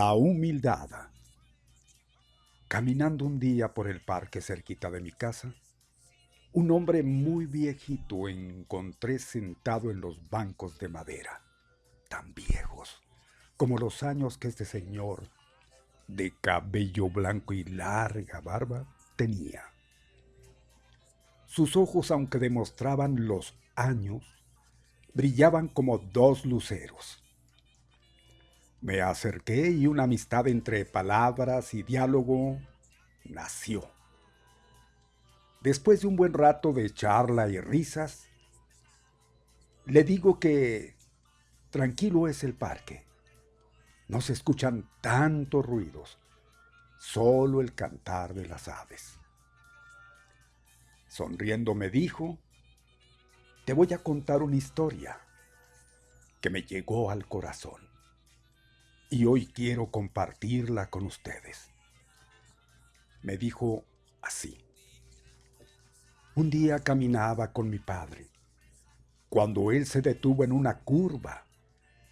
La humildad. Caminando un día por el parque cerquita de mi casa, un hombre muy viejito encontré sentado en los bancos de madera, tan viejos como los años que este señor, de cabello blanco y larga barba, tenía. Sus ojos, aunque demostraban los años, brillaban como dos luceros. Me acerqué y una amistad entre palabras y diálogo nació. Después de un buen rato de charla y risas, le digo que tranquilo es el parque. No se escuchan tantos ruidos, solo el cantar de las aves. Sonriendo me dijo, te voy a contar una historia que me llegó al corazón y hoy quiero compartirla con ustedes. Me dijo así. Un día caminaba con mi padre, cuando él se detuvo en una curva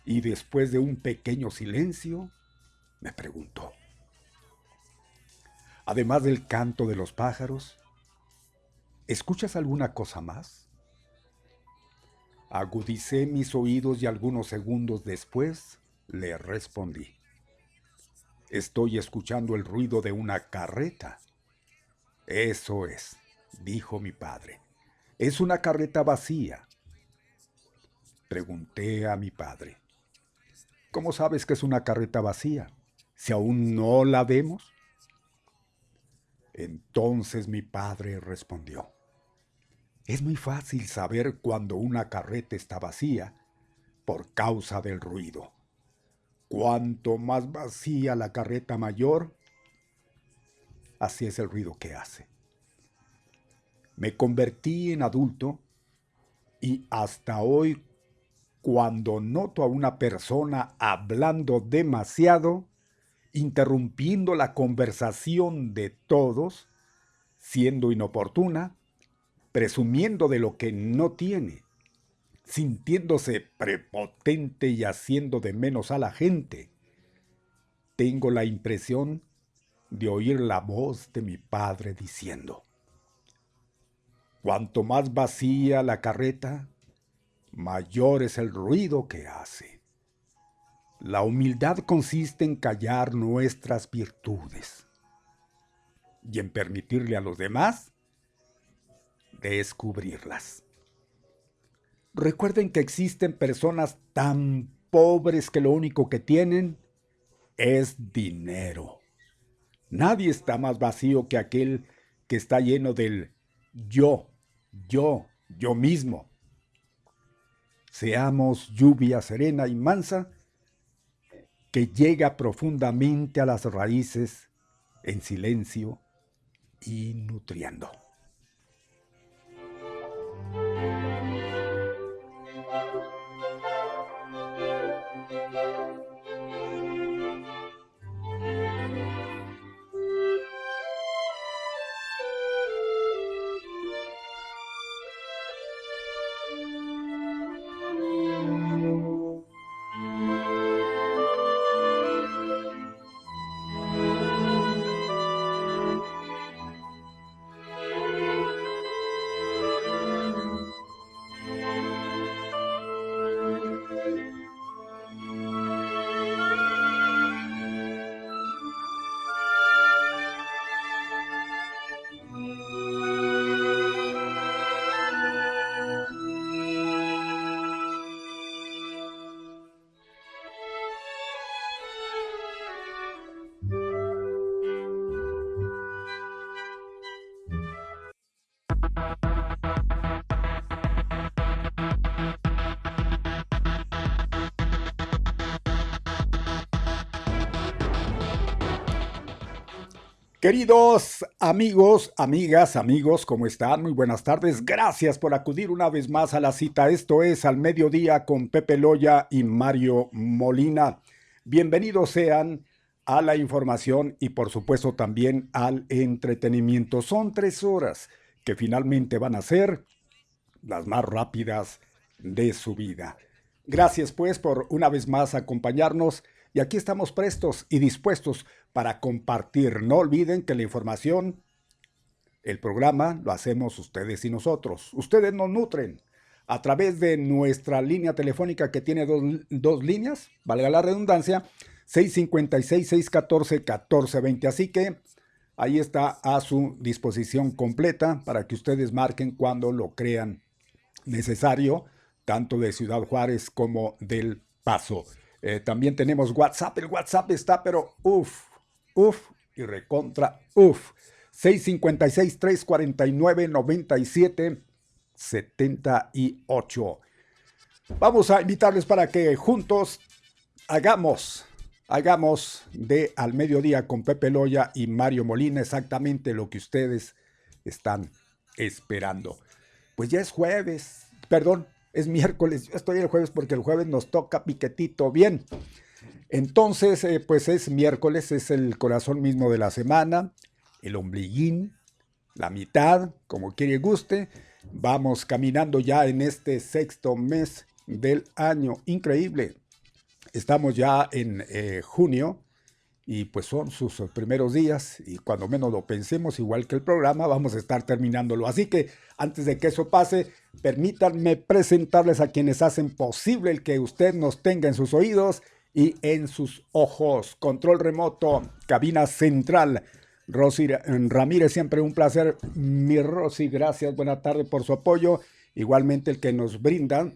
y después de un pequeño silencio, me preguntó, además del canto de los pájaros, ¿escuchas alguna cosa más? Agudicé mis oídos y algunos segundos después le respondí. Estoy escuchando el ruido de una carreta. Eso es dijo mi padre. Es una carreta vacía. Pregunté a mi padre. ¿Cómo sabes que es una carreta vacía? Si aún no la vemos. Entonces mi padre respondió. Es muy fácil saber cuando una carreta está vacía por causa del ruido. Cuanto más vacía la carreta mayor, así es el ruido que hace. Me convertí en adulto y hasta hoy cuando noto a una persona hablando demasiado, interrumpiendo la conversación de todos, siendo inoportuna, presumiendo de lo que no tiene, sintiéndose prepotente y haciendo de menos a la gente, tengo la impresión de oír la voz de mi padre diciendo, Cuanto más vacía la carreta, mayor es el ruido que hace. La humildad consiste en callar nuestras virtudes y en permitirle a los demás descubrirlas. Recuerden que existen personas tan pobres que lo único que tienen es dinero. Nadie está más vacío que aquel que está lleno del yo, yo, yo mismo. Seamos lluvia serena y mansa que llega profundamente a las raíces en silencio y nutriendo. Queridos amigos, amigas, amigos, ¿cómo están? Muy buenas tardes. Gracias por acudir una vez más a la cita. Esto es Al Mediodía con Pepe Loya y Mario Molina. Bienvenidos sean a la información y por supuesto también al entretenimiento. Son tres horas que finalmente van a ser las más rápidas de su vida. Gracias pues por una vez más acompañarnos y aquí estamos prestos y dispuestos para compartir. No olviden que la información, el programa, lo hacemos ustedes y nosotros. Ustedes nos nutren a través de nuestra línea telefónica que tiene dos, líneas, valga la redundancia, 656-614-1420. Así que ahí está a su disposición completa para que ustedes marquen cuando lo crean necesario tanto de Ciudad Juárez como del Paso. Eh, también tenemos WhatsApp. El WhatsApp está, pero uff, uff y recontra uff. 656-349-9778. Vamos a invitarles para que juntos hagamos, hagamos de al mediodía con Pepe Loya y Mario Molina exactamente lo que ustedes están esperando. Pues ya es jueves, perdón, es miércoles, yo estoy el jueves porque el jueves nos toca piquetito bien. Entonces, eh, pues es miércoles, es el corazón mismo de la semana, el ombliguín, la mitad, como quiere guste. Vamos caminando ya en este sexto mes del año. Increíble. Estamos ya en eh, junio y pues son sus primeros días y cuando menos lo pensemos, igual que el programa, vamos a estar terminándolo. Así que antes de que eso pase, permítanme presentarles a quienes hacen posible el que usted nos tenga en sus oídos y en sus ojos. Control remoto, cabina central. Rosy Ramírez, siempre un placer. Mi Rosy, gracias, buena tarde por su apoyo. Igualmente el que nos brinda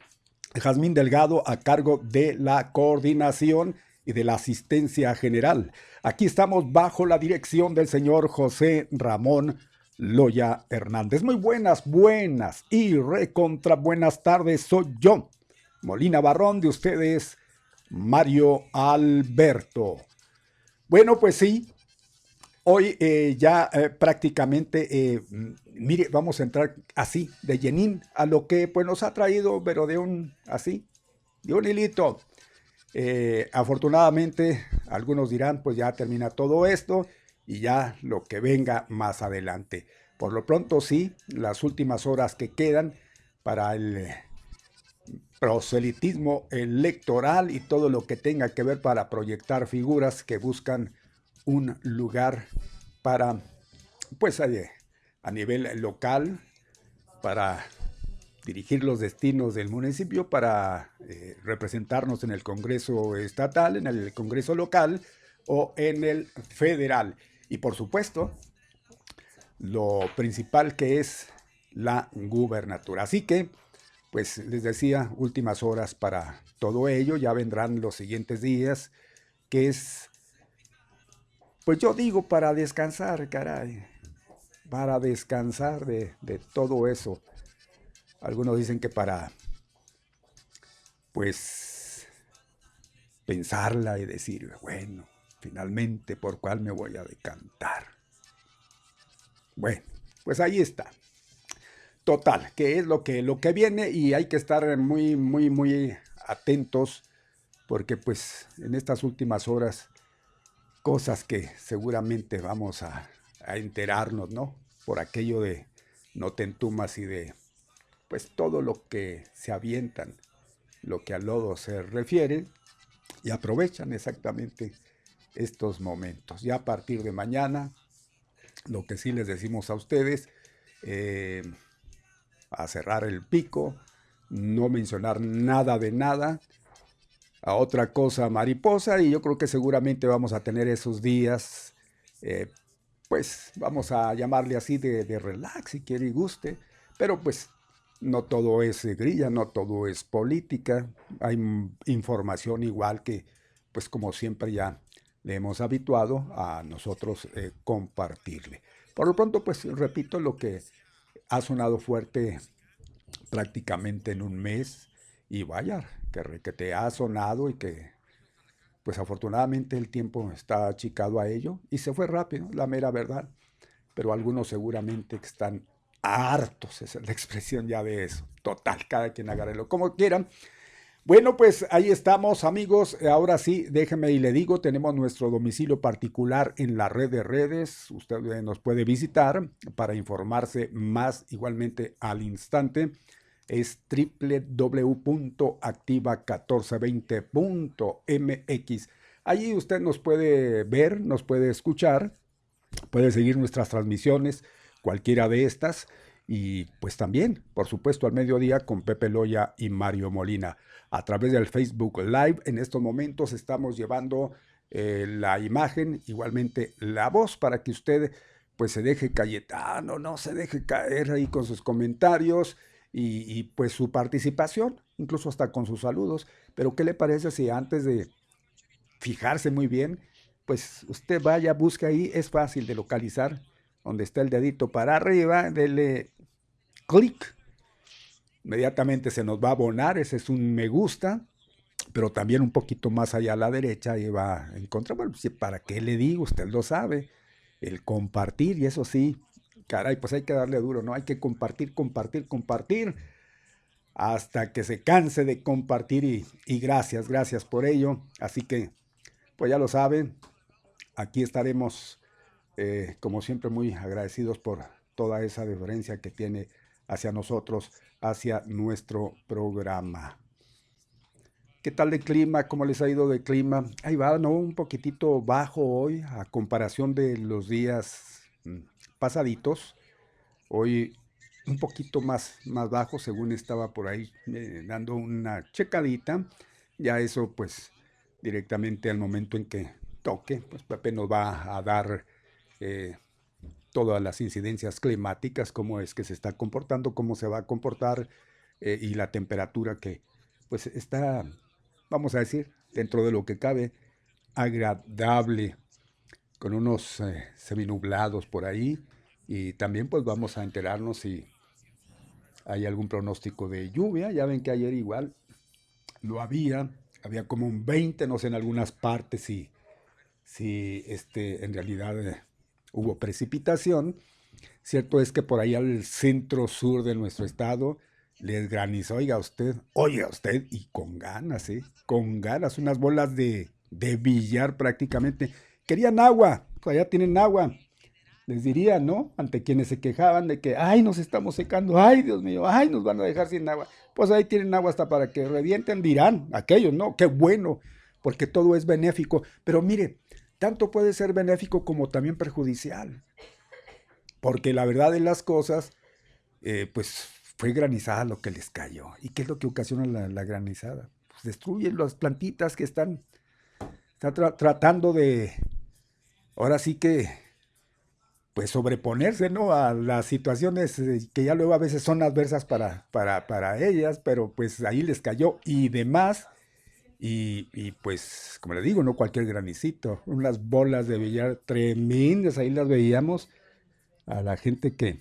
Jazmín Delgado a cargo de la coordinación y de la asistencia general. Aquí estamos bajo la dirección del señor José Ramón Loya Hernández. Muy buenas, buenas y recontra buenas tardes. Soy yo, Molina Barrón, de ustedes, Mario Alberto. Bueno, pues sí, hoy eh, ya eh, prácticamente, eh, mire, vamos a entrar así, de llenín, a lo que pues nos ha traído, pero de un, así, de un hilito. Afortunadamente, algunos dirán, pues ya termina todo esto y ya lo que venga más adelante. Por lo pronto sí, las últimas horas que quedan para el proselitismo electoral y todo lo que tenga que ver para proyectar figuras que buscan un lugar para, pues a nivel local, para dirigir los destinos del municipio, para eh, representarnos en el Congreso estatal, en el Congreso local o en el federal. Y por supuesto, lo principal que es la gubernatura. Así que pues les decía, últimas horas para todo ello, ya vendrán los siguientes días, que es, pues yo digo para descansar, caray, para descansar de, de todo eso. Algunos dicen que para, pues, pensarla y decir, bueno, finalmente, ¿por cuál me voy a decantar? Bueno, pues ahí está. Total, que es lo que, lo que viene y hay que estar muy, muy, muy atentos porque pues en estas últimas horas cosas que seguramente vamos a, enterarnos, ¿no? Por aquello de no te entumas y de pues todo lo que se avientan, lo que al lodo se refiere y aprovechan exactamente estos momentos. Ya a partir de mañana, lo que sí les decimos a ustedes, eh, a cerrar el pico, no mencionar nada de nada, a otra cosa mariposa y yo creo que seguramente vamos a tener esos días, eh, pues vamos a llamarle así de, de, relax si quiere y guste, pero pues no todo es grilla, no todo es política, hay información igual que pues como siempre ya le hemos habituado a nosotros eh, compartirle. Por lo pronto pues repito lo que ha sonado fuerte prácticamente en un mes y vaya, que, que te ha sonado y que pues afortunadamente el tiempo está achicado a ello y se fue rápido, la mera verdad, pero algunos seguramente están hartos, esa es la expresión ya de eso, total, cada quien agárrelo como quieran. Bueno, pues ahí estamos, amigos. Ahora sí, déjeme y le digo, tenemos nuestro domicilio particular en la red de redes. Usted nos puede visitar para informarse más igualmente al instante. Es www.activa1420.mx. Allí usted nos puede ver, nos puede escuchar, puede seguir nuestras transmisiones, cualquiera de estas. Y pues también, por supuesto, al mediodía con Pepe Loya y Mario Molina. A través del Facebook Live, en estos momentos estamos llevando eh, la imagen, igualmente la voz, para que usted pues se deje Cayetano, no se deje caer ahí con sus comentarios y, y pues su participación. incluso hasta con sus saludos. Pero ¿qué le parece si antes de fijarse muy bien, pues usted vaya, busque ahí, es fácil de localizar, donde está el dedito para arriba, dele clic. Inmediatamente se nos va a abonar, ese es un me gusta, pero también un poquito más allá a la derecha y va a encontrar, bueno, ¿para qué le digo? Usted lo sabe, el compartir, y eso sí, caray, pues hay que darle duro, ¿no? Hay que compartir, compartir, compartir, hasta que se canse de compartir y, y gracias, gracias por ello. Así que, pues ya lo saben, aquí estaremos, eh, como siempre, muy agradecidos por toda esa deferencia que tiene hacia nosotros, hacia nuestro programa. ¿Qué tal de clima? ¿Cómo les ha ido de clima? Ahí va, ¿no? Un poquitito bajo hoy a comparación de los días mm, pasaditos. Hoy un poquito más, más bajo, según estaba por ahí dando una checadita. Ya eso, pues, directamente al momento en que toque, pues Pepe nos va a dar eh, todas las incidencias climáticas, cómo es que se está comportando, cómo se va a comportar eh, y la temperatura que, pues, está vamos a decir, dentro de lo que cabe, agradable, con unos eh, seminublados por ahí. Y también pues vamos a enterarnos si hay algún pronóstico de lluvia. Ya ven que ayer igual lo había, había como un 20, no sé, en algunas partes si, si este, en realidad hubo precipitación. Cierto es que por ahí al centro sur de nuestro estado les granizó, oiga usted, oiga usted, y con ganas, ¿eh? Con ganas, unas bolas de, de billar prácticamente. Querían agua, todavía tienen agua. Les diría, ¿no? Ante quienes se quejaban de que, ay, nos estamos secando, ay, Dios mío, ay, nos van a dejar sin agua. Pues ahí tienen agua hasta para que revienten, dirán aquellos, ¿no? Qué bueno, porque todo es benéfico. Pero mire, tanto puede ser benéfico como también perjudicial. Porque la verdad de las cosas, eh, pues fue granizada lo que les cayó. ¿Y qué es lo que ocasiona la, granizada? Pues destruyen las plantitas que están, tratando de, ahora sí que, pues sobreponerse, ¿no? A las situaciones eh, que ya luego a veces son adversas para, para, para ellas, pero pues ahí les cayó y demás. Y, y, pues, como le digo, no cualquier granicito, unas bolas de billar tremendas, ahí las veíamos a la gente que,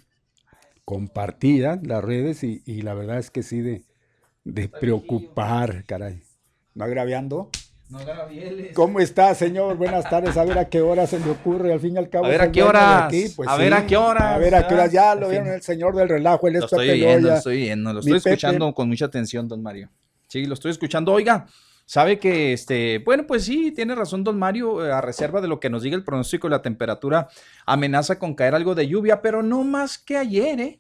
compartía las redes y, la verdad es que sí de, de preocupar, caray. ¿No agraviando? No ¿Cómo está, señor? Buenas tardes. A ver a qué hora se le ocurre. Al fin y al cabo. A ver a qué hora. Pues a ver a qué hora. A ver a qué hora. Ya lo vieron el señor del relajo. Él lo estoy viendo, lo estoy viendo. Lo estoy escuchando con mucha atención, don Mario. Sí, lo estoy escuchando. Oiga, sabe que, este, bueno, pues sí, tiene razón don Mario, eh, a reserva de lo que nos diga el pronóstico, la temperatura amenaza con caer algo de lluvia, pero no más que ayer, ¿eh?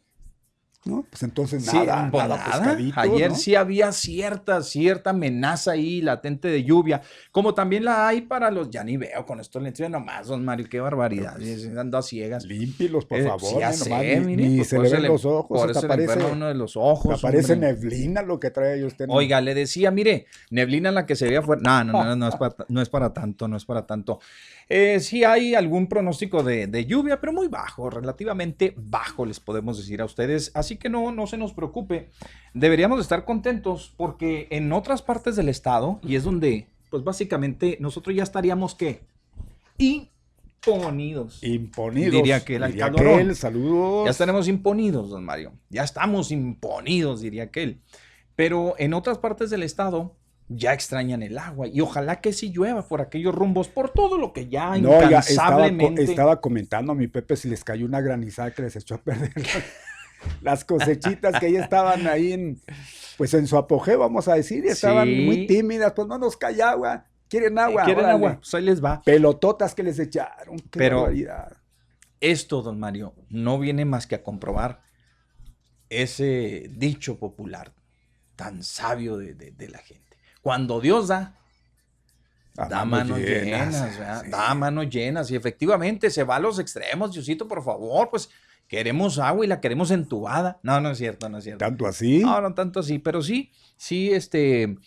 ¿No? Pues entonces nada, pues nada, Ayer sí había cierta, cierta amenaza ahí latente de lluvia, como también la hay para los, ya ni veo con estos lentes, nomás, don Mario, qué barbaridad, pues, ando a ciegas. Límpilos, por eh, favor, ya sé, ni, pues se le ven los ojos, por eso aparece, uno de los ojos. Aparece neblina lo que trae ahí usted. Oiga, le decía, mire, neblina la que se veía fuera, no, no, no, no, es para, no es para tanto, no es para tanto. Eh, sí hay algún pronóstico de, lluvia, pero muy bajo, relativamente bajo, les podemos decir a ustedes. Así que no, no se nos preocupe. Deberíamos estar contentos porque en otras partes del estado, y es donde, pues básicamente, nosotros ya estaríamos, ¿qué? Imponidos. Imponidos. Diría que el saludos. Ya estaremos imponidos, don Mario. Ya estamos imponidos, diría aquel. Pero en otras partes del estado, ya extrañan el agua y ojalá que sí llueva por aquellos rumbos, por todo lo que ya no, incansablemente... estaba, comentando a mi Pepe si les cayó una granizada que les echó a perder las cosechitas que ya estaban ahí en, pues en su apogeo, vamos a decir, y estaban muy tímidas, pues no nos cae agua, quieren agua. quieren agua, pues ahí les va. Pelototas que les echaron, qué Pero esto, don Mario, no viene más que a comprobar ese dicho popular tan sabio de la gente. Cuando Dios da, da manos llenas, da manos llenas. Y efectivamente se va a los extremos, Diosito, por favor, pues queremos agua y la queremos entubada. No, no es cierto, no es cierto. ¿Tanto así? No, no tanto así, pero sí, sí, este,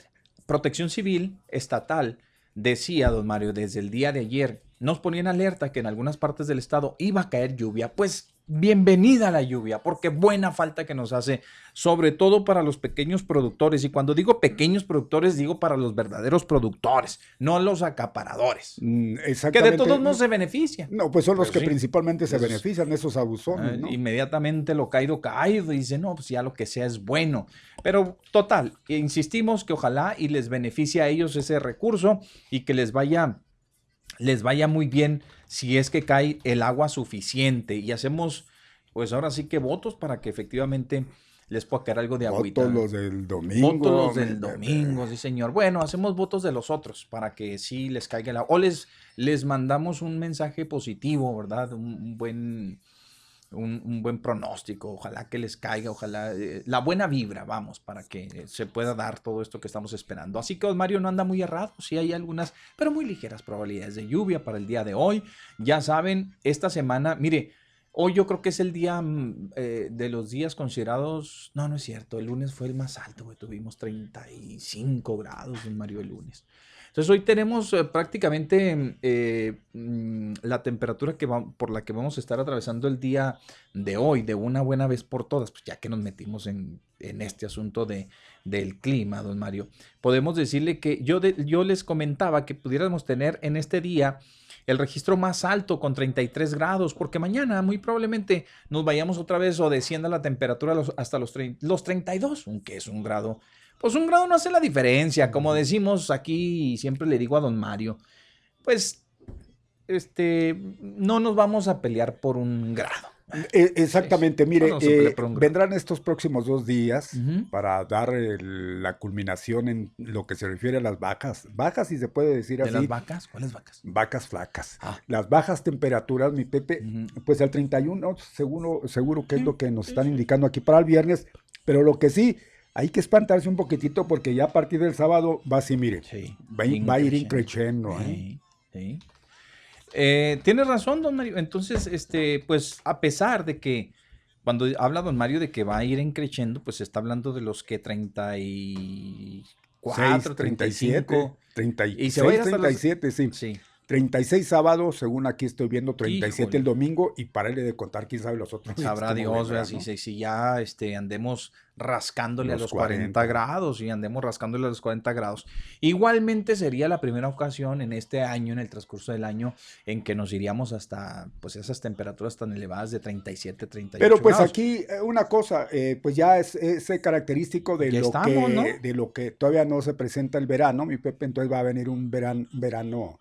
Protección Civil Estatal decía, don Mario, desde el día de ayer, nos ponían alerta que en algunas partes del estado iba a caer lluvia. Pues bienvenida la lluvia, porque buena falta que nos hace, sobre todo para los pequeños productores. Y cuando digo pequeños productores, digo para los verdaderos productores, no los acaparadores. Mm, que de todos modos se benefician. No, pues son los que principalmente se benefician, esos abusones. Ah, inmediatamente lo caído, caído, y dice, no, pues ya lo que sea es bueno. Pero total, insistimos que ojalá y les beneficie a ellos ese recurso y que les vaya les vaya muy bien si es que cae el agua suficiente y hacemos pues ahora sí que votos para que efectivamente les pueda caer algo de agüita. Votos los del domingo. Votos los del domingo, sí señor. Bueno, hacemos votos de los otros para que sí les caiga el agua. O les, les mandamos un mensaje positivo, ¿verdad? un buen un, buen pronóstico, ojalá que les caiga, ojalá eh, la buena vibra, vamos, para que se pueda dar todo esto que estamos esperando. Así que Mario no anda muy errado, sí hay algunas, pero muy ligeras probabilidades de lluvia para el día de hoy. Ya saben, esta semana, mire, hoy yo creo que es el día mm, eh, de los días considerados, no, no es cierto, el lunes fue el más alto, tuvimos 35 grados en Mario el lunes. Entonces hoy tenemos eh, prácticamente eh, mm, la temperatura que por la que vamos a estar atravesando el día de hoy, de una buena vez por todas, pues ya que nos metimos en, este asunto de, del clima, don Mario. Podemos decirle que yo, yo les comentaba que pudiéramos tener en este día el registro más alto con 33 grados, porque mañana muy probablemente nos vayamos otra vez o descienda la temperatura hasta los, los 32, aunque es un grado pues un grado no hace la diferencia, como decimos aquí y siempre le digo a don Mario, pues este, no nos vamos a pelear por un grado. E, exactamente, mire, eh, vendrán estos próximos dos días para dar la culminación en lo que se refiere a las bajas, bajas si se puede decir así. las vacas? ¿Cuáles vacas? Vacas flacas. Ah. Las bajas temperaturas, mi Pepe, pues al 31 seguro, seguro que es lo que nos están indicando aquí para el viernes, pero lo que sí, hay que espantarse un poquitito porque ya a partir del sábado va así, mire, va, a ir increciendo. ¿eh? Sí, eh, Tienes razón, don Mario. Entonces, este, pues a pesar de que cuando habla don Mario de que va a ir increciendo, pues está hablando de los que 34, 35. 36, y se va a 37, sí. sí. 36 sábados, según aquí estoy viendo, 37 el domingo, y párale de contar, quién sabe los otros. Sabrá Dios, si, si, ya este, andemos rascándole a los 40. grados y andemos rascándole a los 40 grados. Igualmente sería la primera ocasión en este año, en el transcurso del año, en que nos iríamos hasta pues esas temperaturas tan elevadas de 37, 38 Pero pues aquí eh, una cosa, eh, pues ya es, ese característico de lo, que, de lo que todavía no se presenta el verano, mi Pepe, entonces va a venir un verano, verano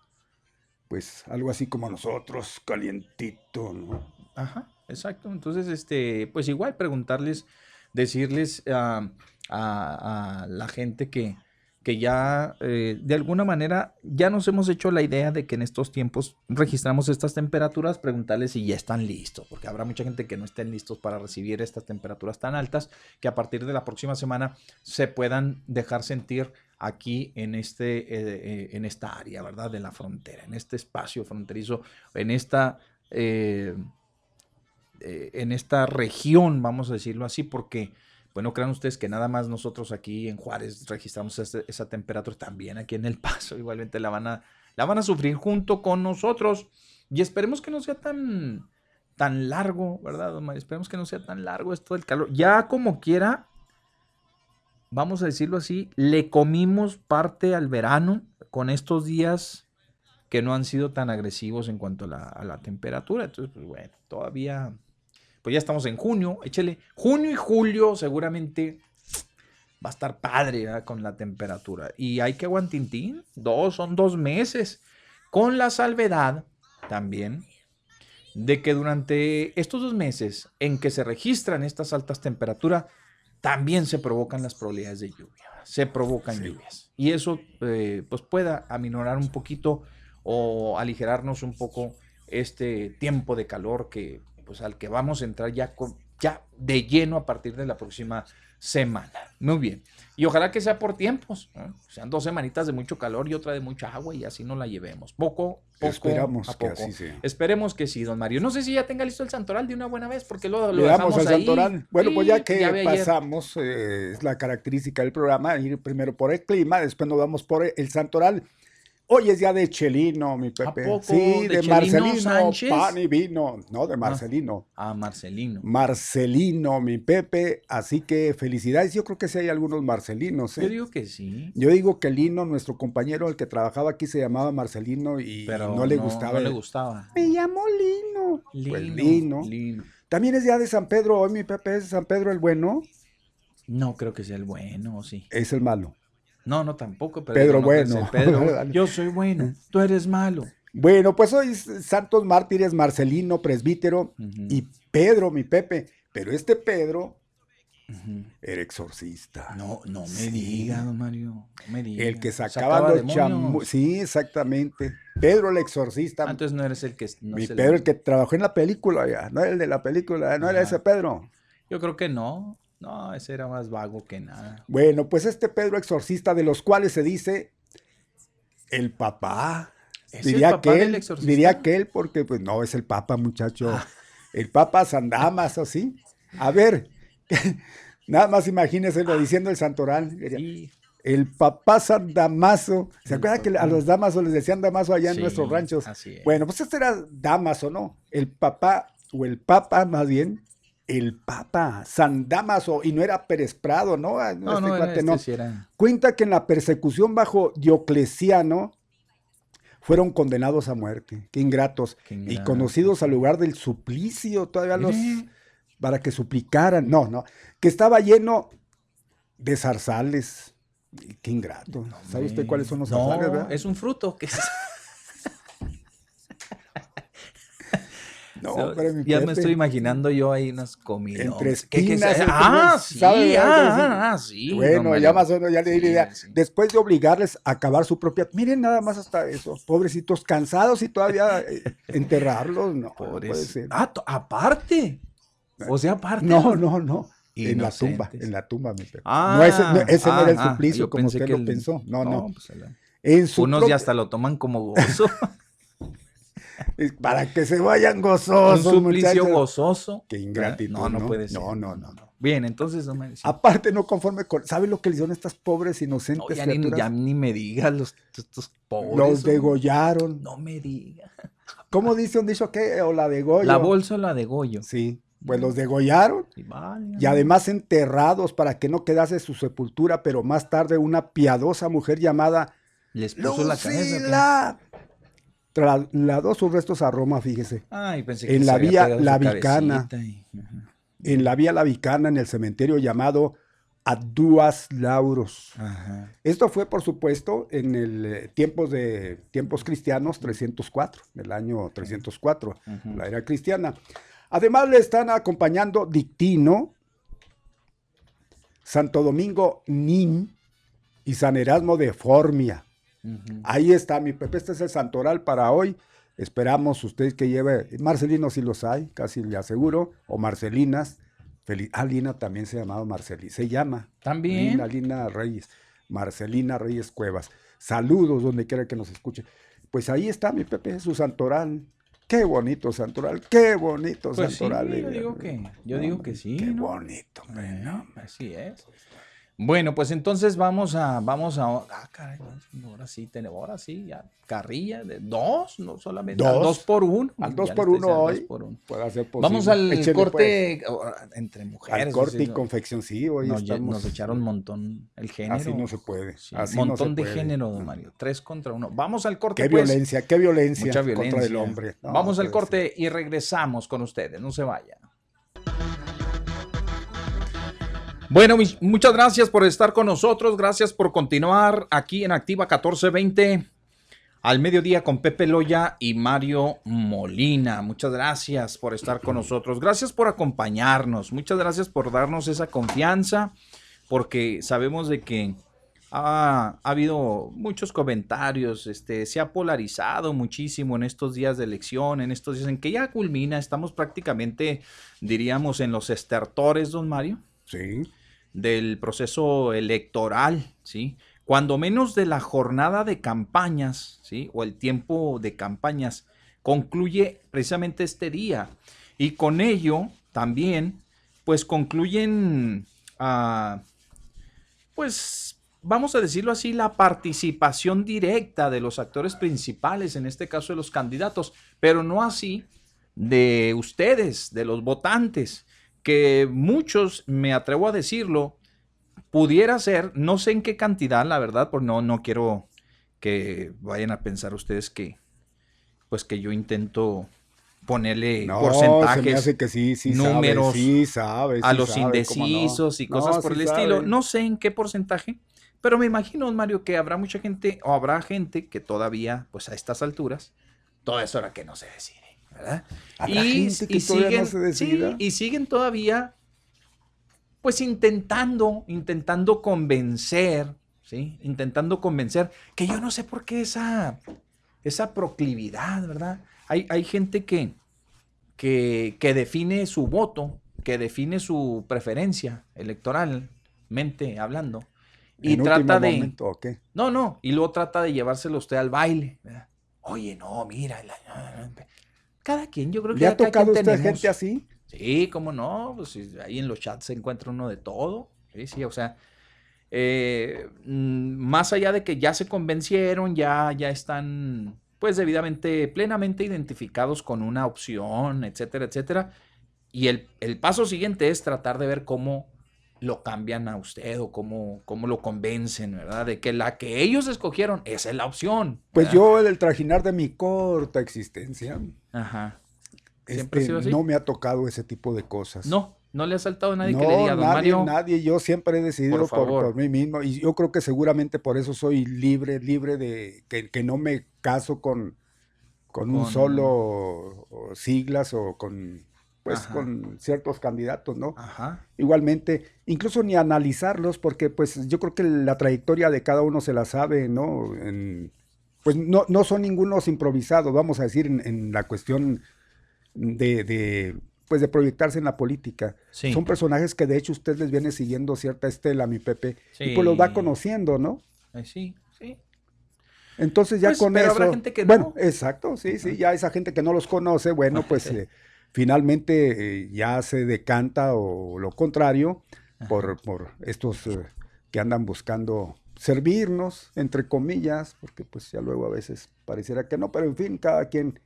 pues algo así como nosotros, calientito, ¿no? Ajá, exacto. Entonces, este, pues igual preguntarles, decirles a, la gente que, que ya eh, de alguna manera ya nos hemos hecho la idea de que en estos tiempos registramos estas temperaturas, preguntarles si ya están listos, porque habrá mucha gente que no estén listos para recibir estas temperaturas tan altas, que a partir de la próxima semana se puedan dejar sentir aquí en, este, eh, eh, en esta área, ¿verdad? De la frontera, en este espacio fronterizo, en esta, eh, en esta región, vamos a decirlo así, porque, bueno, crean ustedes que nada más nosotros aquí en Juárez registramos esa temperatura, también aquí en El Paso, igualmente la van a, la van a sufrir junto con nosotros. Y esperemos que no sea tan, tan largo, ¿verdad, Omar? Esperemos que no sea tan largo esto del calor. Ya como quiera, vamos a decirlo así, le comimos parte al verano con estos días que no han sido tan agresivos en cuanto a la, temperatura. Entonces, pues bueno, todavía, pues ya estamos en junio, échele, junio y julio seguramente va a estar padre con la temperatura. Y hay que aguantintín, dos, son dos meses, con la salvedad también de que durante estos dos meses en que se registran estas altas temperaturas, también se provocan las probabilidades de lluvia, se provocan lluvias. Y eso eh, pues pueda aminorar un poquito o aligerarnos un poco este tiempo de calor que pues al que vamos a entrar ya, con, ya de lleno a partir de la próxima semana. Muy bien. Y ojalá que sea por tiempos. Sean dos semanitas de mucho calor y otra de mucha agua y así no la llevemos. Poco, poco Esperamos a poco. Que así sea. Esperemos que sí, don Mario. No sé si ya tenga listo el santoral de una buena vez porque lo, lo dejamos al santoral. Bueno, pues ya que pasamos, eh, es la característica del programa, ir primero por el clima, después nos vamos por el santoral. Hoy es día de Chelino, mi Pepe. poco? Sí, ¿De Marcelino, Sánchez? pan y vino. No, de Marcelino. Ah, Marcelino. Marcelino, mi Pepe. Así que felicidades. Yo creo que sí hay algunos Marcelinos. ¿eh? Yo digo que sí. Yo digo que Lino, nuestro compañero, el que trabajaba aquí, se llamaba Marcelino y Pero no le gustaba. No le gustaba. Me llamo Lino. Pues Lino. Lino. También es día de San Pedro. Hoy mi Pepe es San Pedro el bueno. No creo que sea el bueno, ¿o sí. Es el malo. No, no tampoco. Pero Pedro digo, no bueno. Pedro. Yo soy bueno, tú eres malo. Bueno, pues hoy Santos Mártires, Marcelino, presbítero y Pedro, mi Pepe. Pero este Pedro era exorcista. No, no me Sí. diga, don Mario. No me diga. El que sacaba, los demonios. chamu... Sí, exactamente. Pedro el exorcista. Ah, entonces no eres el que. no mi el- Pedro, el que trabajó en la película ya. No era el de la película, no era Ajá. ese Pedro. Yo creo que no. No, ese era más vago que nada. Bueno, pues este Pedro exorcista, de los cuales se dice el papá. ¿Es Diría el papá que él, exorcista? diría que él, porque pues no, es el papa, muchacho. Ah. El papa Sandamas, ¿o sí? A ver, nada más imagínenselo diciendo el santoral. Sí. El papá San Damaso. ¿Se El acuerdan que a los Damaso les decían Damaso allá en Sí, nuestros ranchos? así es. Bueno, pues este era Damaso, ¿no? El papá, o el papa más bien, el papa San Damaso, y no era Pérez Prado, ¿no? Ah, No, este no, este no. sí era. Cuenta que en la persecución bajo Diocleciano fueron condenados a muerte. Qué ingratos. Qué Y conocidos al lugar del suplicio, todavía los para que suplicaran. No, no, que estaba lleno de zarzales. Qué ingrato. ¿Sabe usted cuáles son los zarzales, verdad? es un fruto. que No, So, mi ya me estoy imaginando yo ahí unas comidas. Entre ¿Qué- qué espinas, se- entre- ah, sí, ¿sabe? ah, ah, sí. Bueno, ya más o menos ya le di la idea. sí. Después de obligarles a acabar su propia. Miren nada más hasta eso. Pobrecitos, cansados y todavía eh, enterrarlos. No, puede ser. Ah, aparte. O sea, aparte. No, no, no. En la tumba, en la tumba, mi. Ah, no, ese, no, ese no era el suplicio como usted que lo el- pensó. No, no. pues, el- En su unos propia- ya hasta lo toman como gozo. Para que se vayan un gozosos, suplicio muchachos. gozoso. Qué ingratitud, No, no, ¿no? puede ser. No, no, no, no. Bien, entonces no me. sí. Aparte, no conforme con. ¿Sabe lo que le hicieron estas pobres No, inocentes ya, ni, ya ni me digas los estos pobres. Los degollaron. No me digas. ¿Cómo dice un dicho que? O la degollo. La bolsa la de Goyo. Sí, pues los degollaron Y, vaya. y además enterrados para que no quedase su sepultura, pero más tarde una piadosa mujer llamada Les puso la cabeza. Trasladó sus restos a Roma, fíjese. Ay, pensé que En la vía pegado su La Vicana. cabecita y-. En la Vía La Vicana, en el cementerio llamado Aduas Lauros. Ajá. Esto fue, por supuesto, en el eh, tiempos de tiempos cristianos 304, el año 304, Ujú. la era cristiana. Además le están acompañando Dictino, Santo Domingo Nin y San Erasmo de Formia. Ahí está, mi Pepe, este es el santoral para hoy. Esperamos usted que lleve, Marcelino si los hay, casi le aseguro, o Marcelinas. Feli- ah, Lina también se llamaba Marcelina, se llama. También. Lina, Lina Reyes, Marcelina Reyes Cuevas. Saludos donde quiera que nos escuche. Pues ahí está mi Pepe, su santoral. Qué bonito santoral, qué bonito Pues sí, santoral. yo eh, digo que- yo digo que sí, Qué ¿no? bonito, hombre, no, así es. Bueno, pues entonces vamos a, vamos a, ah, caray, ahora sí, tenemos, ahora sí, ya, carrilla de dos, no solamente, al Dos. dos por uno. Al dos por uno hoy. dos por uno. Puede ser Vamos posible. al Échele, pues. corte ahora, entre mujeres. Al corte y confección, sí, hoy nos, estamos. nos echaron un montón el género. Así no se puede. Sí, así no montón de género, don Mario. Tres contra uno. Vamos al corte, Qué pues. violencia, qué violencia, Mucha violencia. contra el hombre. No, Vamos al corte y regresamos con ustedes. No se vayan. Bueno, muchas gracias por estar con nosotros. Gracias por continuar aquí en Activa 1420 al mediodía con Pepe Loya y Mario Molina. Muchas gracias por estar con nosotros. Gracias por acompañarnos. Muchas gracias por darnos esa confianza porque sabemos de que ha, ha habido muchos comentarios, este, se ha polarizado muchísimo en estos días de elección, en estos días en que ya culmina, estamos prácticamente, diríamos, en los estertores, don Mario, Sí. Del proceso electoral, ¿sí? Cuando menos de la jornada de campañas, ¿sí? O el tiempo de campañas concluye precisamente este día. Y con ello también, pues concluyen, ah, pues, vamos a decirlo así, la participación directa de los actores principales, en este caso de los candidatos, pero no así de ustedes, de los votantes, que muchos, me atrevo a decirlo, pudiera ser, no sé en qué cantidad, la verdad, porque no, no quiero que vayan a pensar ustedes que, pues que yo intento ponerle porcentajes, que sí, sí números sabe, a los indecisos y cosas por el estilo. No sé en qué porcentaje, pero me imagino, Mario, que habrá mucha gente o habrá gente que todavía, pues a estas alturas, toda es hora que no se decide, ¿verdad? Y, siguen, no y siguen todavía, pues intentando, intentando convencer, ¿sí? Intentando convencer, que yo no sé por qué esa, esa proclividad, ¿verdad? Hay, hay gente que, que, que, define su voto, que define su preferencia electoralmente hablando. Y trata de. No, no. Y luego trata de llevárselo usted al baile. Oye, no, mira. Cada quien, yo creo que. ¿Le ha tocado usted gente así? Sí, cómo no. Pues ahí en los chats se encuentra uno de todo. Sí, sí, o sea. Eh, mm, más allá de que ya se convencieron, ya, ya están pues debidamente, plenamente identificados con una opción, etcétera, etcétera. Y el, paso siguiente es tratar de ver cómo lo cambian a usted o cómo, cómo lo convencen, ¿verdad? De que la que ellos escogieron, esa es la opción. Pues yo, el trajinar de mi corta existencia, Ajá. Este, no me ha tocado ese tipo de cosas. No, no le ha saltado a nadie que le diga, don nadie, Mario. Nadie, yo siempre he decidido por, mí mismo y yo creo que seguramente por eso soy libre, libre de que, no me caso con, con un solo siglas o con pues con ciertos candidatos, ¿no? Ajá. Igualmente, incluso ni analizarlos, porque pues yo creo que la trayectoria de cada uno se la sabe, ¿no? Pues no, no son ningunos improvisados, vamos a decir, en, la cuestión de pues de proyectarse en la política. Son personajes que de hecho usted les viene siguiendo cierta estela, mi Pepe, y pues los va conociendo, ¿no? Eh, sí, sí. Entonces ya pues, con pero eso. Habrá gente que bueno, exacto, sí, sí, ya esa gente que no los conoce, bueno, pues eh, finalmente eh, ya se decanta o lo contrario por, por, estos que andan buscando servirnos, entre comillas, porque pues ya luego a veces pareciera que no, pero en fin, cada quien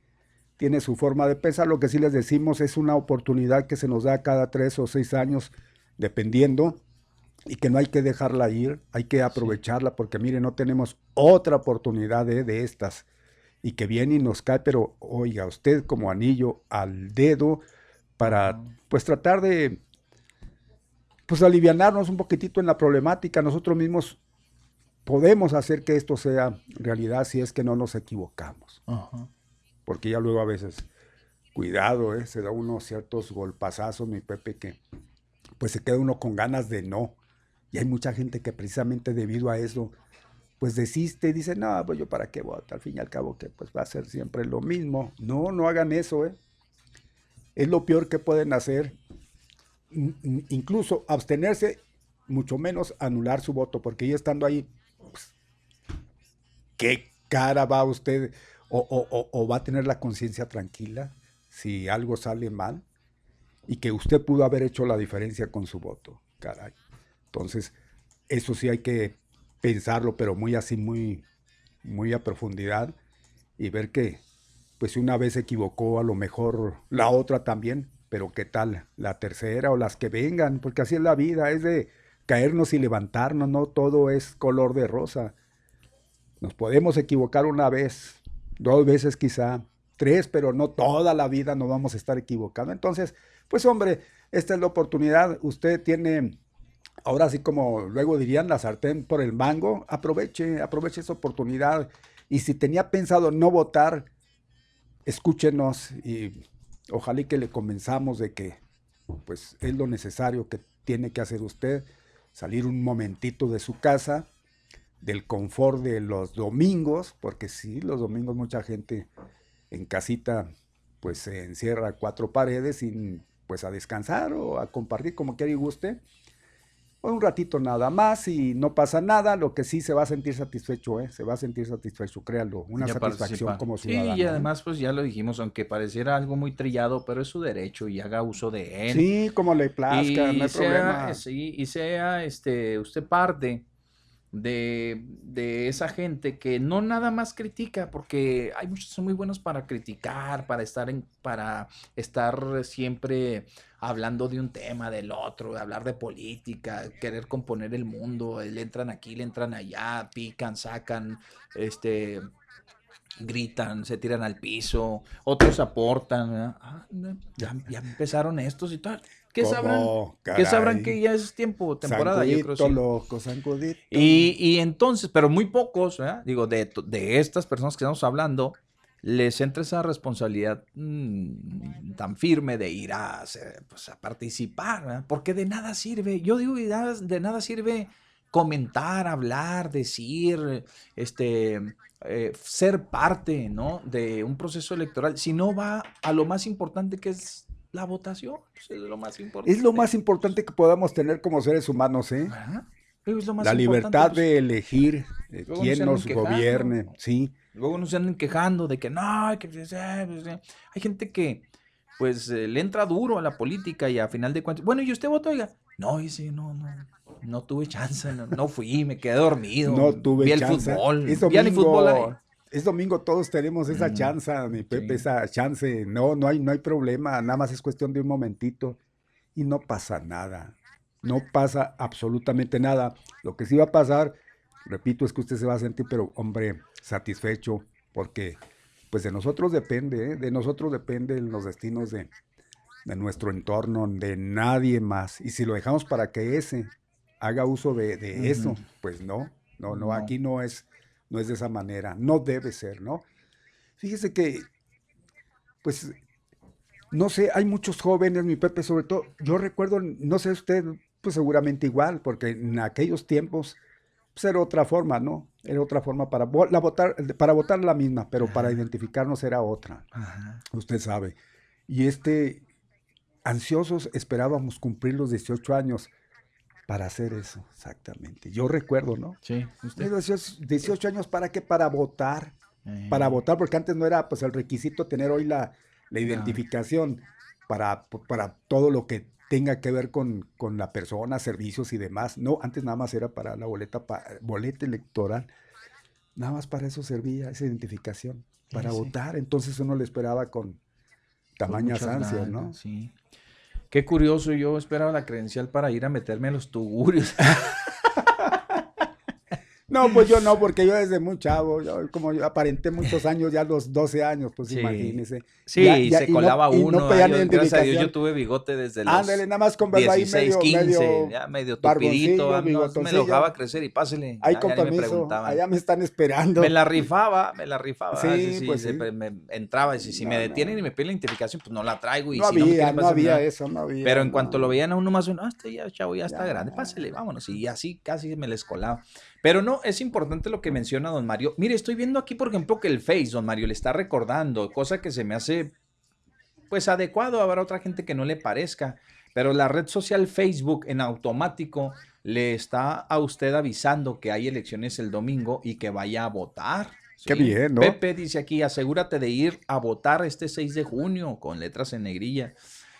tiene su forma de pensar. Lo que sí les decimos es una oportunidad que se nos da cada tres o seis años, dependiendo, y que no hay que dejarla ir, hay que aprovecharla, porque mire, no tenemos otra oportunidad de, estas, y que viene y nos cae, pero oiga, usted como anillo al dedo, para pues tratar de pues alivianarnos un poquitito en la problemática. Nosotros mismos podemos hacer que esto sea realidad si es que no nos equivocamos. Ajá porque ya luego a veces, cuidado, ¿eh? se da unos ciertos golpazazos, mi Pepe, que pues se queda uno con ganas de no. Y hay mucha gente que precisamente debido a eso, pues desiste y dice, no, pues yo para qué voto, al fin y al cabo que pues va a ser siempre lo mismo. No, no hagan eso, ¿eh? Es lo peor que pueden hacer. Incluso abstenerse, mucho menos anular su voto, porque ya estando ahí, ¿qué cara va usted? o, va a tener la conciencia tranquila si algo sale mal y que usted pudo haber hecho la diferencia con su voto, caray. Entonces, eso sí hay que pensarlo, pero muy así, muy, muy a profundidad y ver que, pues una vez se equivocó, a lo mejor la otra también, pero qué tal la tercera o las que vengan, porque así es la vida, es de caernos y levantarnos, no todo es color de rosa. Nos podemos equivocar una vez, dos veces quizá, tres, pero no toda la vida nos vamos a estar equivocando. Entonces, pues hombre, esta es la oportunidad. Usted tiene, ahora sí como luego dirían, la sartén por el mango. Aproveche, aproveche esa oportunidad. Y si tenía pensado no votar, escúchenos y ojalá que le convenzamos de que pues es lo necesario que tiene que hacer usted, salir un momentito de su casa, del confort de los domingos, porque sí, los domingos mucha gente en casita pues se encierra a cuatro paredes y pues a descansar o a compartir como quiera y guste. Un ratito nada más y no pasa nada, lo que sí se va a sentir satisfecho, ¿eh? se va a sentir satisfecho, créalo, una satisfacción como ciudadano. Sí, y además pues ya lo dijimos, aunque pareciera algo muy trillado, pero es su derecho y haga uso de él. Sí, como le plazca, no hay sea, problema. Sí, y sea este, usted parte de, de, esa gente que no nada más critica, porque hay muchos que son muy buenos para criticar, para estar en, para estar siempre hablando de un tema, del otro, hablar de política, querer componer el mundo, le entran aquí, le entran allá, pican, sacan, este gritan, se tiran al piso, otros aportan, ah, ya, ya empezaron estos y tal. ¿Qué sabrán? ¿Qué sabrán que ya es tiempo, temporada? yo creo, sí. loco, y, y, entonces, pero muy pocos, digo, de, de, estas personas que estamos hablando, les entra esa responsabilidad mmm, tan firme de ir a, pues, a participar, ¿verdad? porque de nada sirve, yo digo, de nada sirve comentar, hablar, decir, este, eh, ser parte, ¿no? De un proceso electoral, si no va a lo más importante que es la votación pues, es lo más importante. Es lo más importante que podamos tener como seres humanos, ¿eh? la libertad de elegir eh, quién nos gobierne, sí. Luego nos andan quejando de que no, que hay gente que pues eh, le entra duro a la política y a final de cuentas, bueno, ¿y usted votó? Oiga, no, y sí, no, no, no tuve chance, no, fui, me quedé dormido. No tuve vi el fútbol, vi el fútbol ahí es domingo, todos tenemos esa chance, mi Pepe, esa chance. No, no hay, no hay problema, nada más es cuestión de un momentito y no pasa nada. No pasa absolutamente nada. Lo que sí va a pasar, repito, es que usted se va a sentir, pero hombre, satisfecho, porque pues de nosotros depende, ¿eh? de nosotros dependen los destinos de, de nuestro entorno, de nadie más. Y si lo dejamos para que ese haga uso de, eso, pues no, no, no, aquí no es no es de esa manera, no debe ser, ¿no? Fíjese que, pues, no sé, hay muchos jóvenes, mi Pepe, sobre todo, yo recuerdo, no sé usted, pues seguramente igual, porque en aquellos tiempos, pues era otra forma, ¿no? Era otra forma para, la votar, para votar la misma, pero para identificarnos era otra. Usted sabe. Y este, ansiosos esperábamos cumplir los 18 años para hacer eso, exactamente. Yo recuerdo, ¿no? Sí. Usted. 18, años, ¿para qué? Para votar. Para eh. votar, porque antes no era pues el requisito tener hoy la, la identificación para, para todo lo que tenga que ver con, con, la persona, servicios y demás. No, antes nada más era para la boleta, boleta electoral. Nada más para eso servía esa identificación, para votar. Entonces uno le esperaba con tamañas ansias, ¿no? Sí. Qué curioso, yo esperaba la credencial para ir a meterme a los tugurios. No, pues yo no, porque yo desde muy chavo, yo, como yo aparenté muchos años, ya los 12 años, pues imagínese. Sí, se colaba uno. No gracias a Dios yo tuve bigote desde los Ándale, nada más con verlo ahí medio, 15, medio, ya medio tupidito, me lo dejaba crecer y pásele. Ahí con permiso, allá me están esperando. Me la rifaba, me la rifaba. Sí, sí pues sí. me entraba y si, si me detienen y me piden la identificación, pues no la traigo. Y no si había, no, no había eso, no había. Pero en cuanto lo veían a uno más uno, ah, este ya, chavo, ya está grande, pásele, vámonos. Y así casi me les colaba. Pero no, es importante lo que menciona don Mario. Mire, estoy viendo aquí, por ejemplo, que el Face, don Mario, le está recordando, cosa que se me hace, pues, adecuado. Habrá otra gente que no le parezca. Pero la red social Facebook en automático le está a usted avisando que hay elecciones el domingo y que vaya a votar. Qué bien, ¿no? Pepe dice aquí, asegúrate de ir a votar este 6 de junio con letras en negrilla.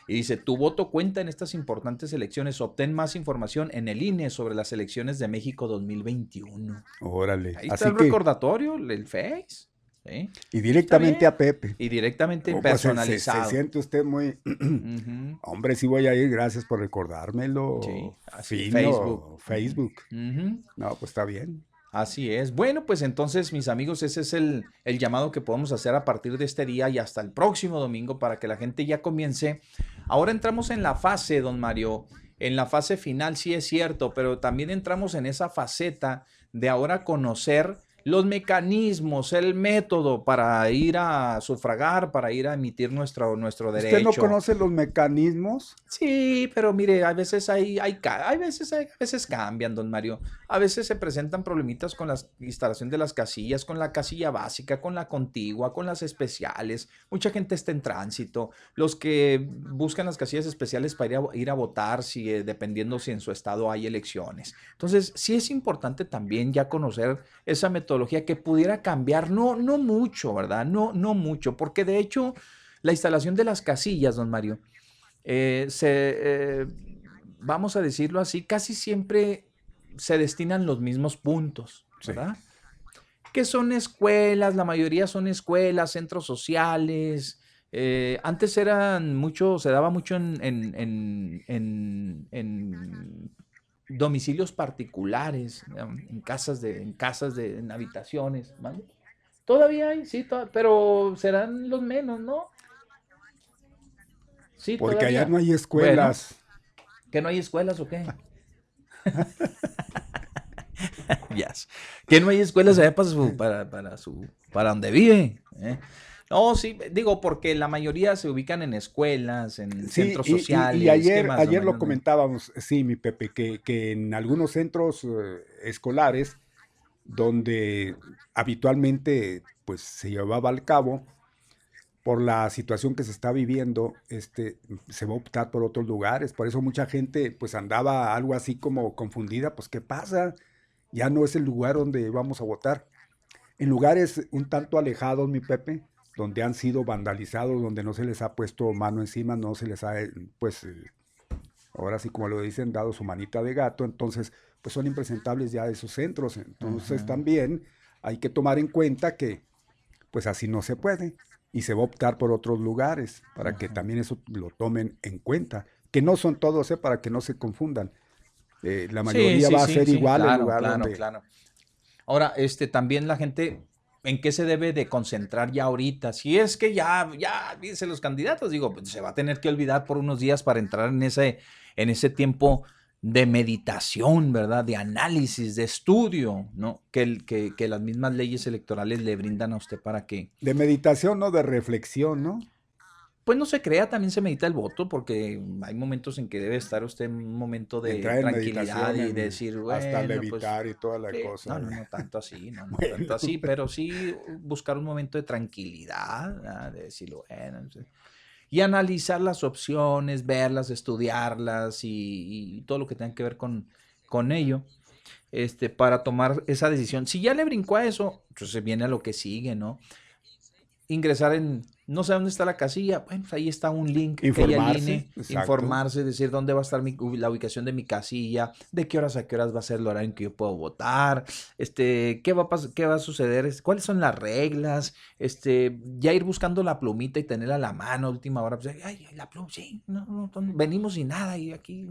Y dice, tu voto cuenta en estas importantes elecciones. Obtén más información en el INE sobre las elecciones de México 2021. Órale. Ahí está el recordatorio, el Face. Y directamente a Pepe. Y directamente oh, pues, personalizado. se, siente usted muy... Hombre, sí voy a ir, gracias por recordármelo. Sí, así, Facebook. Facebook. No, pues está bien. Así es. Bueno, pues entonces, mis amigos, ese es el, el, llamado que podemos hacer a partir de este día y hasta el próximo domingo para que la gente ya comience. Ahora entramos en la fase, don Mario, en la fase final, sí es cierto, pero también entramos en esa faceta de ahora conocer los mecanismos, el método para ir a sufragar, para ir a emitir nuestro, nuestro derecho. ¿Usted no conoce los mecanismos? Sí, pero mire, a veces hay, hay, hay veces, hay, a veces cambian, don Mario. A veces se presentan problemitas con la instalación de las casillas, con la casilla básica, con la contigua, con las especiales. Mucha gente está en tránsito. Los que buscan las casillas especiales para ir a, ir a votar, si, eh, dependiendo si en su estado hay elecciones. Entonces, sí es importante también ya conocer esa metodología que pudiera cambiar, no, no mucho, ¿verdad? No, no mucho, porque de hecho la instalación de las casillas, don Mario, eh, se, eh, vamos a decirlo así, casi siempre se destinan los mismos puntos, ¿verdad? Que son escuelas, la mayoría son escuelas, centros sociales. Eh, antes eran mucho, se daba mucho en, en, domicilios particulares, en casas de, en casas de, en habitaciones, ¿vale? Todavía hay, sí, pero serán los menos, ¿no? Sí, Porque allá no hay escuelas. ¿Que no hay escuelas o qué? yes. Que no hay escuelas allá para su, para, para su, para donde vive. ¿eh? No, sí, digo, porque la mayoría se ubican en escuelas, en centros sociales. Y, ayer, ayer lo comentábamos, sí, mi Pepe, que, que en algunos centros eh, escolares donde habitualmente pues se llevaba al cabo por la situación que se está viviendo, este, se va a optar por otros lugares. Por eso mucha gente pues andaba algo así como confundida, pues ¿qué pasa? Ya no es el lugar donde vamos a votar. En lugares un tanto alejados, mi Pepe, donde han sido vandalizados, donde no se les ha puesto mano encima, no se les ha, pues, ahora sí como lo dicen, dado su manita de gato, entonces pues son impresentables ya esos centros. Entonces también hay que tomar en cuenta que pues así no se puede y se va a optar por otros lugares para que también eso lo tomen en cuenta. Que no son todos, ¿eh? para que no se confundan. Eh, la mayoría va a ser igual claro, lugar claro, claro. Ahora, este, también la gente, ¿en qué se debe de concentrar ya ahorita? Si es que ya, ya, dicen los candidatos, digo, pues, se va a tener que olvidar por unos días para entrar en ese, en ese tiempo de meditación, ¿verdad? De análisis, de estudio, ¿no? Que, que, que, las mismas leyes electorales le brindan a usted para que... De meditación, ¿no? De reflexión, ¿no? Pues no se crea, también se medita el voto, porque hay momentos en que debe estar usted en un momento de tranquilidad y decir, bueno, hasta pues, levitar y toda la cosa. No, no, no tanto así, no, no tanto así, pero sí buscar un momento de tranquilidad, de decir, bueno, y analizar las opciones, verlas, estudiarlas y, todo lo que tenga que ver con, con ello, este, para tomar esa decisión. Si ya le brincó a eso, entonces viene a lo que sigue, ¿no? Ingresar en no sé dónde está la casilla, bueno, pues ahí está un link informarse, informarse, decir dónde va a estar la ubicación de mi casilla, de qué horas a qué horas va a ser el horario en que yo puedo votar, este, qué va a qué va a suceder, cuáles son las reglas, este, ya ir buscando la plumita y tenerla a la mano a última hora, pues, ay, la pluma, sí, no, no, venimos sin nada y aquí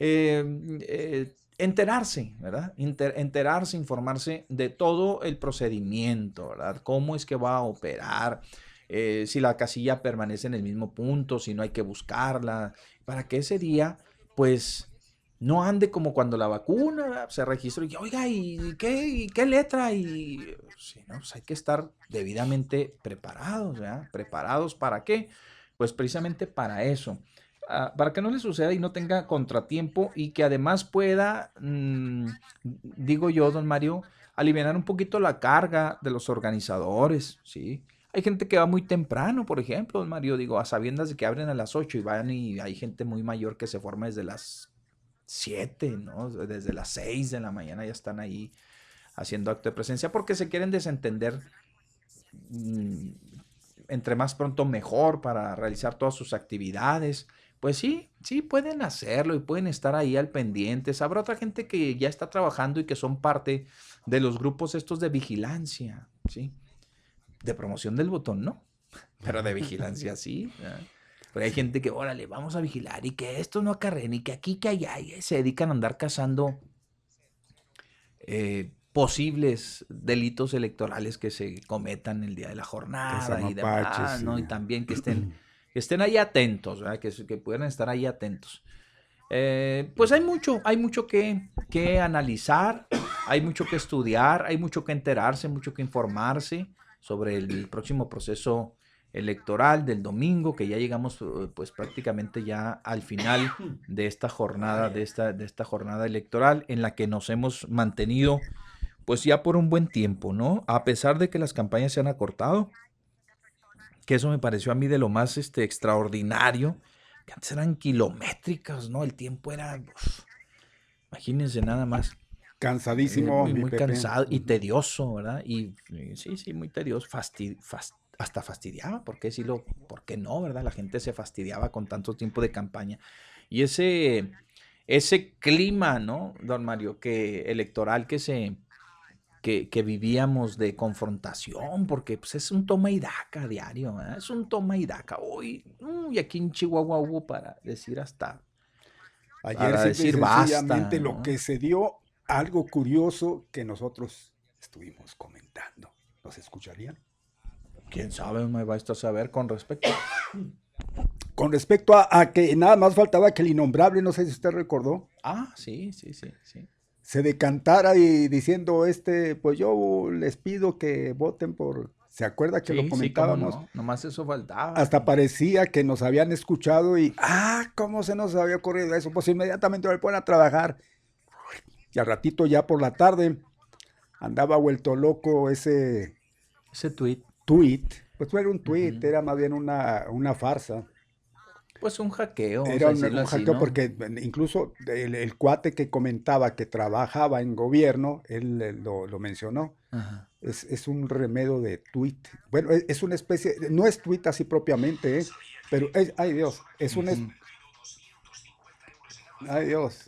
eh, eh, enterarse, ¿verdad? enterarse, informarse de todo el procedimiento, ¿verdad? Cómo es que va a operar, eh, si la casilla permanece en el mismo punto, si no hay que buscarla, para que ese día, pues, no ande como cuando la vacuna se registró y, oiga, ¿y qué, letra? Y, sí, no, pues hay que estar debidamente preparados, ¿verdad? ¿Preparados para qué? Pues precisamente para eso. Ah, para que no le suceda y no tenga contratiempo y que además pueda, mm, digo yo, don Mario, aliviar un poquito la carga de los organizadores, ¿sí? Hay gente que va muy temprano, por ejemplo, Mario, digo, a sabiendas de que abren a las 8 y van y hay gente muy mayor que se forma desde las 7, ¿no? Desde las 6 de la mañana ya están ahí haciendo acto de presencia porque se quieren desentender mm, entre más pronto mejor para realizar todas sus actividades. Pues sí, sí, pueden hacerlo y pueden estar ahí al pendiente. Habrá otra gente que ya está trabajando y que son parte de los grupos estos de vigilancia, ¿sí? De promoción del botón, no, pero de vigilancia sí. Pero hay gente que, órale, vamos a vigilar y que esto no acarreen y que aquí, que allá, y se dedican a andar cazando eh, posibles delitos electorales que se cometan el día de la jornada y demás, ¿no? Y también que estén, que estén ahí atentos, Que, que puedan estar ahí atentos. Eh, pues hay mucho, hay mucho que, que analizar, hay mucho que estudiar, hay mucho que enterarse, mucho que informarse sobre el próximo proceso electoral del domingo, que ya llegamos eh, pues prácticamente ya al final de esta jornada, de esta, de esta jornada electoral en la que nos hemos mantenido pues ya por un buen tiempo, ¿no? A pesar de que las campañas se han acortado, que eso me pareció a mí de lo más este, extraordinario, que antes eran kilométricas, ¿no? El tiempo era, imagínense nada más. Cansadísimo. muy, cansado y tedioso, ¿verdad? Y, sí, sí, muy tedioso, hasta fastidiaba, ¿por qué, ¿por qué no, verdad? La gente se fastidiaba con tanto tiempo de campaña. Y ese, ese clima, ¿no, don Mario, que electoral que se que, que vivíamos de confrontación, porque pues, es un toma y daca diario, ¿eh? es un toma y daca. Hoy, y aquí en Chihuahua hubo para decir hasta. Ayer para decir basta, basta, lo ¿no? que se dio, algo curioso que nosotros estuvimos comentando. ¿Nos escucharían? ¿Quién sabe? Me va a saber con respecto. Con respecto a, a que nada más faltaba que el innombrable, no sé si usted recordó, Ah, sí, sí, sí, sí. se decantara y diciendo, este, pues yo les pido que voten por... ¿Se acuerda que Sí, lo sí, comentábamos? no, Nomás eso faltaba. Hasta parecía que nos habían escuchado y, ah, ¿cómo se nos había ocurrido eso? Pues inmediatamente me ponen a trabajar. Y al ratito ya por la tarde andaba vuelto loco ese Ese tweet. tweet. Pues no era un tweet, era más bien una, una farsa. Pues un hackeo. Era un, un así, hackeo ¿no? porque incluso el, el cuate que comentaba que trabajaba en gobierno, él eh, lo, lo mencionó. Ajá. Es, es un remedio de tweet. Bueno, es, es una especie, no es tweet así propiamente, ¿eh? pero es, ay Dios, es un, ay Dios,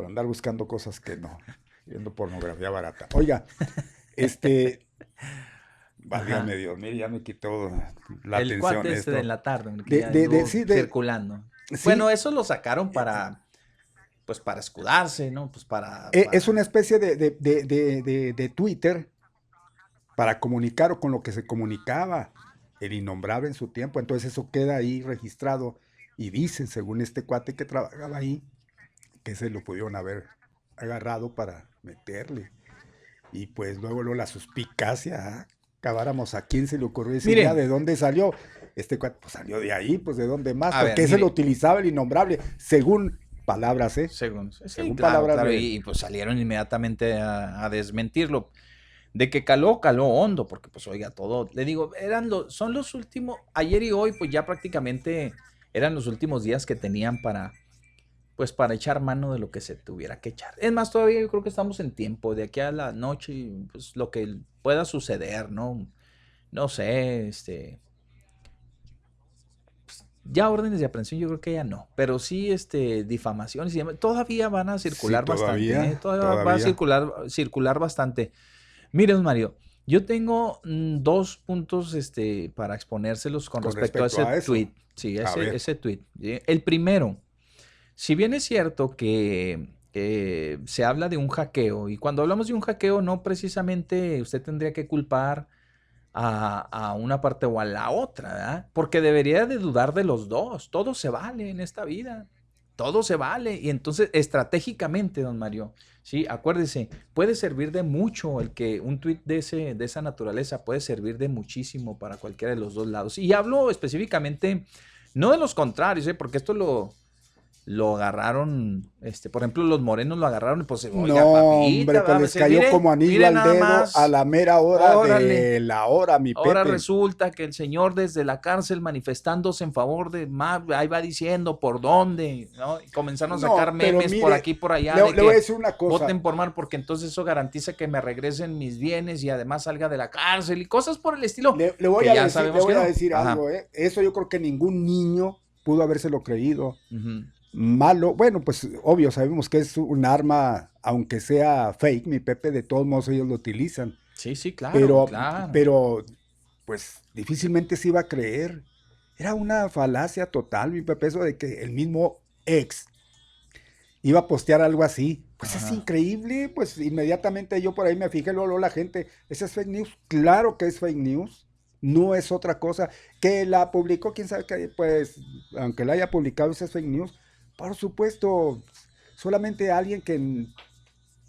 por andar buscando cosas que no, viendo pornografía barata. Oiga, este, válgame Dios, mire, ya me quitó la el atención cuate este de la tarde. De- de- sí, circulando. Sí. Bueno, eso lo sacaron para, pues para escudarse, ¿no? Pues para... Eh, para- Es una especie de, de- de- de- de- de Twitter para comunicar o con lo que se comunicaba el innombrable en su tiempo. Entonces eso queda ahí registrado y dicen, según este cuate que trabajaba ahí, que se lo pudieron haber agarrado para meterle. Y pues luego, luego la suspicacia, ah, acabáramos a quién se le ocurrió esa idea, de dónde salió. Este cuate pues, salió de ahí, pues de dónde más, A porque ver, ese lo utilizaba el innombrable, según palabras, ¿eh? Según, sí, según claro, palabras claro, de- y, y, pues salieron inmediatamente a, a desmentirlo. De que caló, caló hondo, porque pues oiga, todo, le digo, eran los, son los últimos, ayer y hoy pues ya prácticamente eran los últimos días que tenían para, pues para echar mano de lo que se tuviera que echar. Es más, todavía yo creo que estamos en tiempo, de aquí a la noche, pues lo que pueda suceder, ¿no? No sé, este... pues, Ya órdenes de aprehensión yo creo que ya no, pero sí este difamaciones y demás, todavía van a circular todavía, bastante, ¿eh? todavía, va a todavía. circular circular bastante. Miren, Mario, yo tengo mm, dos puntos este para exponérselos con, Con respecto, respecto a a ese eso. tweet. Sí, A ese, ese tweet. El primero, si bien es cierto que eh, se habla de un hackeo, y cuando hablamos de un hackeo, no precisamente usted tendría que culpar a, a una parte o a la otra, ¿verdad? Porque debería de dudar de los dos. Todo se vale en esta vida. Todo se vale. Y entonces, estratégicamente, don Mario, sí, acuérdese, puede servir de mucho el que un tuit de, ese, de esa naturaleza puede servir de muchísimo para cualquiera de los dos lados. Y hablo específicamente, no de los contrarios, ¿eh? porque esto lo, lo agarraron, este, por ejemplo, los morenos lo agarraron y pues, oiga, no, papita, hombre, pues va, les se- cayó como anillo al dedo más. a la mera hora Órale. de la hora, mi Ahora Pepe. resulta que el señor desde la cárcel manifestándose en favor de más, ahí va diciendo por dónde, ¿no? Y comenzaron a No, sacar memes por aquí por allá Le, de le que voy a decir una cosa. voten por mal porque entonces eso garantiza que me regresen mis bienes y además salga de la cárcel y cosas por el estilo. Le, le voy, a decir, voy a algo, ¿eh? Eso yo creo que ningún niño pudo habérselo creído. Ujú. Malo, bueno, pues obvio, sabemos que es un arma, aunque sea fake, mi Pepe, de todos modos ellos lo utilizan. Sí, sí, claro, pero, claro. pero, pues difícilmente se iba a creer. Era una falacia total, mi Pepe, eso de que el mismo ex iba a postear algo así. Pues es increíble, pues inmediatamente yo por ahí me fijé, luego, luego la gente, esa es fake news, claro que es fake news, no es otra cosa. Que la publicó, quién sabe que, pues, aunque la haya publicado, esa es fake news, por supuesto, solamente alguien que,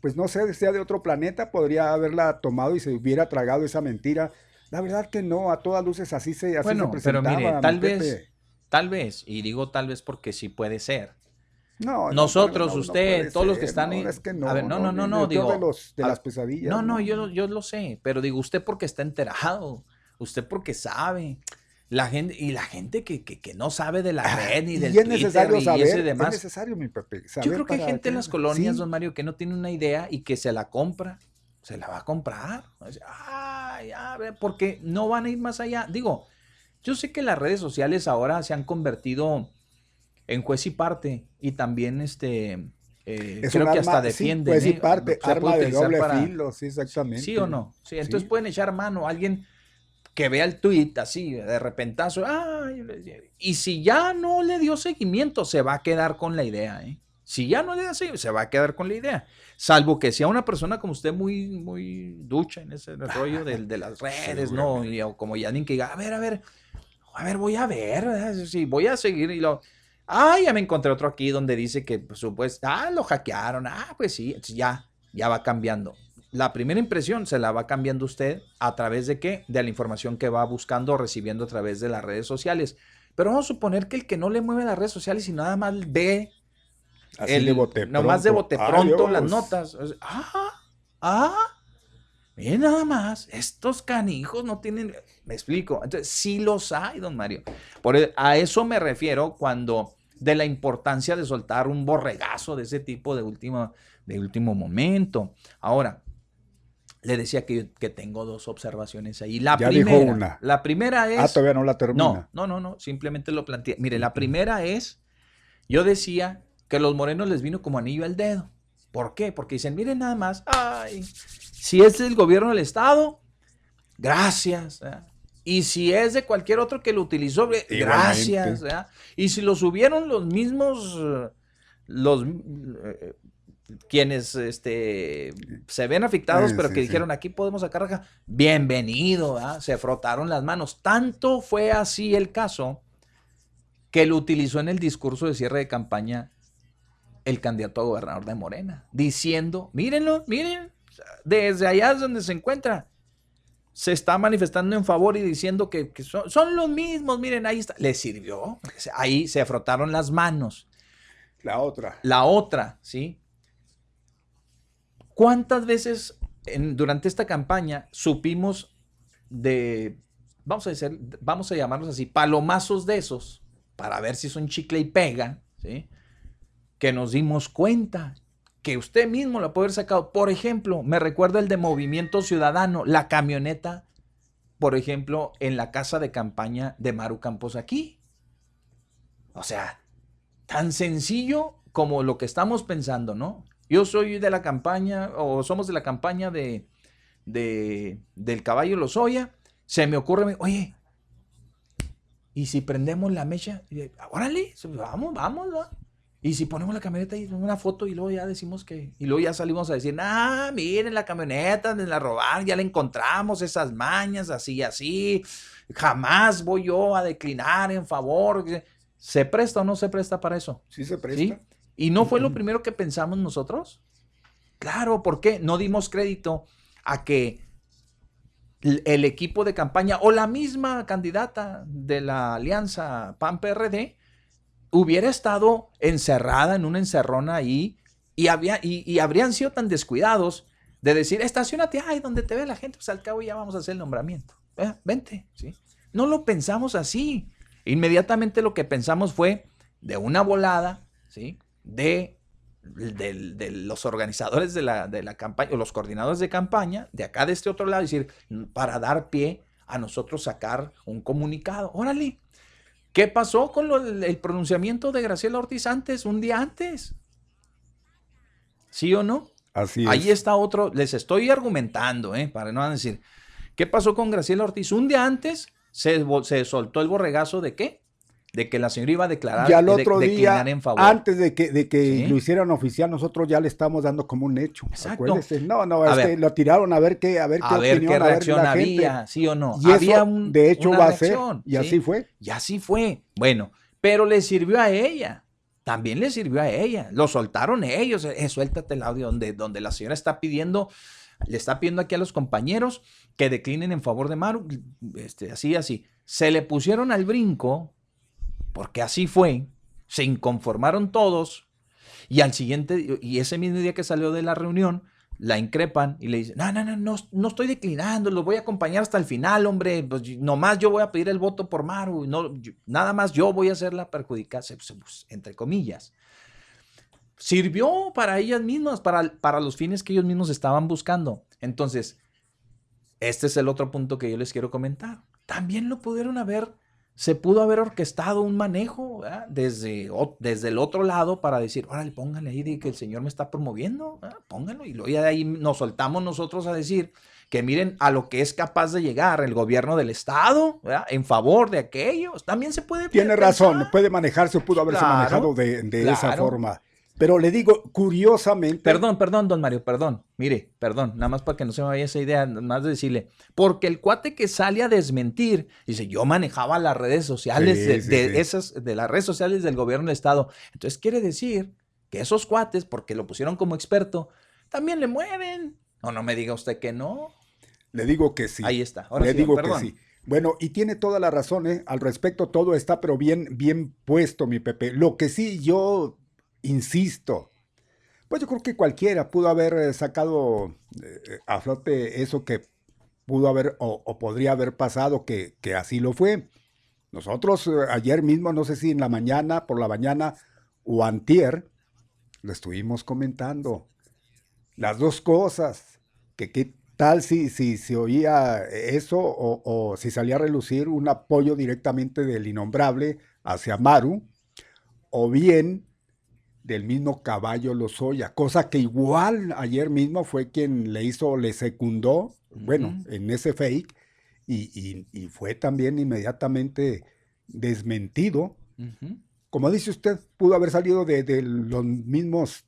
pues no sé, sea de otro planeta, podría haberla tomado y se hubiera tragado esa mentira. La verdad que no, a todas luces así se, así Bueno, se pero mire, mi tal Pepe. vez, tal vez, y digo tal vez porque sí puede ser. No, no, Nosotros, no, no usted, todos los que están ahí- es que no, a ver, no, no, no, no, digo, de, los, de a- las pesadillas. No, no, yo, yo lo sé, pero digo usted porque está enterado, usted porque sabe. La gente, y la gente que, que, que no sabe de la red ni Ah, Y del es Twitter necesario y saber, ese es demás. necesario, mi Pepe, Yo creo que hay para gente en las colonias, sí. don Mario, que no tiene una idea y que se la compra, se la va a comprar. O sea, Ay, a ver, porque no van a ir más allá. Digo, yo sé que las redes sociales ahora se han convertido en juez y parte y también este eh, creo que hasta defiende. Sí, juez y parte, arma de doble filo, sí, exactamente. Sí o no. Sí, entonces pueden echar mano alguien que vea el tweet así, de repentazo, y si ya no le dio seguimiento, se va a quedar con la idea, ¿eh? Si ya no le da seguimiento, se va a quedar con la idea. Salvo que sea una persona como usted muy, muy ducha en ese rollo de, de las redes, ¿no? Y, o como Yanin que diga, a ver, a ver, a ver, voy a ver, sí, voy a seguir y lo... Ah, ya me encontré otro aquí donde dice que, por supuesto, ah, lo hackearon, ah, pues sí, ya, ya va cambiando la primera impresión se la va cambiando usted a través de qué? De la información que va buscando o recibiendo a través de las redes sociales. Pero vamos a suponer que el que no le mueve las redes sociales y nada más ve Así el, de bote nomás de bote pronto las notas. Ah, ah, miren nada más, estos canijos no tienen, me explico. Entonces, sí los hay, don Mario. Por, e, a eso me refiero cuando de la importancia de soltar un borregazo de ese tipo de último, de último momento. Ahora, le decía que, tengo dos observaciones ahí. La primera, una. La primera es. Ah, todavía no la termina. No, no, no, no. Simplemente lo planteé. Mire, la primera es. Yo decía que los morenos les vino como anillo al dedo. ¿Por qué? Porque dicen, miren nada más, ay, si es del gobierno del Estado, gracias. Y si es de cualquier otro que lo utilizó, gracias. Y si lo subieron los mismos, los eh, quienes este, se ven afectados, pero que dijeron aquí podemos sacar bienvenido, se frotaron las manos. Tanto fue así el caso que lo utilizó en el discurso de cierre de campaña el candidato a gobernador de Morena, diciendo, mírenlo, miren, desde allá es donde se encuentra, se está manifestando en favor y diciendo que, son, son, los mismos, miren, ahí está, le sirvió, ahí se frotaron las manos. La otra. La otra, ¿sí? ¿Cuántas veces durante esta campaña supimos de, vamos a decir, vamos a llamarlos así, palomazos de esos, para ver si son chicle y pega, ¿sí? que nos dimos cuenta que usted mismo lo puede haber sacado. Por ejemplo, me recuerda el de Movimiento Ciudadano, la camioneta, por ejemplo, en la casa de campaña de Maru Campos aquí. O sea, tan sencillo como lo que estamos pensando, ¿no? Yo soy de la campaña, o somos de la campaña de, del caballo Lozoya. Se me ocurre, oye, ¿y si prendemos la mecha? Órale, vamos, vamos, Y si ponemos la camioneta y una foto y luego ya decimos que, y luego ya salimos a decir, ah, miren la camioneta, la robaron, ya la encontramos, esas mañas, así, y así, jamás voy yo a declinar en favor. ¿Se presta o no se presta para eso? Sí, se presta. ¿Y no fue lo primero que pensamos nosotros? Claro, ¿por qué? No dimos crédito a que el equipo de campaña o la misma candidata de la alianza PAN-PRD hubiera estado encerrada en una encerrona ahí y, había, y, habrían sido tan descuidados de decir, estacionate ahí donde te ve la gente, pues al cabo ya vamos a hacer el nombramiento. vente, ¿sí? No lo pensamos así. Inmediatamente lo que pensamos fue de una volada, ¿sí? De, los organizadores de la, de la, campaña, o los coordinadores de campaña, de acá de este otro lado, decir, para dar pie a nosotros sacar un comunicado. Órale, ¿qué pasó con el pronunciamiento de Graciela Ortiz antes, un día antes? ¿Sí o no? Así Ahí está otro, les estoy argumentando, ¿eh? para no decir, ¿qué pasó con Graciela Ortiz? Un día antes se, se soltó el borregazo de qué? De que la señora iba a declarar ya el otro día, en favor. Antes de que, de que lo hicieran oficial, nosotros ya le estamos dando como un hecho. Exacto. No, no, este, lo tiraron a ver qué, a ver qué, a ver qué reacción había, sí o no. Y había un, de hecho va a ser, y así fue. Y así fue. Bueno, pero le sirvió a ella. También le sirvió a ella. Lo soltaron ellos. Eh, suéltate el audio donde, donde la señora está pidiendo, le está pidiendo aquí a los compañeros que declinen en favor de Maru. Este, así, así. Se le pusieron al brinco porque así fue, se inconformaron todos y al siguiente, y ese mismo día que salió de la reunión, la increpan y le dicen, no, no, no, no, estoy declinando, los voy a acompañar hasta el final, hombre, pues nomás yo voy a pedir el voto por Maru, no, nada más yo voy a hacer la perjudicada, pues, entre comillas. Sirvió para ellas mismas, para, para los fines que ellos mismos estaban buscando. Entonces, este es el otro punto que yo les quiero comentar. También lo pudieron haber se pudo haber orquestado un manejo desde, desde el otro lado para decir, órale, póngale ahí de que el Señor me está promoviendo, póngalo. Y luego ya de ahí nos soltamos nosotros a decir que miren a lo que es capaz de llegar el gobierno del Estado en favor de aquellos. También se puede. Tiene razón, puede manejarse, pudo haberse manejado de, esa forma. Pero le digo, curiosamente. Perdón, perdón, don Mario, perdón. Mire, perdón, nada más para que no se me vaya esa idea, nada más de decirle. Porque el cuate que sale a desmentir, dice, yo manejaba las redes sociales de, esas, de las redes sociales del gobierno del Estado. Entonces quiere decir que esos cuates, porque lo pusieron como experto, también le mueven. O no me diga usted que no. Le digo que sí. Ahí está. le digo que sí. Bueno, y tiene toda la razón, ¿eh? Al respecto, todo está, pero bien, bien puesto, mi Pepe. Lo que sí yo insisto, pues yo creo que cualquiera pudo haber eh, sacado eh, a flote eso que pudo haber o, podría haber pasado, que, que, así lo fue. Nosotros eh, ayer mismo, no sé si en la mañana, por la mañana o antier, lo estuvimos comentando. Las dos cosas, que qué tal si, si se oía eso o, o si salía a relucir un apoyo directamente del innombrable hacia Maru, o bien del mismo caballo Lozoya, cosa que igual ayer mismo fue quien le hizo, le secundó, bueno, en ese fake, y, fue también inmediatamente desmentido. Como dice usted, pudo haber salido de, los mismos,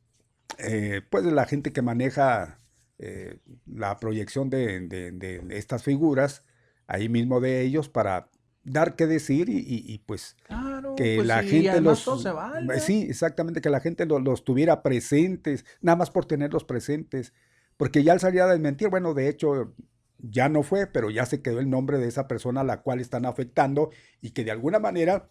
eh, pues de la gente que maneja eh, la proyección de, estas figuras, ahí mismo de ellos, para dar que decir y, pues que pues la gente los sí exactamente que la gente los, tuviera presentes nada más por tenerlos presentes porque ya al salir a desmentir bueno de hecho ya no fue pero ya se quedó el nombre de esa persona a la cual están afectando y que de alguna manera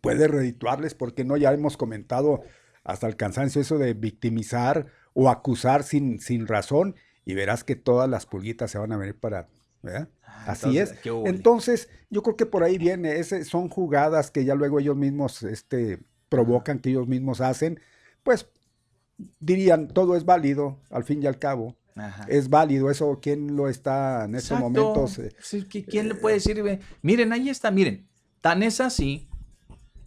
puede redituarles porque no ya hemos comentado hasta el cansancio eso de victimizar o acusar sin, sin razón y verás que todas las pulguitas se van a venir para ¿verdad? Así es. Entonces, yo creo que por ahí viene, ese, son jugadas que ya luego ellos mismos este, provocan, que ellos mismos hacen, pues dirían, todo es válido, al fin y al cabo. Es válido eso, ¿quién lo está en estos momentos? Eh, ¿Quién le puede decir? Miren, ahí está, miren, tan es así,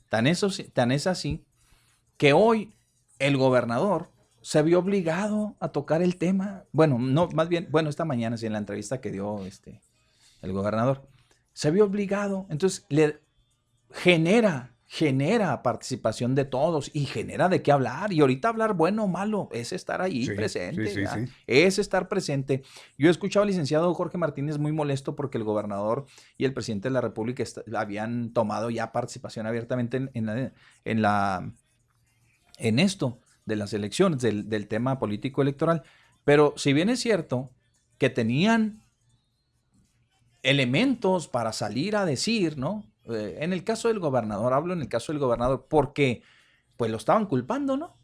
tan, eso, tan es así, que hoy el gobernador se vio obligado a tocar el tema. Bueno, no, más bien, bueno, esta mañana sí en la entrevista que dio este el gobernador, se vio obligado. Entonces, le genera, genera participación de todos y genera de qué hablar. Y ahorita hablar bueno o malo es estar ahí presente. es estar presente. Yo he escuchado al licenciado Jorge Martínez muy molesto porque el gobernador y el presidente de la República habían tomado ya participación abiertamente en, la, en, la, en esto de las elecciones, del, del tema político electoral. Pero si bien es cierto que tenían elementos para salir a decir, ¿no? Eh, en el caso del gobernador, hablo en el caso del gobernador, porque pues lo estaban culpando, ¿no?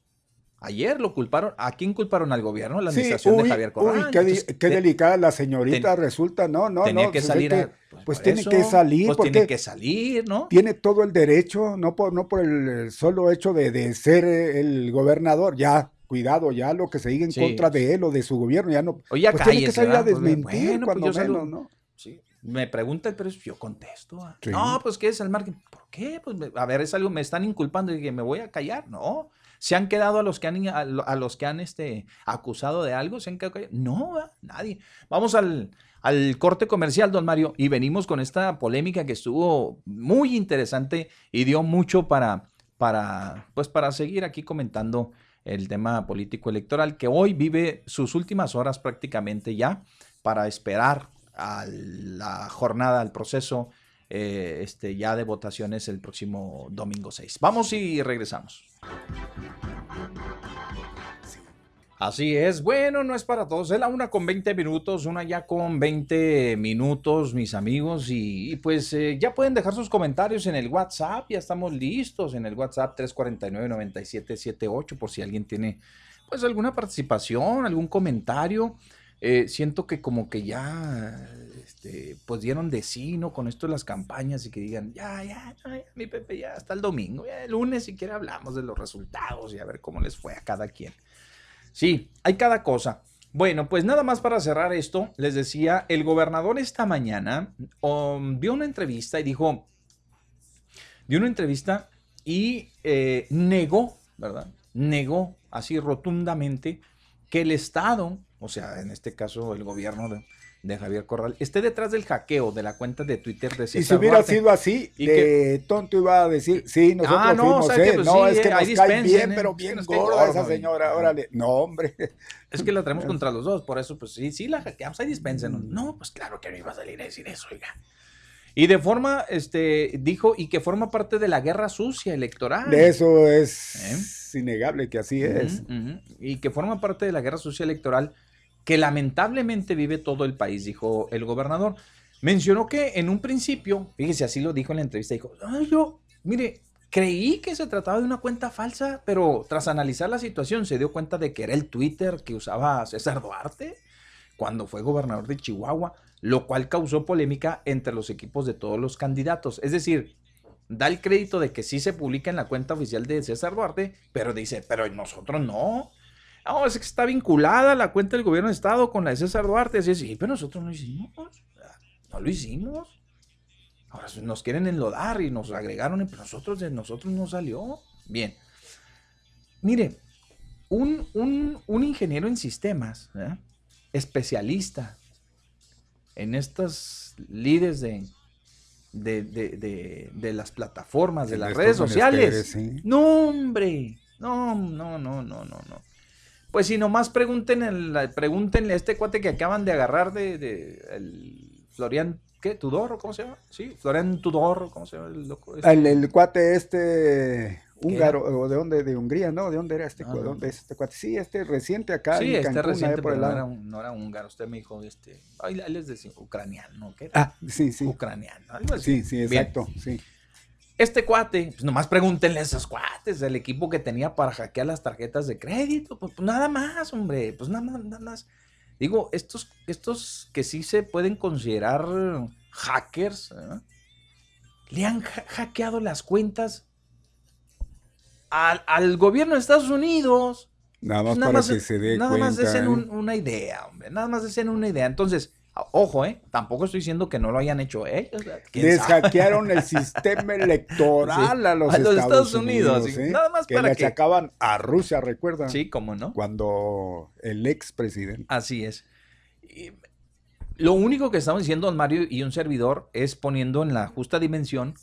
Ayer lo culparon, ¿a quién culparon al gobierno? La administración de Javier Corral. Uy, qué, delicada la señorita resulta, no, no, tenía no. que salir. pues, pues tiene que salir. Pues tiene que salir, ¿no? Tiene todo el derecho, no por, no por el solo hecho de, ser el gobernador, ya, cuidado, ya lo que se diga en contra de él o de su gobierno, ya no. Oye, pues tiene que salir a desmentir cuando menos, ¿no? Sí me pregunta pero yo contesto. Ah. No, pues ¿qué es el marketing? ¿Por qué? Pues a ver, es algo, me están inculpando y que me voy a callar. No. ¿Se han quedado a los que han, a, los que han este, acusado de algo? ¿Se han quedado? No, nadie. Vamos al, al corte comercial, don Mario, y venimos con esta polémica que estuvo muy interesante y dio mucho para, para, pues para seguir aquí comentando el tema político electoral que hoy vive sus últimas horas prácticamente ya para esperar a la jornada, al proceso eh, este, ya de votaciones el próximo domingo 6. Vamos y regresamos. Así es, bueno, no es para todos, es la una con 20 minutos, una ya con 20 minutos, mis amigos, y, pues eh, ya pueden dejar sus comentarios en el WhatsApp, ya estamos listos en el WhatsApp 349-9778 por si alguien tiene pues alguna participación, algún comentario. Eh, siento que como que ya, este, pues dieron de sí, ¿no? Con esto de las campañas y que digan, ya, ya, ya, mi Pepe, ya hasta el domingo, ya el lunes si quiere hablamos de los resultados y a ver cómo les fue a cada quien. Sí, hay cada cosa. Bueno, pues nada más para cerrar esto, les decía, el gobernador esta mañana um, dio una entrevista y dijo, dio una entrevista y eh, negó, ¿verdad? Negó así rotundamente que el Estado, o sea, en este caso el gobierno de, de Javier Corral esté detrás del hackeo de la cuenta de Twitter de César Y si hubiera sido así, y que tonto iba a decir, sí, nosotros ah, no, fuimos, ¿eh? Pues no, es que nos cae bien, ¿eh? pero bien gorda esa señora, órale. No, hombre. Es que la traemos contra los dos, por eso, pues sí, sí la hackeamos, ahí dispensen. No, pues claro que no iba a salir a decir eso, oiga. Y de forma, este, dijo, y que forma parte de la guerra sucia electoral. De eso es ¿Eh? innegable que así es. Y que forma parte de la guerra sucia electoral que lamentablemente vive todo el país, dijo el gobernador. Mencionó que en un principio, fíjese, así lo dijo en la entrevista, dijo, Ay, yo, mire, creí que se trataba de una cuenta falsa, pero tras analizar la situación se dio cuenta de que era el Twitter que usaba César Duarte cuando fue gobernador de Chihuahua, lo cual causó polémica entre los equipos de todos los candidatos. Es decir, da el crédito de que sí se publica en la cuenta oficial de César Duarte, pero dice, pero nosotros no. No, es que está vinculada la cuenta del gobierno de Estado con la de César Duarte. Así sí, pero nosotros no hicimos. No lo hicimos. Ahora nos quieren enlodar y nos agregaron, pero nosotros de nosotros no salió. Bien. Mire, un, ingeniero en sistemas, especialista en estas líderes de, de, las plataformas, de las redes sociales. No, hombre. No, no, no, no, no, no. Pues si nomás pregúntenle, pregúntenle a este cuate que acaban de agarrar de, de el Florian, ¿qué? ¿Tudor? ¿Cómo se llama? Sí, Florian Tudor, ¿cómo se llama el loco? Este? El, cuate este húngaro, o de dónde, de Hungría, ¿no? ¿De dónde era este, ¿dónde es este cuate? Sí, este reciente acá sí, este reciente, pero no, era, no era húngaro, usted me dijo, este, ay, él es de ucraniano, ¿qué? Ah, sí, sí. Ucraniano, algo así. Sí, sí, exacto, sí. Este cuate, pues nomás pregúntenle a esos cuates, el equipo que tenía para hackear las tarjetas de crédito, pues, pues nada más, hombre, pues nada más, nada más. Digo, estos, estos que sí se pueden considerar hackers, ¿eh? le han hackeado las cuentas al, gobierno de Estados Unidos. Nada más, para que se dé Nada más desen ¿eh? una idea, hombre, nada más desen una idea. Entonces, Ojo, ¿eh? Tampoco estoy diciendo que no lo hayan hecho ellos. Les hackearon el sistema electoral a, los, Estados, Unidos. ¿eh? Nada más que le achacaban a Rusia, ¿recuerdan? Sí, cómo no. Cuando el ex presidente. Así es. lo único que estamos diciendo, don Mario y un servidor, es poniendo en la justa dimensión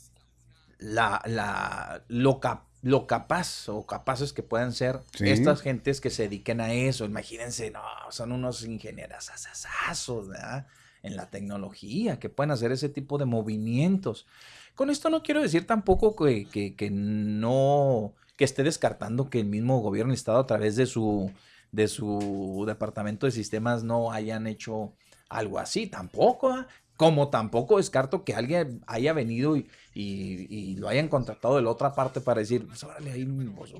la, la, lo, lo capaz o capaces que puedan ser estas gentes que se dediquen a eso. Imagínense, no, son unos ingenieros asasazos, ¿verdad? En la tecnología, que pueden hacer ese tipo de movimientos. Con esto no quiero decir tampoco que, que, no, que esté descartando que el mismo gobierno del Estado a través de su, de su departamento de sistemas no hayan hecho algo así, tampoco. ¿ah? Como tampoco descarto que alguien haya venido y, lo hayan contratado de la otra parte para decir, pues órale, ahí pues,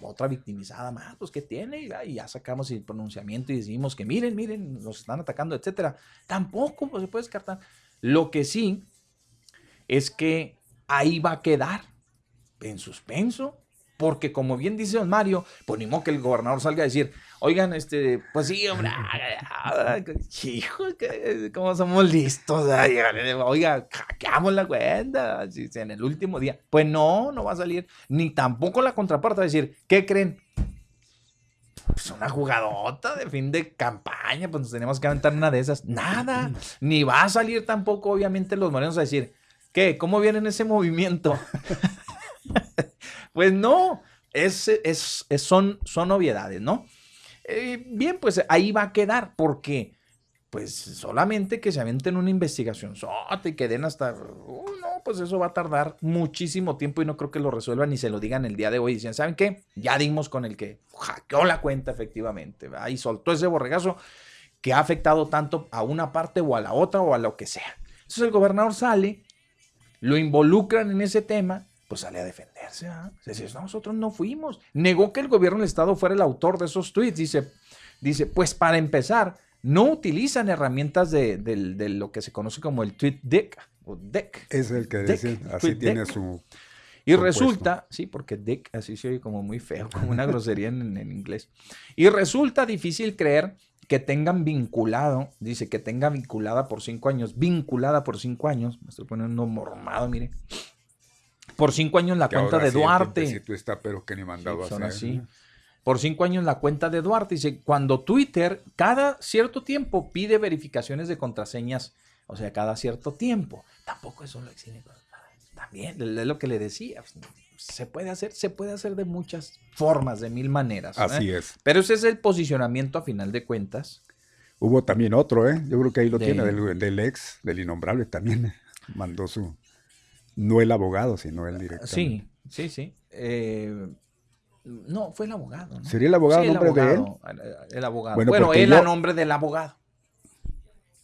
otra victimizada más, pues ¿qué tiene? Y ya sacamos el pronunciamiento y decimos que miren, miren, nos están atacando, etcétera. Tampoco pues, se puede descartar. Lo que sí es que ahí va a quedar en suspenso porque como bien dice don Mario, pues ni que el gobernador salga a decir, oigan, este, pues sí, hombre, hijo, cómo somos listos, oiga, hackeamos la cuenta, en el último día. Pues no, no va a salir, ni tampoco la contraparte va a decir, ¿qué creen? Pues una jugadota de fin de campaña, pues nos tenemos que aventar una de esas. Nada, ni va a salir tampoco, obviamente, los morenos a decir, ¿qué? ¿Cómo viene ese movimiento? Pues no, es, es, son, son obviedades, ¿no? Eh, bien, pues ahí va a quedar, porque pues solamente que se avienten una investigación y que den hasta, uh, no, pues eso va a tardar muchísimo tiempo y no creo que lo resuelvan ni se lo digan el día de hoy. Dicen, ¿saben qué? Ya dimos con el que hackeó la cuenta efectivamente, ahí soltó ese borregazo que ha afectado tanto a una parte o a la otra o a lo que sea. Entonces el gobernador sale, lo involucran en ese tema pues sale a defenderse. ¿ah? Dice, nosotros no fuimos. Negó que el gobierno del Estado fuera el autor de esos tweets. Dice, dice pues para empezar, no utilizan herramientas de, lo que se conoce como el tweet deck. O deck. Es el que dice, así tiene su... Y resulta, sí, porque deck así se oye como muy feo, como una grosería en, en, inglés. Y resulta difícil creer que tengan vinculado, dice que tenga vinculada por cinco años, vinculada por cinco años, me estoy poniendo mormado, mire, Por cinco años la Que cuenta de sí, Duarte. está, pero que ni mandado Sí, a son hacer. así. Por cinco años la cuenta de Duarte. Dice, cuando Twitter cada cierto tiempo pide verificaciones de contraseñas, o sea, cada cierto tiempo. Tampoco eso lo exige. También, es lo que le decía. Se puede hacer, se puede hacer de muchas formas, de mil maneras. ¿eh? Así es. Pero ese es el posicionamiento a final de cuentas. Hubo también otro, ¿eh? Yo creo que ahí lo De- tiene, del, del ex, del innombrable también. Mandó su. No el abogado, sino el director. Sí, sí, sí. Eh, no, fue el abogado. ¿no? ¿Sería el abogado Sí, a nombre de él? abogado, El abogado. Bueno, Bueno, él yo- a nombre del abogado.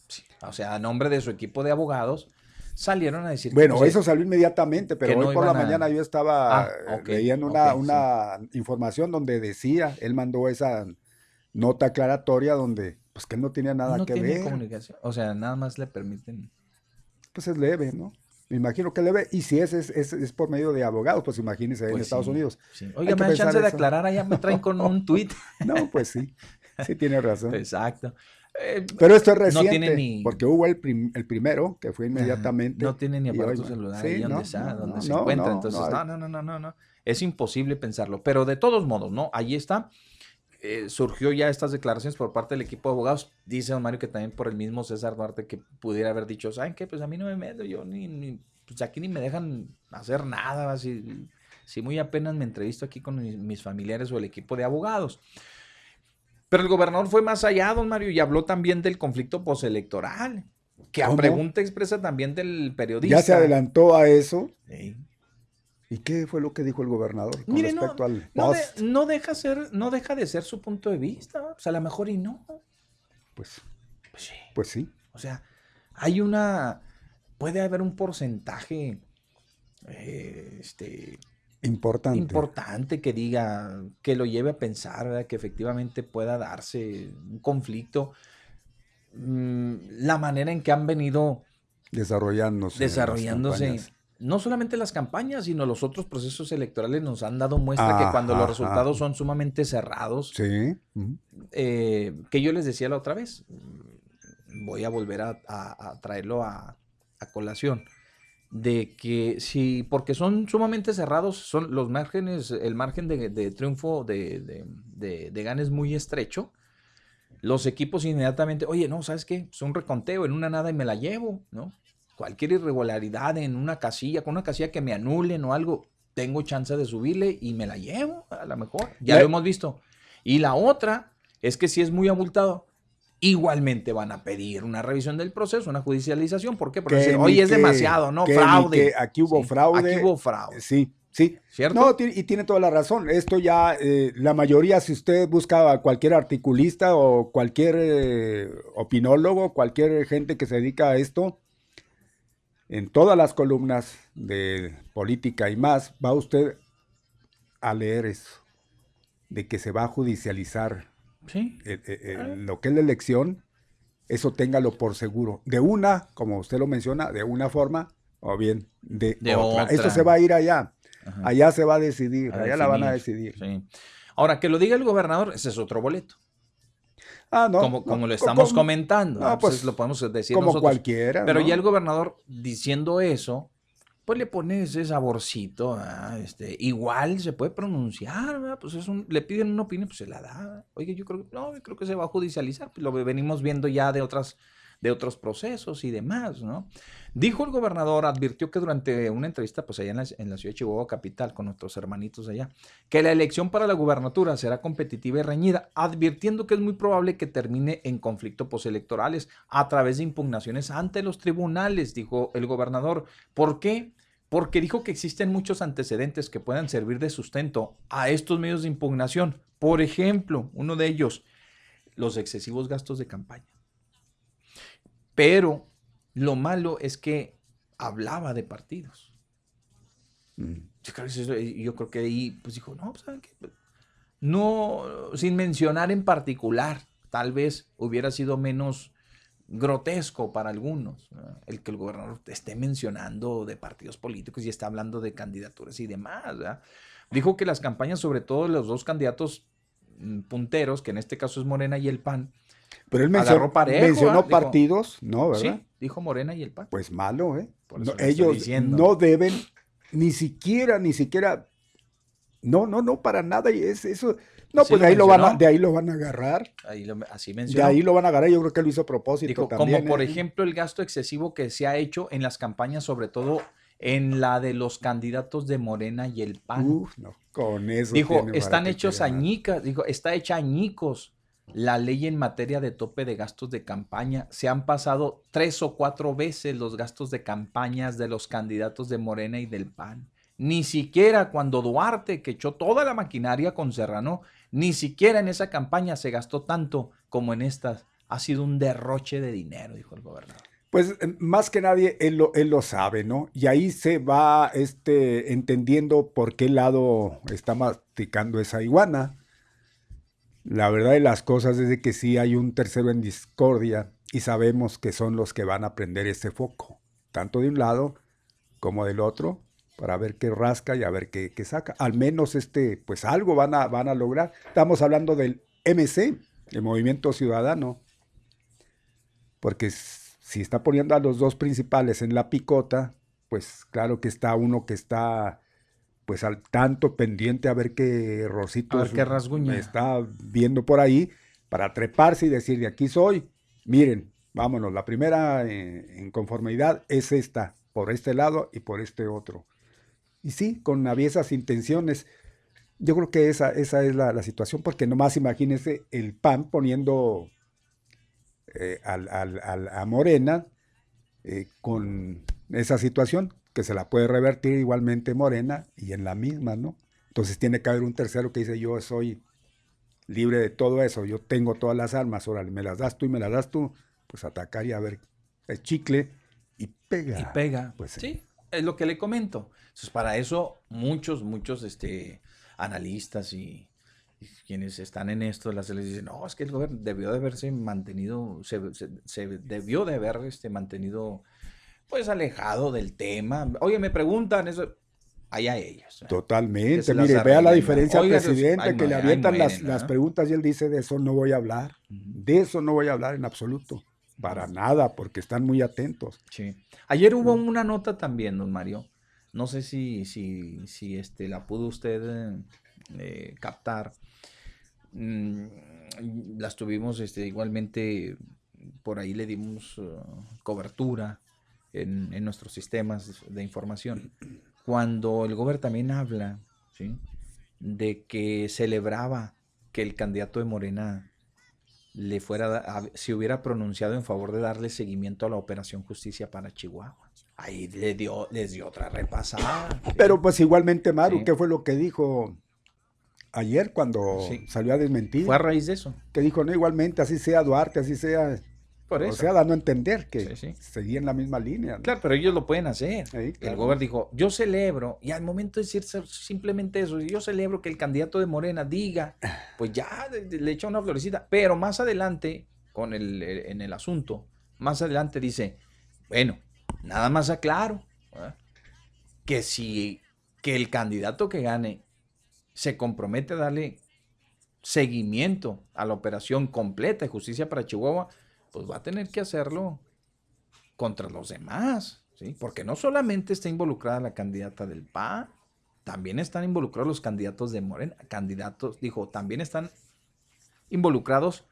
Sí, o sea, a nombre de su equipo de abogados salieron a decir. que, Bueno, eso salió inmediatamente, pero no hoy por la a- mañana yo estaba Ah, eh, ok, leyendo una, una información donde decía, él mandó esa nota aclaratoria donde, pues que él no tenía nada no que tiene ver. comunicación. O sea, nada más le permiten. Pues es leve, ¿no? Me imagino que es leve. Y si es, es, es, es por medio de abogados, pues imagínense en Pues Estados Unidos. sí. Oiga, me dan chance de aclarar, allá me traen con un tuit. No, pues sí. Sí tiene razón. Exacto. Eh, Pero esto es reciente, ni- porque hubo el, prim- el primero, que fue inmediatamente. No tiene ni aparato hoy- celular sí, ahí donde, no, está, no, donde se encuentra. no, Entonces, no, no, no, no, no, no, no. Es imposible pensarlo. Pero de todos modos, ¿no? Ahí está. Eh, surgió ya estas declaraciones por parte del equipo de abogados. Dice don Mario que también por el mismo César Duarte que pudiera haber dicho, ¿saben qué? Pues a mí no me meto, yo ni, ni- pues aquí ni me dejan hacer nada. Si, si muy apenas me entrevisto aquí con mis, mis familiares o el equipo de abogados. Pero el gobernador fue más allá, don Mario, y habló también del conflicto postelectoral. Que a ¿Cómo? pregunta expresa también del periodista. Ya se adelantó a eso. Sí. ¿Y qué fue lo que dijo el gobernador con Mire, no, respecto al no, de- post? no deja ser, no deja de ser su punto de vista. O sea, a lo mejor y no. Pues, Pues sí. pues sí. O sea, hay una. Puede haber un porcentaje eh, este, Importante. importante que diga, que lo lleve a pensar, ¿verdad? que efectivamente pueda darse un conflicto. Mm, la manera en que han venido desarrollándose. desarrollándose. No solamente las campañas, sino los otros procesos electorales nos han dado muestra que cuando los resultados son sumamente cerrados, Sí. eh, que yo les decía la otra vez, voy a volver a, a- a traerlo a, a colación, de que si, porque son sumamente cerrados, son los márgenes, el margen de, de triunfo de, de, de, de gana es muy estrecho, los equipos inmediatamente, oye, no, ¿sabes qué? Es un reconteo en una nada y me la llevo, ¿no? Cualquier irregularidad en una casilla, con una casilla que me anulen o algo, tengo chance de subirle y me la llevo, a lo mejor. Ya lo hemos visto. Y la otra es que si es muy abultado, igualmente van a pedir una revisión del proceso, una judicialización. ¿Por qué? Porque ni oye, es que- demasiado, ¿no? que Fraude. aquí hubo fraude. Aquí hubo fraude. Sí, sí. ¿Cierto? No, y tiene toda la razón. Esto ya, eh, la mayoría, si usted busca a cualquier articulista o cualquier eh, opinólogo, cualquier gente que se dedica a esto, en todas las columnas de política y más, va usted a leer eso, de que se va a judicializar Sí. el- el- el- lo que es la elección, eso téngalo por seguro. De una, como usted lo menciona, de una forma o bien de, De otra. otra. Esto se va a ir allá. Ajá. Allá se va a decidir, A allá la van a decidir. sí. Ahora, que lo diga el gobernador, ese es otro boleto. Ah, no. como, no, como lo estamos como- comentando. no, ¿no? pues, Entonces lo podemos decir Como nosotros. cualquiera. Pero ya el gobernador diciendo eso, pues le pone ese saborcito. ah, Este, igual se puede pronunciar, ¿verdad? Pues es un, le piden una opinión, pues se la da. Oye, yo creo, no, yo creo que se va a judicializar. Pues lo venimos viendo ya de otras de otros procesos y demás, ¿no? Dijo el gobernador, advirtió que durante una entrevista, pues allá en la, ciudad de Chihuahua capital, con nuestros hermanitos allá, que la elección para la gubernatura será competitiva y reñida, advirtiendo que es muy probable que termine en conflicto postelectorales a través de impugnaciones ante los tribunales, dijo el gobernador. ¿Por qué? Porque dijo que existen muchos antecedentes que puedan servir de sustento a estos medios de impugnación. Por ejemplo, uno de ellos, los excesivos gastos de campaña. Pero lo malo es que hablaba de partidos. Mm. Yo creo que, ahí pues dijo, no, pues, ¿saben qué? No, sin mencionar en particular, tal vez hubiera sido menos grotesco para algunos ¿verdad? el que el gobernador esté mencionando de partidos políticos y está hablando de candidaturas y demás. Dijo que las campañas, sobre todo los dos candidatos mm, punteros, que en este caso es Morena y el PAN, Pero él mencionó, parejo, mencionó. Dijo- partidos, ¿no? ¿Verdad? Sí, dijo Morena y el PAN. Pues malo, ¿eh? No, ellos no deben ni siquiera, ni siquiera, no, no, no, para nada, y es eso. No, pues de ahí, lo van a, de ahí lo van a agarrar. Ahí así mencionó. De ahí lo van a agarrar, yo creo que lo hizo a propósito también. Como por ¿eh? ejemplo el gasto excesivo que se ha hecho en las campañas, sobre todo en la de los candidatos de Morena y el PAN. Uf, no, con eso. Dijo, están hechos añicas, dijo, está hecha añicos la ley en materia de tope de gastos de campaña. Se han pasado tres o cuatro veces los gastos de campañas de los candidatos de Morena y del PAN. Ni siquiera cuando Duarte, que echó toda la maquinaria con Serrano, ni siquiera en esa campaña se gastó tanto como en estas. Ha sido un derroche de dinero, dijo el gobernador. Pues eh, más que nadie él lo, él lo sabe, ¿no? Y ahí se va este, entendiendo por qué lado está masticando esa iguana. La verdad de las cosas es de que sí hay un tercero en discordia y sabemos que son los que van a prender ese foco, tanto de un lado como del otro, para ver qué rasca y a ver qué, qué saca. Al menos este, pues algo van a, van a lograr. Estamos hablando del MC, el Movimiento Ciudadano, porque si está poniendo a los dos principales en la picota, pues claro que está uno que está pues al tanto pendiente a ver qué Rosito me está viendo por ahí para treparse y decir de aquí soy. Miren, vámonos, la primera eh, en, conformidad es esta, por este lado y por este otro. Y sí, con aviesas intenciones. Yo creo que esa, esa es la, situación, porque nomás imagínense el PAN poniendo eh, a Morena eh, con esa situación, que se la puede revertir igualmente Morena y en la misma, ¿no? Entonces tiene que haber un tercero que dice yo soy libre de todo eso, yo tengo todas las armas, órale, me las das tú y me las das tú, pues atacar y a ver el chicle y pega. Y pega. Pues sí, es lo que le comento. Entonces para eso muchos, muchos este, analistas y, quienes están en esto, las les dicen, no, es que el gobierno debió de haberse mantenido, se, se, debió de haber este, mantenido pues alejado del tema. Oye, me preguntan eso. Allá ellos. Totalmente. Mire, vea la diferencia al presidente que le avientan las, preguntas y él dice, de eso no voy a hablar. De eso no voy a hablar en absoluto. Para nada, porque están muy atentos. Sí. Ayer hubo una nota también, don Mario. No sé si, si, si este, la pudo usted eh, captar. Mm, las tuvimos este, igualmente, por ahí le dimos uh, cobertura en, nuestros sistemas de información. Cuando el gobierno también habla de que celebraba que el candidato de Morena le fuera se hubiera pronunciado en favor de darle seguimiento a la operación justicia para Chihuahua. Ahí le dio, les dio otra repasada. Pero pues igualmente, Maru, ¿qué fue lo que dijo ayer cuando salió a desmentir? Fue a raíz de eso. Que dijo, no, igualmente, así sea Duarte, así sea o sea, dando a entender que seguía en la misma línea. Claro, pero ellos lo pueden hacer. El gobierno dijo, yo celebro, y al momento de decir simplemente eso, yo celebro que el candidato de Morena diga, pues ya le echa una florecita, pero más adelante, con el, en el asunto, más adelante dice, bueno, nada más aclaro, que si que el candidato que gane se compromete a darle seguimiento a la operación completa de justicia para Chihuahua, pues va a tener que hacerlo contra los demás, ¿sí? Porque no solamente está involucrada la candidata del PA, también están involucrados los candidatos de Morena, candidatos, dijo, también están involucrados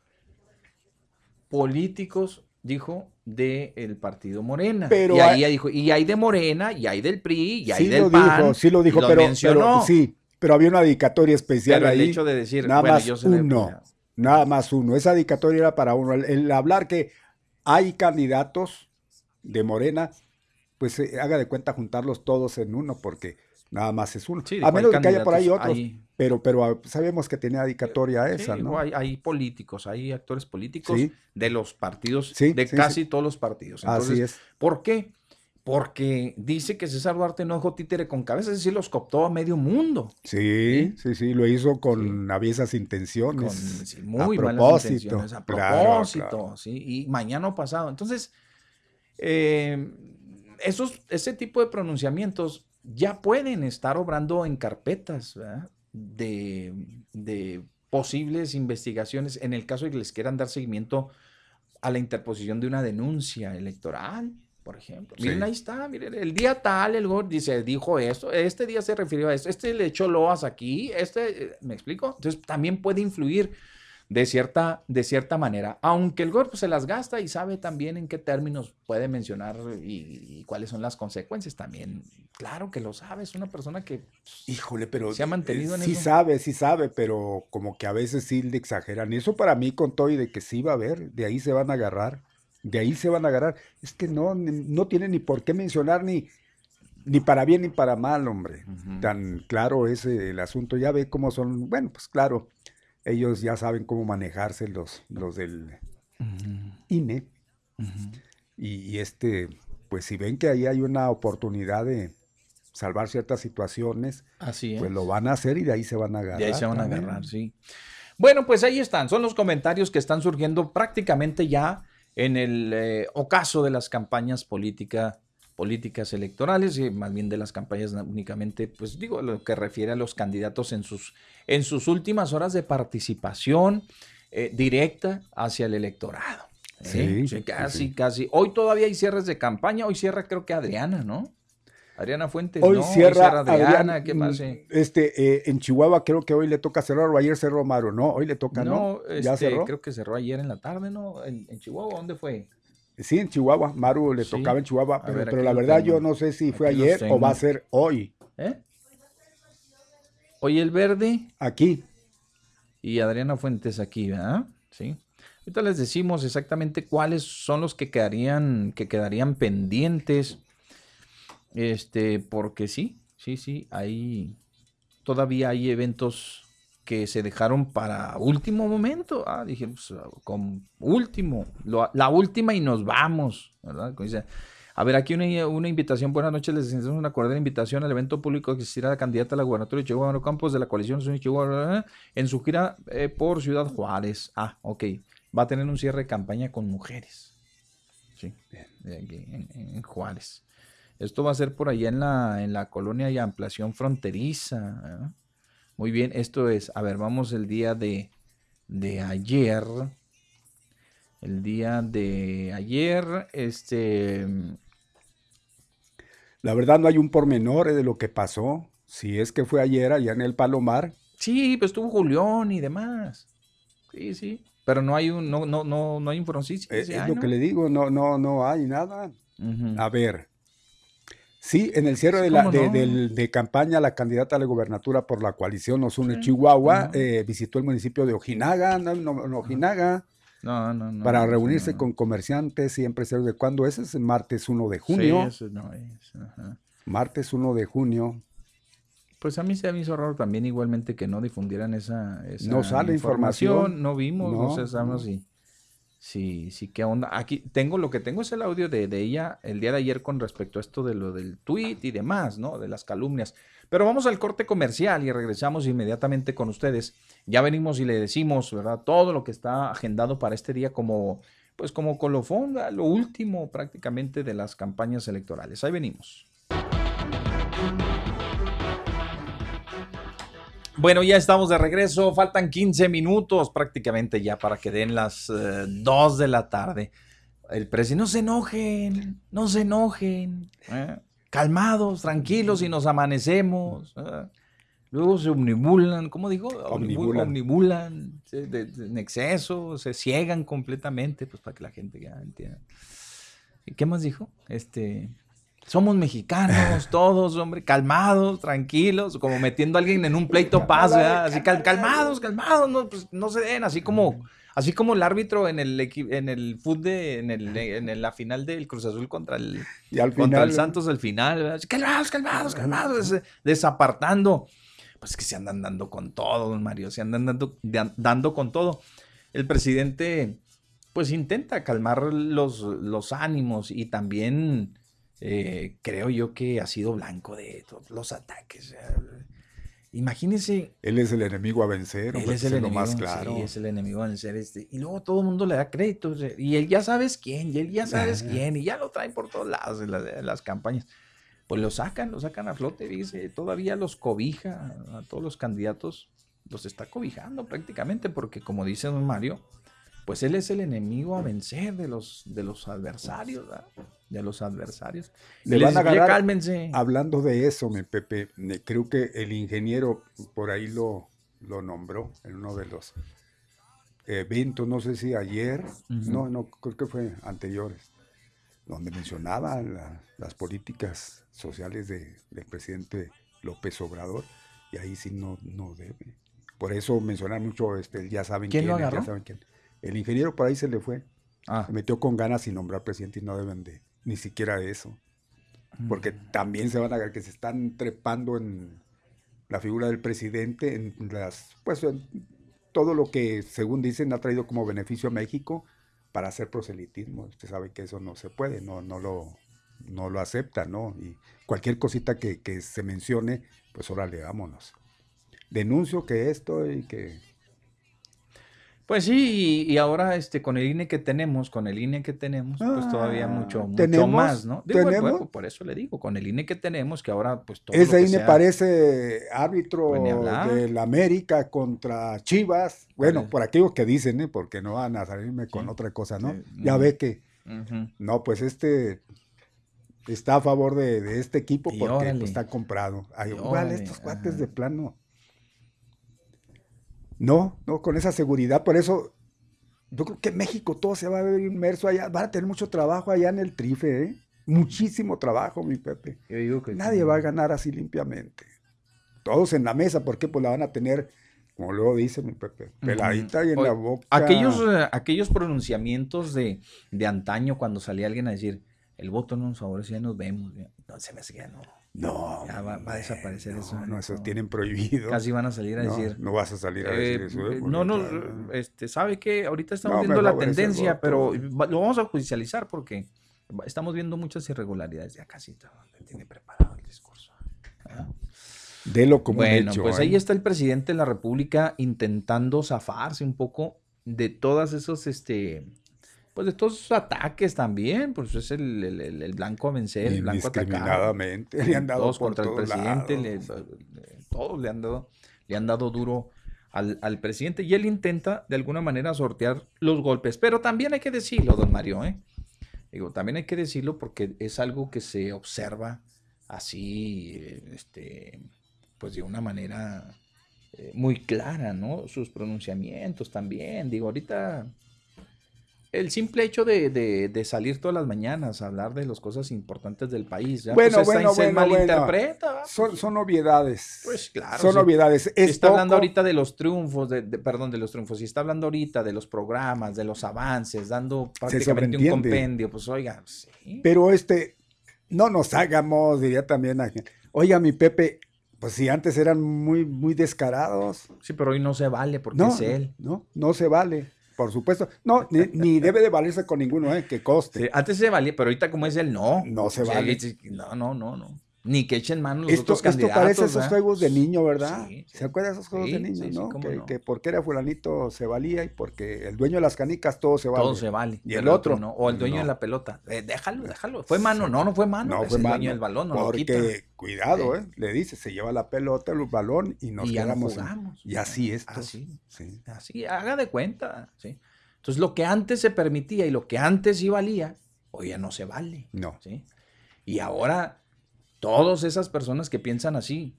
políticos, dijo, del partido Morena. Pero y ahí dijo, y hay de Morena, y hay del PRI, y hay del lo PAN. Dijo, sí lo dijo, pero, sí, pero había una dedicatoria especial ahí. el hecho de decir, nada más yo uno. Nada más uno. Esa dedicatoria era para uno. El, hablar que hay candidatos de Morena, pues eh, haga de cuenta juntarlos todos en uno, porque nada más es uno. a menos que haya por ahí otros. Pero, pero ah, sabemos que tenía dedicatoria esa, ¿no? Hay, hay, políticos, hay actores políticos de los partidos, de casi todos los partidos. Así es. ¿Por qué? Porque dice que César Duarte no dejó títere con cabeza, es decir, los cooptó a medio mundo. Sí, sí, sí, lo hizo con aviesas intenciones. Con, muy a propósito, a propósito, sí, y mañana pasado. Entonces, eh, esos, ese tipo de pronunciamientos ya pueden estar obrando en carpetas de, de posibles investigaciones. En el caso de que les quieran dar seguimiento a la interposición de una denuncia electoral por ejemplo. Miren, ahí está, miren, el día tal, el gol dice, dijo esto, este día se refirió a esto, este le echó loas aquí, este, eh, ¿me explico? Entonces también puede influir de cierta, de cierta manera. Aunque el golpe se las gasta y sabe también en qué términos puede mencionar y, cuáles son las consecuencias también. Claro que lo sabe, es una persona que Híjole, pero se ha mantenido en sí eso. Sí sabe, sí sabe, pero como que a veces sí le exageran. Eso para mí con todo y de que sí va a haber, de ahí se van a agarrar, de ahí se van a agarrar. Es que no, no tiene ni por qué mencionar ni, ni para bien ni para mal, hombre. Tan claro es el asunto. Ya ve cómo son, bueno, pues claro ellos ya saben cómo manejarse los, los del INE. y, este, pues si ven que ahí hay una oportunidad de salvar ciertas situaciones, Así pues lo van a hacer y de ahí se van a agarrar. De ahí se van a agarrar, sí. Bueno, pues ahí están, son los comentarios que están surgiendo prácticamente ya en el eh, ocaso de las campañas políticas políticas electorales y más bien de las campañas únicamente, pues digo, lo que refiere a los candidatos en sus, en sus últimas horas de participación eh, directa hacia el electorado. ¿eh? Sí, casi, casi. Hoy todavía hay cierres de campaña, hoy cierra creo que Adriana, ¿no? Adriana Fuentes, hoy, no, cierra, Adriana, ¿qué más? Mm, este, eh, en Chihuahua creo que hoy le toca cerrar, o ayer cerró Maru, ¿no? Hoy le toca, ¿no? no ¿Ya este, cerró? creo que cerró ayer en la tarde, ¿no? En, en Chihuahua, ¿dónde fue? Sí, en Chihuahua. Maru le tocaba en Chihuahua, pero, la verdad yo no sé si fue ayer o va a ser hoy. ¿Eh? Hoy el verde. Aquí. Y Adriana Fuentes aquí, ¿verdad? Sí. Ahorita les decimos exactamente cuáles son los que quedarían, que quedarían pendientes. Este, porque sí, sí, sí, hay todavía hay eventos que se dejaron para último momento. Ah, dije, pues, con último, la última y nos vamos, ¿verdad? a ver, aquí una, una, invitación. Buenas noches, les hacemos una cordial invitación al evento público que existirá la candidata a la gubernatura de Chihuahua, Campos de la coalición Chihuahua, en su gira eh, por Ciudad Juárez. Ah, ok. Va a tener un cierre de campaña con mujeres. Sí, en, en, Juárez. Esto va a ser por allá en la, en la colonia y ampliación fronteriza. Muy bien, esto es, a ver, vamos el día de, de ayer. El día de ayer, este... La verdad no hay un pormenor de lo que pasó. Si es que fue ayer allá en el Palomar. Sí, pues estuvo Julián y demás. Sí, sí. Pero no hay un, no, no, no, no hay información. Es, lo que le digo, no, no, no hay nada. A ver, Sí, en el cierre de, la, de, campaña, la candidata a la gubernatura por la coalición Nos Une Chihuahua eh, visitó el municipio de Ojinaga, no, Ojinaga, no, no, no, para reunirse con comerciantes y empresarios. ¿De cuándo es? Es martes 1 de junio. Sí, eso no es. Martes 1 de junio. Pues a mí se me hizo raro también igualmente que no difundieran esa, no sale información, no vimos, no, sé, sabemos si Sí, sí, qué onda. Aquí tengo lo que tengo es el audio de, ella el día de ayer con respecto a esto de lo del tweet y demás, ¿no? De las calumnias. Pero vamos al corte comercial y regresamos inmediatamente con ustedes. Ya venimos y le decimos, ¿verdad? Todo lo que está agendado para este día como, pues como colofón, lo último prácticamente de las campañas electorales. Ahí venimos. Bueno, ya estamos de regreso. Faltan 15 minutos prácticamente ya para que den las 2 eh, de la tarde. El presidente, no se enojen, no se enojen. ¿eh? Calmados, tranquilos y nos amanecemos. ¿eh? Luego se omnibulan, ¿cómo dijo? Omnibulan. omnibulan en exceso, se ciegan completamente, pues para que la gente ya entienda. ¿Qué más dijo? Este, somos mexicanos todos, hombre, calmados, tranquilos, como metiendo a alguien en un pleito paz, Así calmados, calmados, no, pues, no se den, así como, así como el árbitro en el en el fútbol en, el, en la final del Cruz Azul contra el, contra el Santos al final, calmados, calmados, calmados, desapartando. Pues que se andan dando con todo, don Mario, se andan dando, dando con todo. El presidente, pues intenta calmar los, los ánimos y también eh, creo yo que ha sido blanco de todos los ataques. Imagínese. Él es el enemigo a vencer. Él es el enemigo, más claro. Sí, es el enemigo a vencer. Este, y luego todo el mundo le da crédito. Y él ya sabes quién, y él ya sabes quién, y ya lo traen por todos lados en, las campañas. Pues lo sacan, lo sacan a flote, dice. Todavía los cobija a todos los candidatos. Los está cobijando prácticamente, porque como dice don Mario, pues él es el enemigo a vencer de los, de los adversarios. De los adversarios. Le van a dice, "Oye, agarrar- cálmense. Hablando de eso, mi Pepe, creo que el ingeniero por ahí lo, lo nombró en uno de los eventos, no sé si ayer, no, no, creo que fue anteriores, donde mencionaba la- las políticas sociales de- del presidente López Obrador, y ahí sí no, no debe. Por eso mencionar mucho, este, ya saben ¿Quién lo quién, es, agarró? ya saben quién. El ingeniero por ahí se le fue, Ah, se metió con ganas sin nombrar presidente y no deben de ni siquiera eso porque mm. también se van a que se están trepando en la figura del presidente, en las, pues en todo lo que según dicen ha traído como beneficio a México para hacer proselitismo. Usted sabe que eso no se puede, no, no lo, no lo acepta, ¿no? Y cualquier cosita que, que se mencione, pues órale, vámonos. Denuncio que esto y que Pues sí, y, y ahora este con el INE que tenemos, con el INE que tenemos, pues todavía Ah, mucho, mucho ¿tenemos? más, ¿no? Digo, ¿tenemos? bueno, por eso le digo, con el INE que tenemos, que ahora pues todo ese lo que INE sea- parece árbitro Pues del América contra Chivas. Bueno, Parece. por aquello que dicen, ¿eh? porque no van a salirme con Sí. otra cosa, ¿no? Sí, Ya ve que, no, pues este está a favor de, de este equipo Y porque pues, está comprado. Ay, igual órale, estos cuates ajá. de plano. No, no, con esa seguridad. Por eso, yo creo que México todo se va a ver inmerso allá. Van a tener mucho trabajo allá en el trife, ¿eh? Muchísimo trabajo, mi Pepe. Yo digo que Nadie va a ganar así limpiamente. Todos en la mesa, porque pues la van a tener, como luego dice mi Pepe, peladita y en la boca. Aquellos, eh, aquellos pronunciamientos de, de antaño cuando salía alguien a decir, el voto no nos favorece, ya nos vemos. ya". No, se me hace que ya no. No, Ya va- va a desaparecer no, eso, No, eso tienen prohibido. Casi van a salir a no, decir. no vas a salir a eh, decir eso. ¿eh? eh, no, no, claro, este, sabe que ahorita estamos No, viendo la tendencia, pero lo vamos a judicializar porque estamos viendo muchas irregularidades. Ya casi todo le tiene preparado el discurso. Ah. Delo como un Bueno, hecho, pues ¿eh? ahí está el presidente de la República intentando zafarse un poco de todos esos, este, pues de todos esos ataques también, pues es el, el- blanco a vencer, el blanco a atacar. Indiscriminadamente. Le han dado Todos por contra el presidente, lados. le- le- todos le han dado, le han dado duro al, al presidente y él intenta de alguna manera sortear los golpes. Pero también hay que decirlo, don Mario, ¿eh? Digo, también hay que decirlo porque es algo que se observa así, eh, este, pues de una manera eh, muy clara, ¿no? Sus pronunciamientos también. Digo, ahorita el simple hecho de, de- de salir todas las mañanas a hablar de las cosas importantes del país, ya Bueno, pues, bueno, se bueno, bueno. malinterpreta. ¿va? Son, son obviedades. Pues claro, Son obviedades. Si Es está hablando ahorita de los triunfos, de, de- perdón, de los triunfos, si está hablando ahorita de los programas, de los avances, dando prácticamente un compendio, pues oiga, sí. Pero este, no nos hagamos, diría también a Oiga, mi Pepe, pues si antes eran muy, muy descarados. Sí, pero hoy no se vale porque No, es él. no, no se vale, por supuesto. No, ni, ni debe de valerse con ninguno, ¿eh? Que coste. Sí, antes se valía, pero ahorita como es él, no. No se O sea, vale. No, no, no, no. Ni que echen mano los Esto, otros esto candidatos. parece esos juegos de niño, ¿verdad? Sí, sí. ¿Se acuerdan de esos juegos Sí, de niño, no? Que, no. que porque era fulanito se valía y porque el dueño de las canicas todo se vale. Todo se vale. Y el otro, no. O el dueño no. de la pelota. Eh, déjalo, déjalo. Fue mano. No, no fue mano. No es fue el mano, dueño del balón, no lo quita. Porque, cuidado. ¿eh? Le dice, se lleva la pelota, el balón y nos y ya quedamos. en- y así esto. Así. Sí. Así, haga de cuenta. ¿sí? Entonces, lo que antes se permitía y lo que antes sí valía, hoy ya no se vale. No. ¿sí? Y ahora, todas esas personas que piensan así,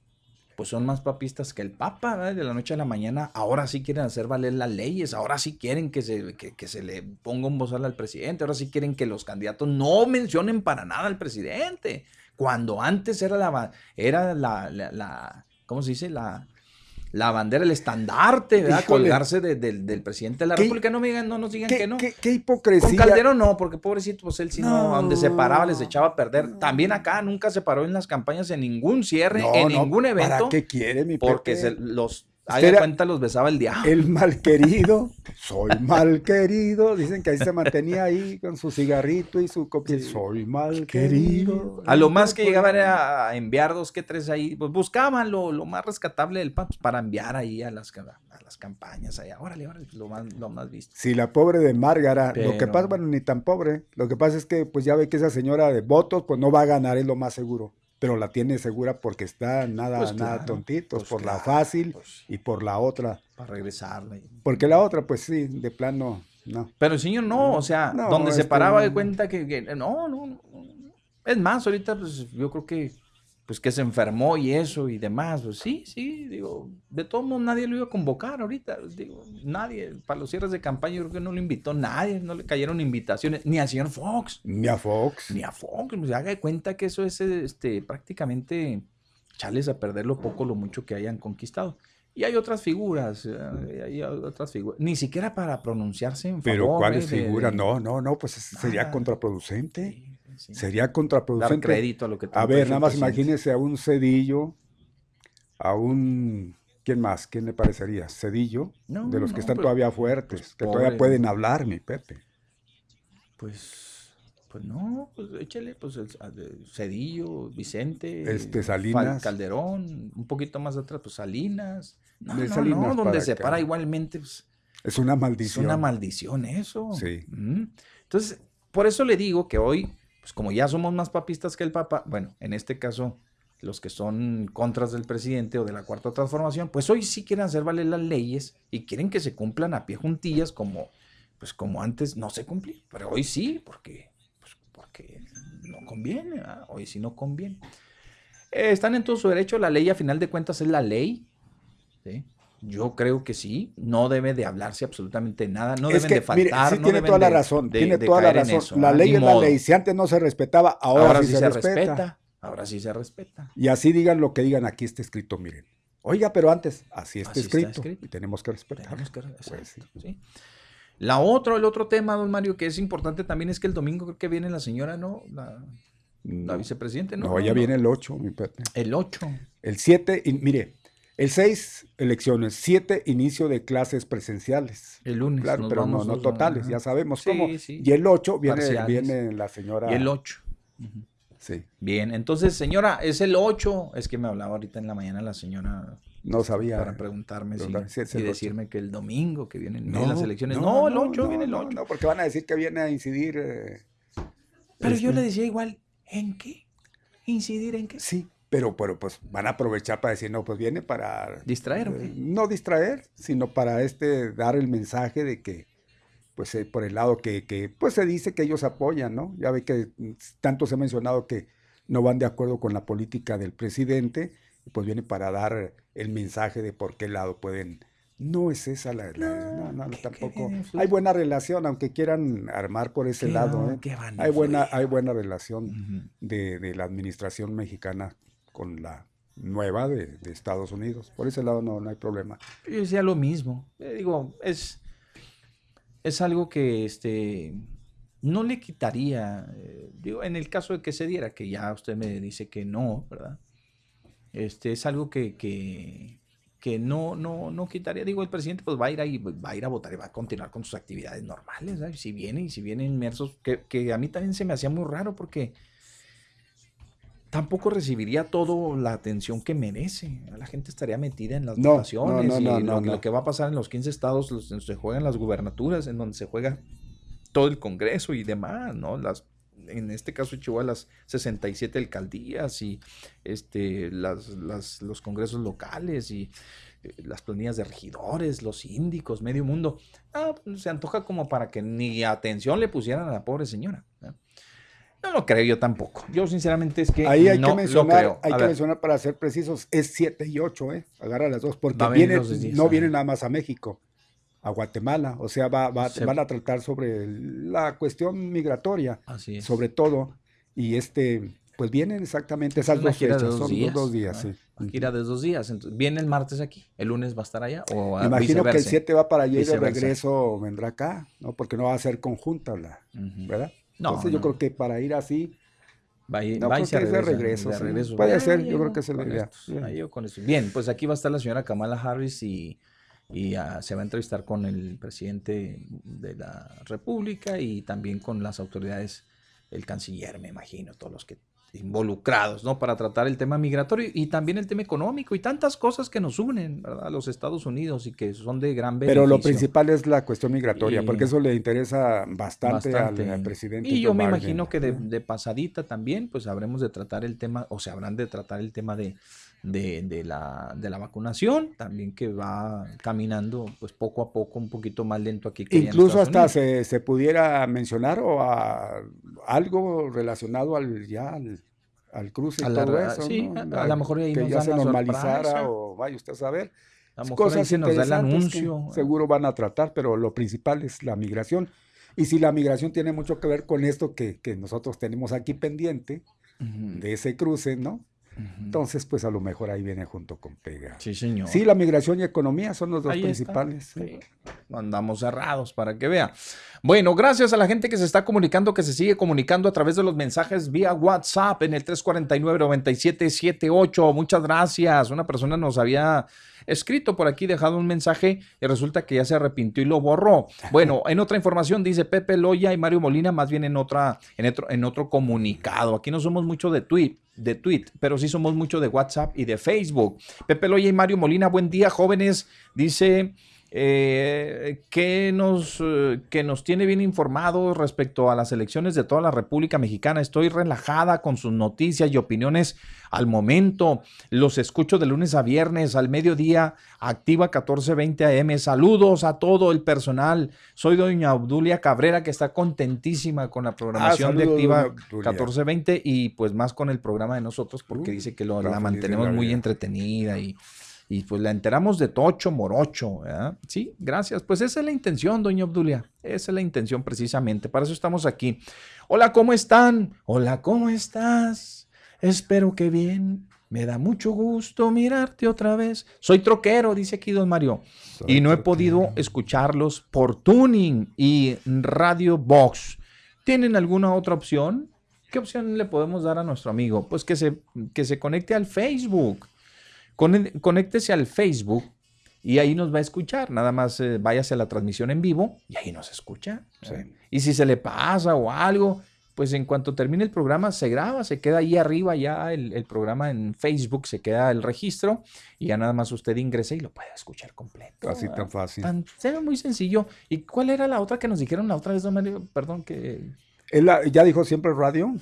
pues son más papistas que el Papa, ¿verdad? de la noche a la mañana, ahora sí quieren hacer valer las leyes, ahora sí quieren que se, que, que se le ponga un bozal al presidente, ahora sí quieren que los candidatos no mencionen para nada al presidente, cuando antes era la, era la, la, la- ¿cómo se dice? La, la bandera, el estandarte, ¿verdad? Híjole. Colgarse de- del- del presidente de la ¿Qué- República. No me digan, no nos digan ¿Qué, que no. qué- qué Con hipocresía. Calderón no, porque pobrecito, pues él sí no, donde se paraba les echaba a perder. no. También acá nunca se paró en las campañas en ningún cierre, No, en no, ningún evento, ¿Para qué quiere mi porque se los, haga de era- cuenta, los besaba el diablo. El mal querido, soy mal querido. Dicen que ahí se mantenía ahí con su cigarrito y su copia. Soy mal querido. A lo más que llegaban era a enviar dos que tres ahí, pues buscaban lo, lo más rescatable del PAN pues, para enviar ahí a las, a las campañas allá. Órale, órale, lo más, lo más visto. Si la pobre de Márgara, lo que pasa, bueno, ni tan pobre, lo que pasa es que pues ya ve que esa señora de votos pues no va a ganar, es lo más seguro, pero la tiene segura porque está nada, Pues nada claro, tontitos, pues por la fácil pues. y por la otra, Para regresarle. porque la otra pues sí, de plano, no. Pero el señor no, o sea, No, donde se este, paraba de cuenta que, que- no, no, no, Es más, ahorita pues yo creo que pues que se enfermó y eso y demás, pues sí, sí, digo, de todos modos nadie lo iba a convocar ahorita, digo, nadie, para los cierres de campaña yo creo que no lo invitó nadie, no le cayeron invitaciones, ni al señor Fox. Ni a Fox. Ni a Fox, pues haga de cuenta que eso es este, prácticamente echarles a perder lo poco, lo mucho que hayan conquistado. Y hay otras figuras, eh, hay otras figuras, ni siquiera para pronunciarse en Pero ¿cuáles figuras? No, no, no, pues sería contraproducente. Sería contraproducente. Dar crédito a lo que A ver, nada más imagínese a un Cedillo, a un... ¿Quién más? ¿Quién le parecería? Cedillo, de los que están todavía fuertes, pues que todavía pueden hablar, mi Pepe. Pues, pues no, pues échale, pues el, Cedillo, Vicente, este, Salinas. Calderón, un poquito más atrás, pues Salinas. No, no, Salinas no, donde se para igualmente. Pues, es una maldición. Es una maldición eso. Sí. Entonces, por eso le digo que hoy pues como ya somos más papistas que el Papa, bueno, en este caso los que son contras del presidente o de la cuarta transformación, pues hoy sí quieren hacer valer las leyes y quieren que se cumplan a pie juntillas como, pues como antes no se cumplía, pero hoy sí, porque, pues porque no conviene, hoy sí no conviene. Eh, están en todo su derecho, la ley a final de cuentas es la ley, ¿sí? Yo creo que sí, no debe de hablarse absolutamente nada, no deben de faltar. sí tiene toda la razón, tiene toda la razón. la ley es la ley, si antes no se respetaba, ahora, sí, se, respeta. Ahora sí se respeta. Y así digan lo que digan, aquí está escrito, miren. Oiga, pero antes, así está, escrito, y tenemos que respetar. Pues la otra, el otro tema, don Mario, que es importante también es que el domingo creo que viene la señora, ¿no? La, la vicepresidente, ¿no? No, ella viene el 8, mi Pepe. El 8. El 7, y mire, el 6, elecciones. 7, inicio de clases presenciales. El lunes. Claro, pero no, no totales, ya sabemos cómo. Y el 8 viene, viene, la señora. Y el 8. Sí. Bien, entonces, señora, es el 8. Es que me hablaba ahorita en la mañana la señora. No sabía. Para preguntarme si, y decirme que el domingo que vienen las elecciones. No, el 8 viene el 8. No, porque van a decir que viene a incidir. Eh, pero yo este le decía igual, ¿en qué? ¿Incidir en qué? Sí, pero, pero pues van a aprovechar para decir, no, pues viene para... Distraer. Eh, no distraer, sino para este dar el mensaje de que, pues eh, por el lado que, que, pues se dice que ellos apoyan, ¿no? Ya ve que tanto se ha mencionado que no van de acuerdo con la política del presidente, pues viene para dar el mensaje de por qué lado pueden... No es esa la... no, no, tampoco. hay buena relación, aunque quieran armar por ese lado. ¿eh? Hay buena, hay buena relación de, de la administración mexicana con la nueva de, Estados Unidos. Por ese lado no, no hay problema. Yo decía lo mismo. Eh, digo, es, es algo que este, no le quitaría, eh, digo, en el caso de que se diera, que ya usted me dice que no, ¿verdad? Este, es algo que, que, que no, no, no quitaría. Digo, el presidente pues va a ir ahí, va a ir a votar y va a continuar con sus actividades normales, Si viene y si viene inmersos, que, que a mí también se me hacía muy raro porque tampoco recibiría toda la atención que merece. La gente estaría metida en las votaciones y lo, que va a pasar en los 15 estados donde se juegan las gubernaturas, en donde se juega todo el Congreso y demás, ¿no? Las, en este caso Chihuahua las 67 alcaldías y este, las, los congresos locales y eh, las planillas de regidores, los síndicos, medio mundo. Ah, pues, se antoja como para que ni atención le pusieran a la pobre señora. No lo creo yo tampoco. Yo sinceramente es que Ahí hay que mencionar, hay que mencionar para ser precisos, es 7 y 8, ¿eh? Agarra las dos, porque viene, no viene nada más a México, a Guatemala. O sea, va, va, van a tratar sobre la cuestión migratoria, sobre todo. Y este, pues vienen exactamente esas dos fechas, dos son días, dos días, sí. Gira de dos días. Entonces, viene el martes aquí, el lunes va a estar allá. O Imagino que el 7 va para allá y de regreso vendrá acá, ¿no? Porque no va a ser conjunta, la, ¿verdad? No, Entonces yo creo que para ir así, Va, no, va creo que regreso. Puede ser, yo creo que es la idea. Bien. pues aquí va a estar la señora Kamala Harris y, y ah, se va a entrevistar con el presidente de la República y también con las autoridades, el canciller, me imagino, todos los que involucrados, ¿no? Para tratar el tema migratorio y también el tema económico y tantas cosas que nos unen, ¿verdad? A los Estados Unidos y que son de gran beneficio. Pero lo principal es la cuestión migratoria, porque eso le interesa bastante, Al, presidente. Y yo me imagino que de, de, pasadita también, pues habremos de tratar el tema, o se habrán de tratar el tema de, de, la, de la vacunación, también que va caminando pues poco a poco, un poquito más lento aquí. Que Incluso hasta se, se, pudiera mencionar o a, algo relacionado al ya al, cruce y todo eso. Sí, a, lo mejor ahí que ya se normalizara o vaya usted a saber. A lo mejor se nos da el anuncio. seguro van a tratar, pero lo principal es la migración. Y si la migración tiene mucho que ver con esto que, que nosotros tenemos aquí pendiente, de ese cruce, ¿no? Entonces, pues a lo mejor ahí viene junto con Pega. Sí, señor. Sí, la migración y economía son los dos principales. Andamos cerrados para que vea. Bueno, gracias a la gente que se está comunicando, que se sigue comunicando a través de los mensajes vía WhatsApp en el 349-9778. Muchas gracias. Una persona nos había escrito por aquí, dejado un mensaje y resulta que ya se arrepintió y lo borró. Bueno, en otra información dice Pepe Loya y Mario Molina, más bien en otra, en otro, en otro comunicado. Aquí no somos mucho de tweet, de tweet, pero sí somos mucho de WhatsApp y de Facebook. Pepe Loya y Mario Molina, buen día, jóvenes. Dice eh, que, nos, eh, que nos tiene bien informados respecto a las elecciones de toda la República Mexicana. Estoy relajada con sus noticias y opiniones al momento. Los escucho de lunes a viernes al mediodía, activa 1420 AM. Saludos a todo el personal. Soy doña Obdulia Cabrera que está contentísima con la programación de Activa 1420 y pues más con el programa de nosotros porque uh, dice que lo, la mantenemos muy entretenida y y pues la enteramos de Tocho Morocho, ¿verdad? Sí, gracias. Pues esa es la intención, doña Obdulia. Esa es la intención precisamente. Para eso estamos aquí. Hola, ¿cómo están? Hola, ¿cómo estás? Espero que bien. Me da mucho gusto mirarte otra vez. Soy troquero, dice aquí don Mario. y no he podido escucharlos por Tuning y Radio Box. ¿Tienen alguna otra opción? ¿Qué opción le podemos dar a nuestro amigo? Pues que se, que se conecte al Facebook conéctese al Facebook y ahí nos va a escuchar. Nada más eh, váyase a la transmisión en vivo y ahí nos escucha. Y si se le pasa o algo, pues en cuanto termine el programa se graba, se queda ahí arriba ya el, programa en Facebook, se queda el registro y ya nada más usted ingresa y lo puede escuchar completo. Así tan fácil. ve muy sencillo. ¿Y cuál era la otra que nos dijeron la otra vez, don Mario? Perdón que... Él ya dijo siempre radio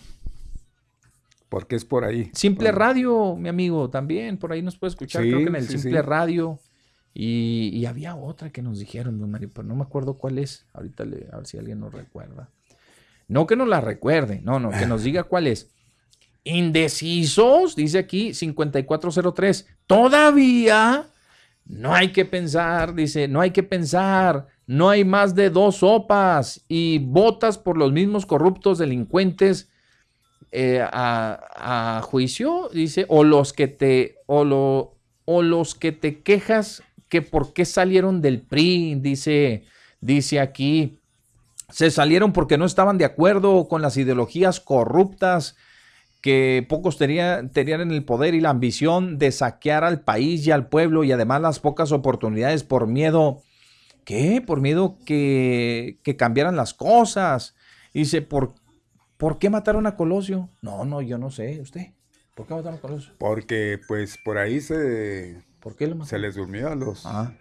porque es por ahí. Simple Radio, mi amigo, también, por ahí nos puede escuchar, creo que en el Simple Radio. Y, había otra que nos dijeron, don Mario, pero no me acuerdo cuál es. Ahorita le, a ver si alguien nos recuerda. No que nos la recuerde, no, no, que nos diga cuál es. Indecisos, dice aquí 5403. Todavía no hay que pensar, dice, no hay que pensar. No hay más de dos sopas y votas por los mismos corruptos delincuentes eh, a, juicio, dice, o los que te, o, lo, o los que te quejas que por qué salieron del PRI, dice, dice aquí, se salieron porque no estaban de acuerdo con las ideologías corruptas que pocos tenían, tenían en el poder y la ambición de saquear al país y al pueblo y además las pocas oportunidades por miedo, ¿qué? Por miedo que, que cambiaran las cosas. Dice, ¿por ¿Por qué mataron a Colosio? No, no, yo no sé. ¿Usted? ¿Por qué mataron a Colosio? Porque, pues, por ahí se... ¿Por qué lo Se les durmió a los... Ah.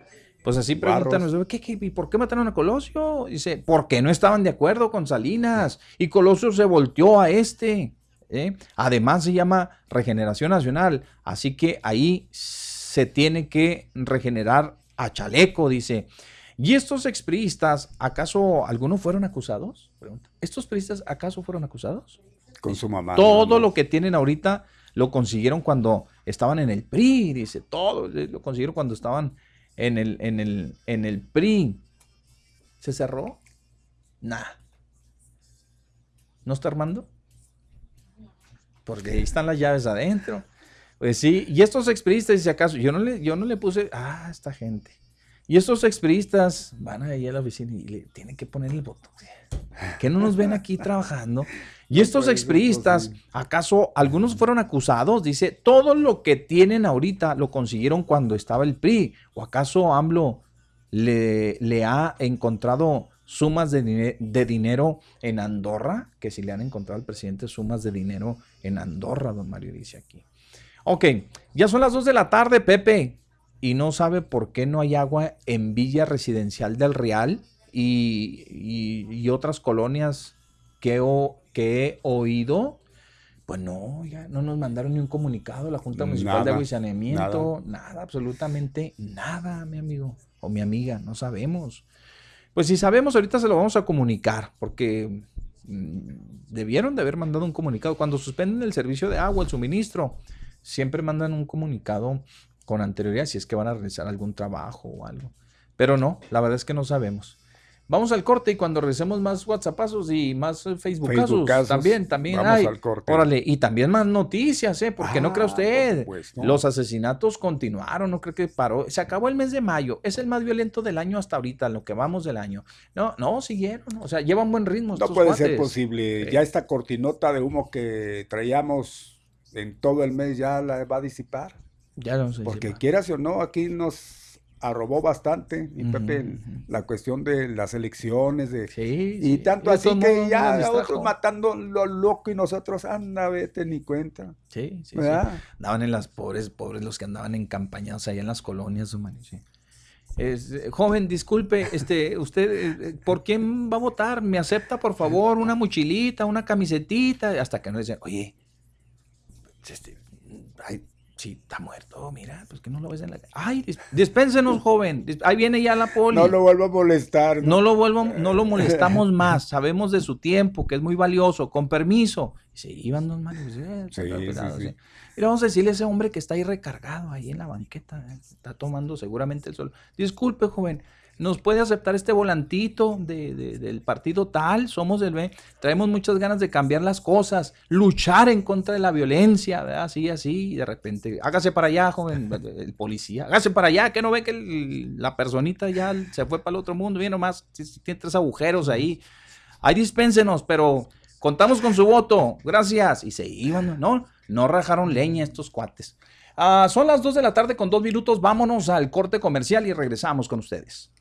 Pues así preguntan, ¿qué, qué, y por qué mataron a Colosio? Dice, porque no estaban de acuerdo con Salinas. Y Colosio se volteó a este. ¿eh? Además se llama regeneración nacional. Así que ahí se tiene que regenerar a Chaleco, dice. ¿Y estos expriistas, acaso algunos fueron acusados? ¿Estos priistas acaso fueron acusados? Con su mamá. Todo lo que tienen ahorita lo consiguieron cuando estaban en el PRI, dice, todo eh, lo consiguieron cuando estaban en el, en el, en el PRI. ¿Se cerró? Nada. ¿No está armando? Porque ahí están las llaves adentro. Pues sí, y estos expriistas, si acaso, yo no le, yo no le puse, ah, esta gente. Y estos expriistas van ahí a la oficina y le tienen que poner el botón. Que no nos ven aquí trabajando. Y estos expriistas, ¿acaso algunos fueron acusados? Dice, todo lo que tienen ahorita lo consiguieron cuando estaba el PRI. ¿O acaso AMLO le, le ha encontrado sumas de, de, dinero en Andorra? Que si le han encontrado al presidente sumas de dinero en Andorra, don Mario dice aquí. Ok, ya son las 2 de la tarde, Pepe, y no sabe por qué no hay agua en Villa Residencial del Real y, otras colonias que, que he oído. Pues no, ya no nos mandaron ni un comunicado la Junta Municipal de Agua y Saneamiento, nada. nada, absolutamente nada, mi amigo o mi amiga, no sabemos. Pues si sabemos, ahorita se lo vamos a comunicar, porque mm, debieron de haber mandado un comunicado. Cuando suspenden el servicio de agua, el suministro, siempre mandan un comunicado con anterioridad si es que van a realizar algún trabajo o algo. Pero no, la verdad es que no sabemos. Vamos al corte y cuando regresemos más WhatsAppazos y más eh, Facebook casos, también, también Vamos hay. Al corte. Órale, y también más noticias, ¿eh? Porque no cree ah, usted, los asesinatos continuaron, no creo que paró. Se acabó el mes de mayo, es el más violento del año hasta ahorita, lo que vamos del año. No, no, siguieron, o sea, llevan buen ritmo. No puede ser posible, ya esta cortinota de humo que traíamos en todo el mes ya la va a disipar. Ya no sé. Porque quieras o no, aquí nos arrobó bastante, y Pepe, la cuestión de las elecciones, de, y tanto así que ya otros matando lo loco y nosotros, anda, vete, ni cuenta. Sí, sí, sí. Andaban en las pobres, pobres los que andaban en campañas allá en las colonias, sí. Es, eh, joven, disculpe, este, usted, eh, ¿por quién va a votar? ¿Me acepta, por favor, una mochilita, una camisetita? Hasta que no dicen, oye, este, Sí, está muerto, mira, pues que no lo ves en la... Ay, dispénsenos, joven. Ahí viene ya la poli. No lo vuelvo a molestar. No, lo vuelvo, no lo molestamos más. Sabemos de su tiempo, que es muy valioso. Con permiso. Y se iban dos manos. Eh, sí, sí, Mira, vamos a decirle a ese hombre que está ahí recargado, ahí en la banqueta. Eh, está tomando seguramente el sol. Disculpe, joven nos puede aceptar este volantito del partido tal, somos del B, traemos muchas ganas de cambiar las cosas, luchar en contra de la violencia, así, así, y de repente, hágase para allá, joven, el policía, hágase para allá, que no ve que la personita ya se fue para el otro mundo, bien nomás, tiene tres agujeros ahí, ahí dispénsenos, pero contamos con su voto, gracias, y se iban, no, no rajaron leña estos cuates. Ah, son las 2 de la tarde con dos minutos. Vámonos al corte comercial y regresamos con ustedes.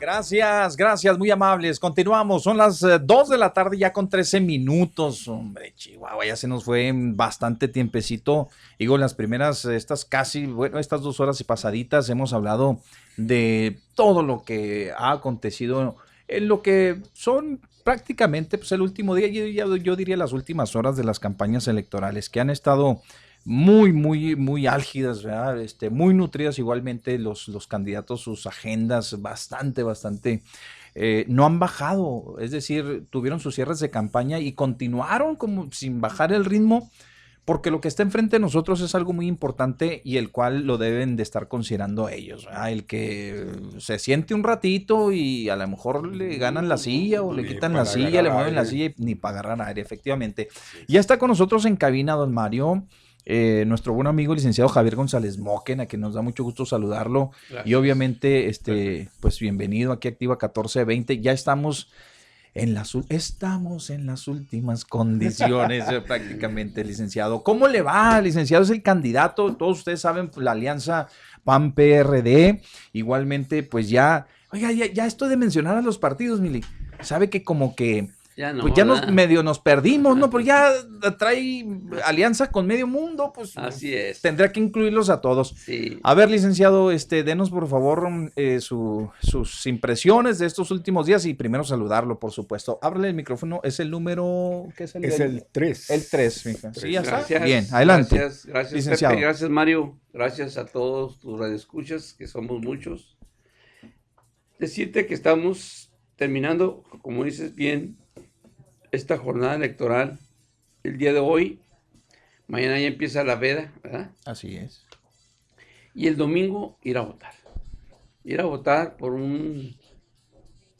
Gracias, gracias, muy amables. Continuamos, son las 2 eh, de la tarde ya con 13 minutos. Hombre, Chihuahua, ya se nos fue bastante tiempecito. Digo, las primeras, estas casi, bueno, estas dos horas y pasaditas hemos hablado de todo lo que ha acontecido en lo que son prácticamente pues, el último día, yo, yo diría las últimas horas de las campañas electorales que han estado muy, muy, muy álgidas, Este, muy nutridas igualmente los, los candidatos, sus agendas bastante, bastante... Eh, no han bajado, es decir, tuvieron sus cierres de campaña y continuaron como sin bajar el ritmo, porque lo que está enfrente de nosotros es algo muy importante y el cual lo deben de estar considerando ellos. El que se siente un ratito y a lo mejor le ganan la silla o le quitan la silla, le mueven la silla y ni pagarán aire, efectivamente. Ya está con nosotros en cabina don Mario. Eh, nuestro buen amigo licenciado Javier González Moquen, a quien nos da mucho gusto saludarlo. Y obviamente, este, pues bienvenido aquí Activa 1420. Ya estamos en las estamos en las últimas condiciones eh, prácticamente, licenciado. ¿Cómo le va, licenciado? Es el candidato, todos ustedes saben, la alianza PAN PRD. Igualmente, pues ya, oiga, ya, ya esto de mencionar a los partidos, Mili, sabe que como que pues ya nos medio nos perdimos, ¿no? Pero ya trae alianza con medio mundo, pues así es. Tendrá que incluirlos a todos. A ver, licenciado, este, denos por favor eh, sus impresiones de estos últimos días y primero saludarlo, por supuesto. Ábrele el micrófono, es el número, ¿qué es el? Es el 3. El 3, Sí, ya está. Bien, adelante. Gracias, gracias, licenciado. gracias, Mario. Gracias a todos tus radioescuchas, que somos muchos. Decirte que estamos terminando, como dices bien, esta jornada electoral el día de hoy. Mañana ya empieza la veda, ¿verdad? Así es. Y el domingo ir a votar. Ir a votar por un,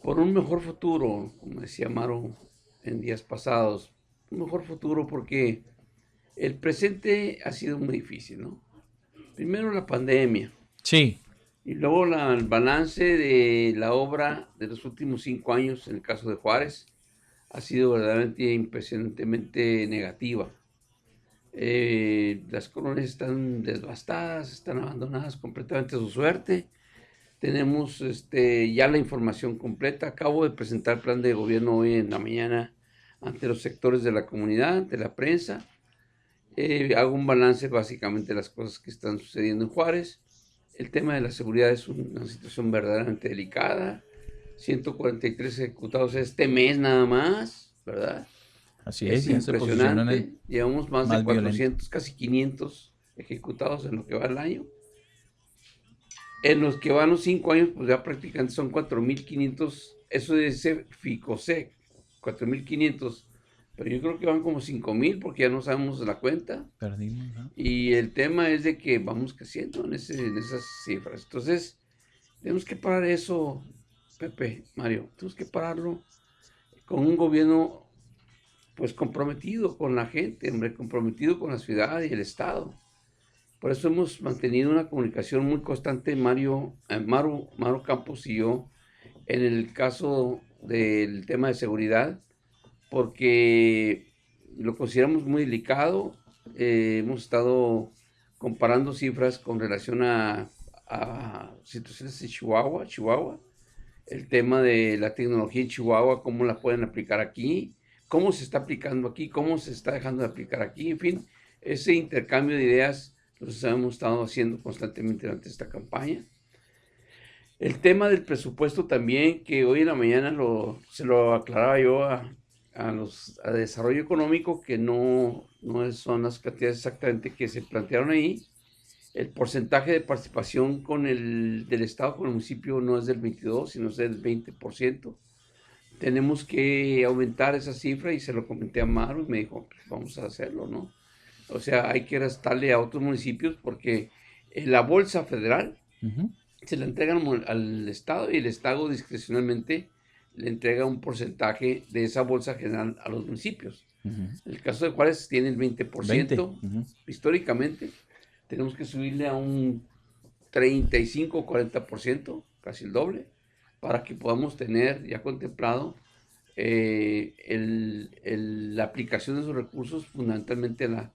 por un mejor futuro, como decía Maro en días pasados. Un mejor futuro porque el presente ha sido muy difícil, ¿no? Primero la pandemia. Sí. Y luego el balance de la obra de los últimos cinco años, en el caso de Juárez, ha sido verdaderamente impresionantemente negativa. Eh, las colonias están devastadas, están abandonadas completamente a su suerte. Tenemos este, ya la información completa. Acabo de presentar el plan de gobierno hoy en la mañana ante los sectores de la comunidad, ante la prensa. Eh, hago un balance básicamente de las cosas que están sucediendo en Juárez. El tema de la seguridad es una situación verdaderamente delicada. 143 ejecutados este mes nada más, ¿verdad? Así es, es impresionante. Llevamos más, de 400, casi 500 ejecutados en lo que va el año. En los que van los 5 años, pues ya prácticamente son 4.500, eso ese FICOSEC, 4.500, pero yo creo que van como 5.000 porque ya no sabemos la cuenta. Perdimos, Y el tema es de que vamos creciendo en, ese, en esas cifras. Entonces, tenemos que parar eso, Pepe, Mario, tenemos que pararlo con un gobierno pues comprometido con la gente, hombre, comprometido con la ciudad y el Estado. Por eso hemos mantenido una comunicación muy constante, Mario, eh, Maru, Campos y yo, en el caso del tema de seguridad, porque lo consideramos muy delicado. Eh, hemos estado comparando cifras con relación a, a, situaciones de Chihuahua, Chihuahua, el tema de la tecnología en Chihuahua, cómo la pueden aplicar aquí, cómo se está aplicando aquí, cómo se está dejando de aplicar aquí, en fin, ese intercambio de ideas los hemos estado haciendo constantemente durante esta campaña. El tema del presupuesto también, que hoy en la mañana lo, se lo aclaraba yo a, a los a desarrollo económico, que no, no son las cantidades exactamente que se plantearon ahí. El porcentaje de participación con el, del Estado con el municipio no es del 22, sino es del 20% tenemos que aumentar esa cifra y se lo comenté a Maru y me dijo, pues vamos a hacerlo, ¿no? O sea, hay que restarle a otros municipios porque la bolsa federal se la entregan al Estado y el Estado discrecionalmente le entrega un porcentaje de esa bolsa general a los municipios. En el caso de Juárez tiene el 20%. Históricamente tenemos que subirle a un 35 o 40%, casi el doble para que podamos tener ya contemplado eh, la aplicación de esos recursos fundamentalmente la,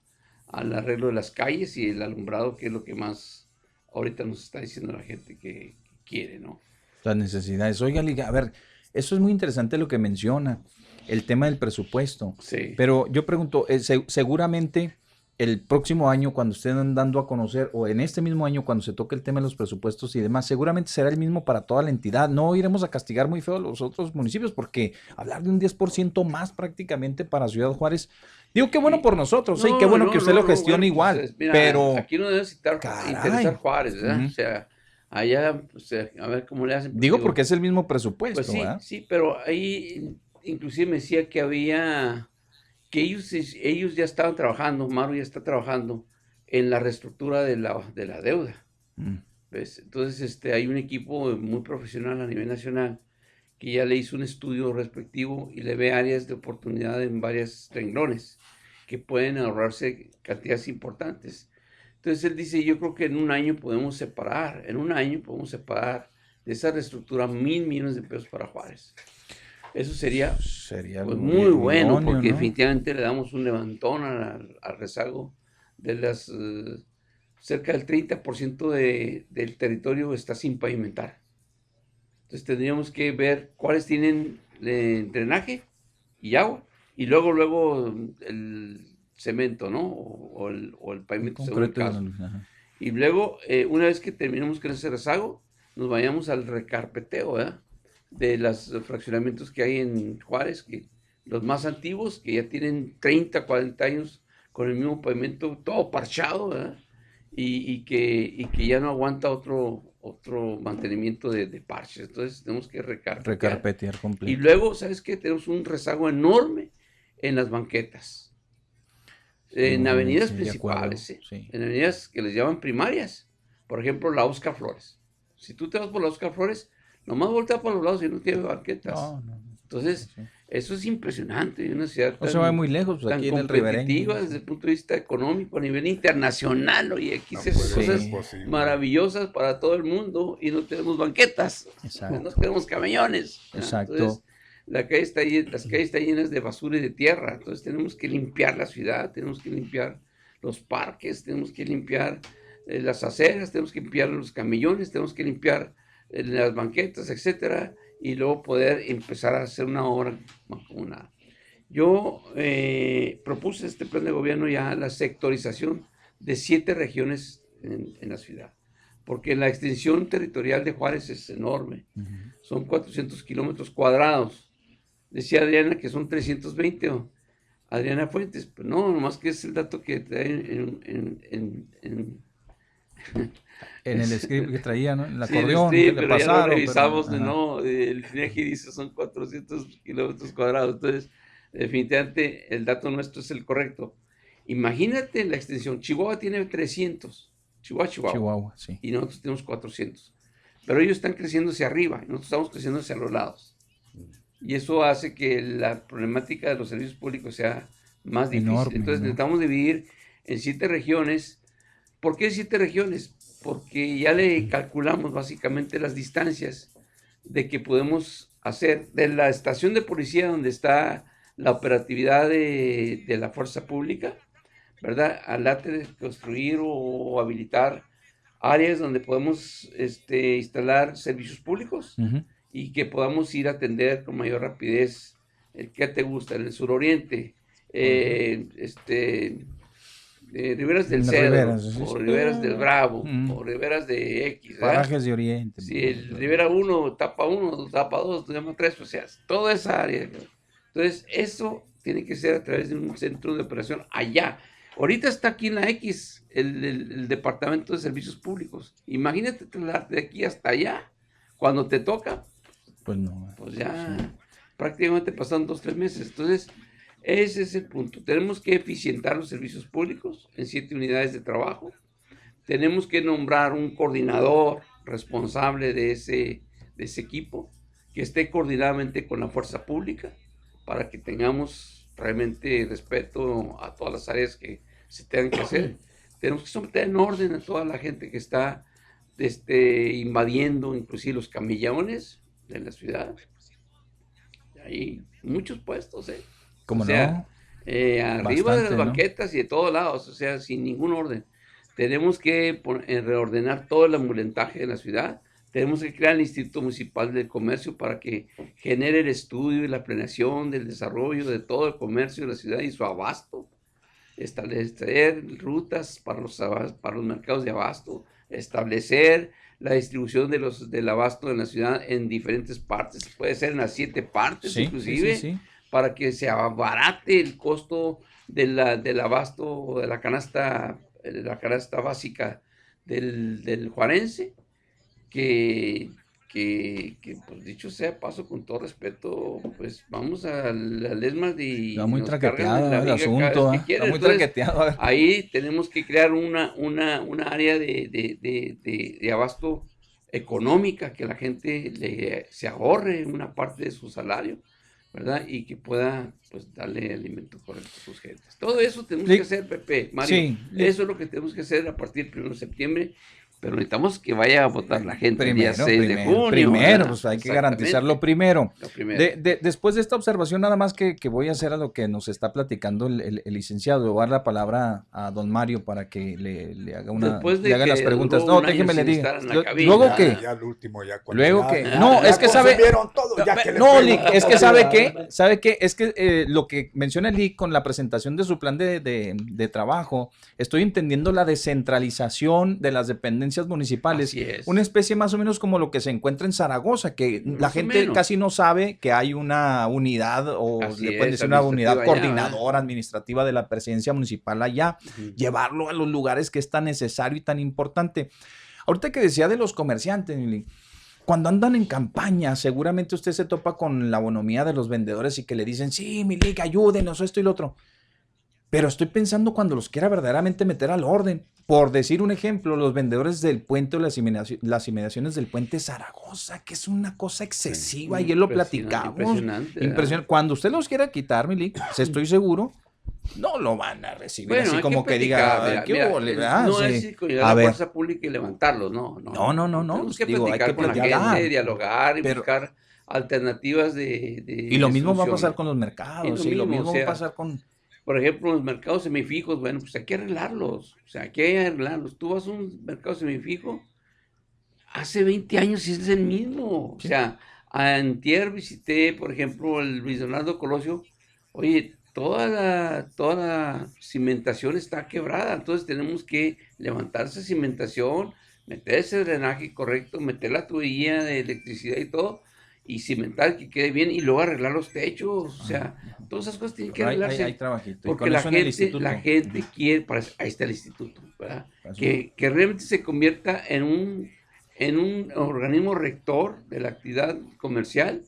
al arreglo de las calles y el alumbrado, que es lo que más ahorita nos está diciendo la gente que, quiere, ¿no? Las necesidades. Oiga, Liga, a ver, eso es muy interesante lo que menciona, el tema del presupuesto. Sí. Pero yo pregunto, eh, seguramente el próximo año, cuando estén dando a conocer, o en este mismo año, cuando se toque el tema de los presupuestos y demás, seguramente será el mismo para toda la entidad. No iremos a castigar muy feo a los otros municipios, porque hablar de un 10% más prácticamente para Ciudad Juárez, digo, qué bueno por nosotros, ¿eh? qué bueno que usted lo gestione igual. Pues, pero. Aquí no debe interesar Juárez, ¿verdad? O sea, allá, a ver cómo le hacen. Digo, porque es el mismo presupuesto. Pues sí, sí, pero ahí inclusive me decía que había que ellos, ellos ya estaban trabajando, Maru ya está trabajando en la reestructura de la, de la deuda. Mm. Entonces, este, hay un equipo muy profesional a nivel nacional que ya le hizo un estudio respectivo y le ve áreas de oportunidad en varias renglones que pueden ahorrarse cantidades importantes. Entonces él dice, yo creo que en un año podemos separar, en un año podemos separar de esa reestructura mil millones de pesos para Juárez. Eso sería, sería pues, muy bueno, porque definitivamente le damos un levantón al, rezago de las... Eh, cerca del 30% de, del territorio está sin pavimentar. Entonces tendríamos que ver cuáles tienen eh, drenaje y agua. Y luego, luego el cemento, ¿no? O, el, o el, pavimento según el caso. Y luego, eh, una vez que terminemos con ese rezago, nos vayamos al recarpeteo, ¿verdad? De los fraccionamientos que hay en Juárez, que los más antiguos, que ya tienen 30, 40 años con el mismo pavimento, todo parchado, Y, que, que ya no aguanta otro, otro mantenimiento de, parches. Entonces tenemos que recarpetear. Recarpetear completo. Y luego, ¿sabes qué? Tenemos un rezago enorme en las banquetas. En avenidas principales, en avenidas que les llaman primarias. Por ejemplo, la Oscar Flores. Si tú te vas por la Oscar Flores, Nomás voltea por los lados y no tiene banquetas. Entonces, eso es impresionante. Una ciudad tan, no se va muy lejos, pues, aquí en el competitiva desde el punto de vista económico, a nivel internacional. Oye, aquí se hacen cosas maravillosas para todo el mundo y no tenemos banquetas. No tenemos camellones. Exacto. Entonces, la calle está las calles están llenas de basura y de tierra. Entonces, tenemos que limpiar la ciudad, tenemos que limpiar los parques, tenemos que limpiar eh, las aceras, tenemos que limpiar los camellones, tenemos que limpiar en las banquetas, etcétera, y luego poder empezar a hacer una obra una Yo eh, propuse este plan de gobierno ya la sectorización de siete regiones en, la ciudad, porque la extensión territorial de Juárez es enorme, son 400 kilómetros cuadrados. Decía Adriana que son 320, Adriana Fuentes, pero no, nomás que es el dato que trae en, en, el script que traía, ¿no? En la acordeón, sí, pero pasaron, ya lo revisamos, no, el INEGI dice son 400 kilómetros cuadrados, entonces definitivamente el dato nuestro es el correcto. Imagínate la extensión, Chihuahua tiene 300, Chihuahua, Chihuahua, Chihuahua sí. y nosotros tenemos 400, pero ellos están creciendo hacia arriba y nosotros estamos creciendo hacia los lados. Y eso hace que la problemática de los servicios públicos sea más difícil. Entonces necesitamos dividir en siete regiones. ¿Por qué siete regiones? Porque ya le calculamos básicamente las distancias de que podemos hacer de la estación de policía donde está la operatividad de, la fuerza pública, ¿verdad? Al de construir o, habilitar áreas donde podemos este, instalar servicios públicos y que podamos ir a atender con mayor rapidez. el ¿Qué te gusta? En el suroriente, eh, este, eh, Riberas del Cerro, o Riberas del Bravo, o Riberas de X. Parajes de Oriente. Sí, el Rivera 1, tapa 1, tapa 2, tapa 3, o sea, toda esa área. Entonces, eso tiene que ser a través de un centro de operación allá. Ahorita está aquí en la X, el, el Departamento de Servicios Públicos. Imagínate trasladarte de aquí hasta allá, cuando te toca, pues no. Pues ya prácticamente pasaron dos, tres meses. Entonces, ese es el punto. Tenemos que eficientar los servicios públicos en siete unidades de trabajo. Tenemos que nombrar un coordinador responsable de ese, de ese equipo que esté coordinadamente con la fuerza pública para que tengamos realmente respeto a todas las áreas que se tengan que hacer. Tenemos que someter en orden a toda la gente que está este, invadiendo inclusive los camillones de la ciudad. Hay muchos puestos, ¿eh? Como no? Eh, arriba de las banquetas y de todos lados, o sea, sin ningún orden. Tenemos que eh, reordenar todo el ambulentaje de la ciudad. Tenemos que crear el Instituto Municipal del Comercio para que genere el estudio y la planeación del desarrollo de todo el comercio de la ciudad y su abasto. Establecer rutas para los, para los mercados de abasto. Establecer la distribución de los, del abasto en la ciudad en diferentes partes, puede ser en las siete partes inclusive, para que se abarate el costo de la, del abasto de la canasta, de la canasta básica del, del juarense, que que, pues dicho sea paso con todo respeto, pues vamos a las lesmas de... Está muy traqueteado el asunto, ¿eh? está muy traqueteado. Ahí tenemos que crear una, una, una área de, de, de, de, abasto económica, que la gente le, se ahorre una parte de su salario, ¿verdad? Y que pueda pues darle alimento correcto a sus gentes. Todo eso tenemos que hacer, Pepe, Mario. Sí, eso es lo que tenemos que hacer a partir del 1 de septiembre pero necesitamos que vaya a votar la gente primero, el día 6 de junio. Primero, pues hay que garantizarlo primero. De, después de esta observación, nada más que, voy a hacer a lo que nos está platicando el, licenciado. Le voy a dar la palabra a don Mario para que le, haga una le haga las preguntas. No, déjeme le diga. Luego que. luego que. No, es que sabe. no, es que sabe que. Sabe que es que eh, lo que menciona Lick con la presentación de su plan de, de trabajo, estoy entendiendo la descentralización de las dependencias municipales. Una especie más o menos como lo que se encuentra en Zaragoza, que la gente casi no sabe que hay una unidad o le pueden decir una unidad coordinadora administrativa de la presidencia municipal allá, llevarlo a los lugares que es tan necesario y tan importante. Ahorita que decía de los comerciantes, cuando andan en campaña, seguramente usted se topa con la bonomía de los vendedores y que le dicen, sí, Milik, ayúdenos, esto y lo otro. Pero estoy pensando cuando los quiera verdaderamente meter al orden. Por decir un ejemplo, los vendedores del puente o las, inmediaciones del puente Zaragoza, que es una cosa excesiva, y él lo platicamos. Impresionante. Cuando usted los quiera quitar, Milik, estoy seguro, no lo van a recibir así como que, diga, ¿qué No es ir con la fuerza pública y levantarlos, no. No, no, no. no, no. Tenemos que platicar con la gente, dialogar y buscar alternativas de, Y lo mismo va a pasar con los mercados, y lo mismo, va a pasar con por ejemplo, los mercados semifijos, bueno, pues hay que arreglarlos, o sea, hay que arreglarlos. Tú vas a un mercado semifijo, hace 20 años y es el mismo. O sea, antier visité, por ejemplo, el Luis Donaldo Colosio, oye, toda la, toda la cimentación está quebrada, entonces tenemos que levantar esa cimentación, meter ese drenaje correcto, meter la tubería de electricidad y todo, y cimentar que quede bien y luego arreglar los techos. O sea, todas esas cosas tienen que arreglarse. porque la gente, la gente quiere, ahí está el instituto, ¿verdad? Que, que, realmente se convierta en un, en un organismo rector de la actividad comercial,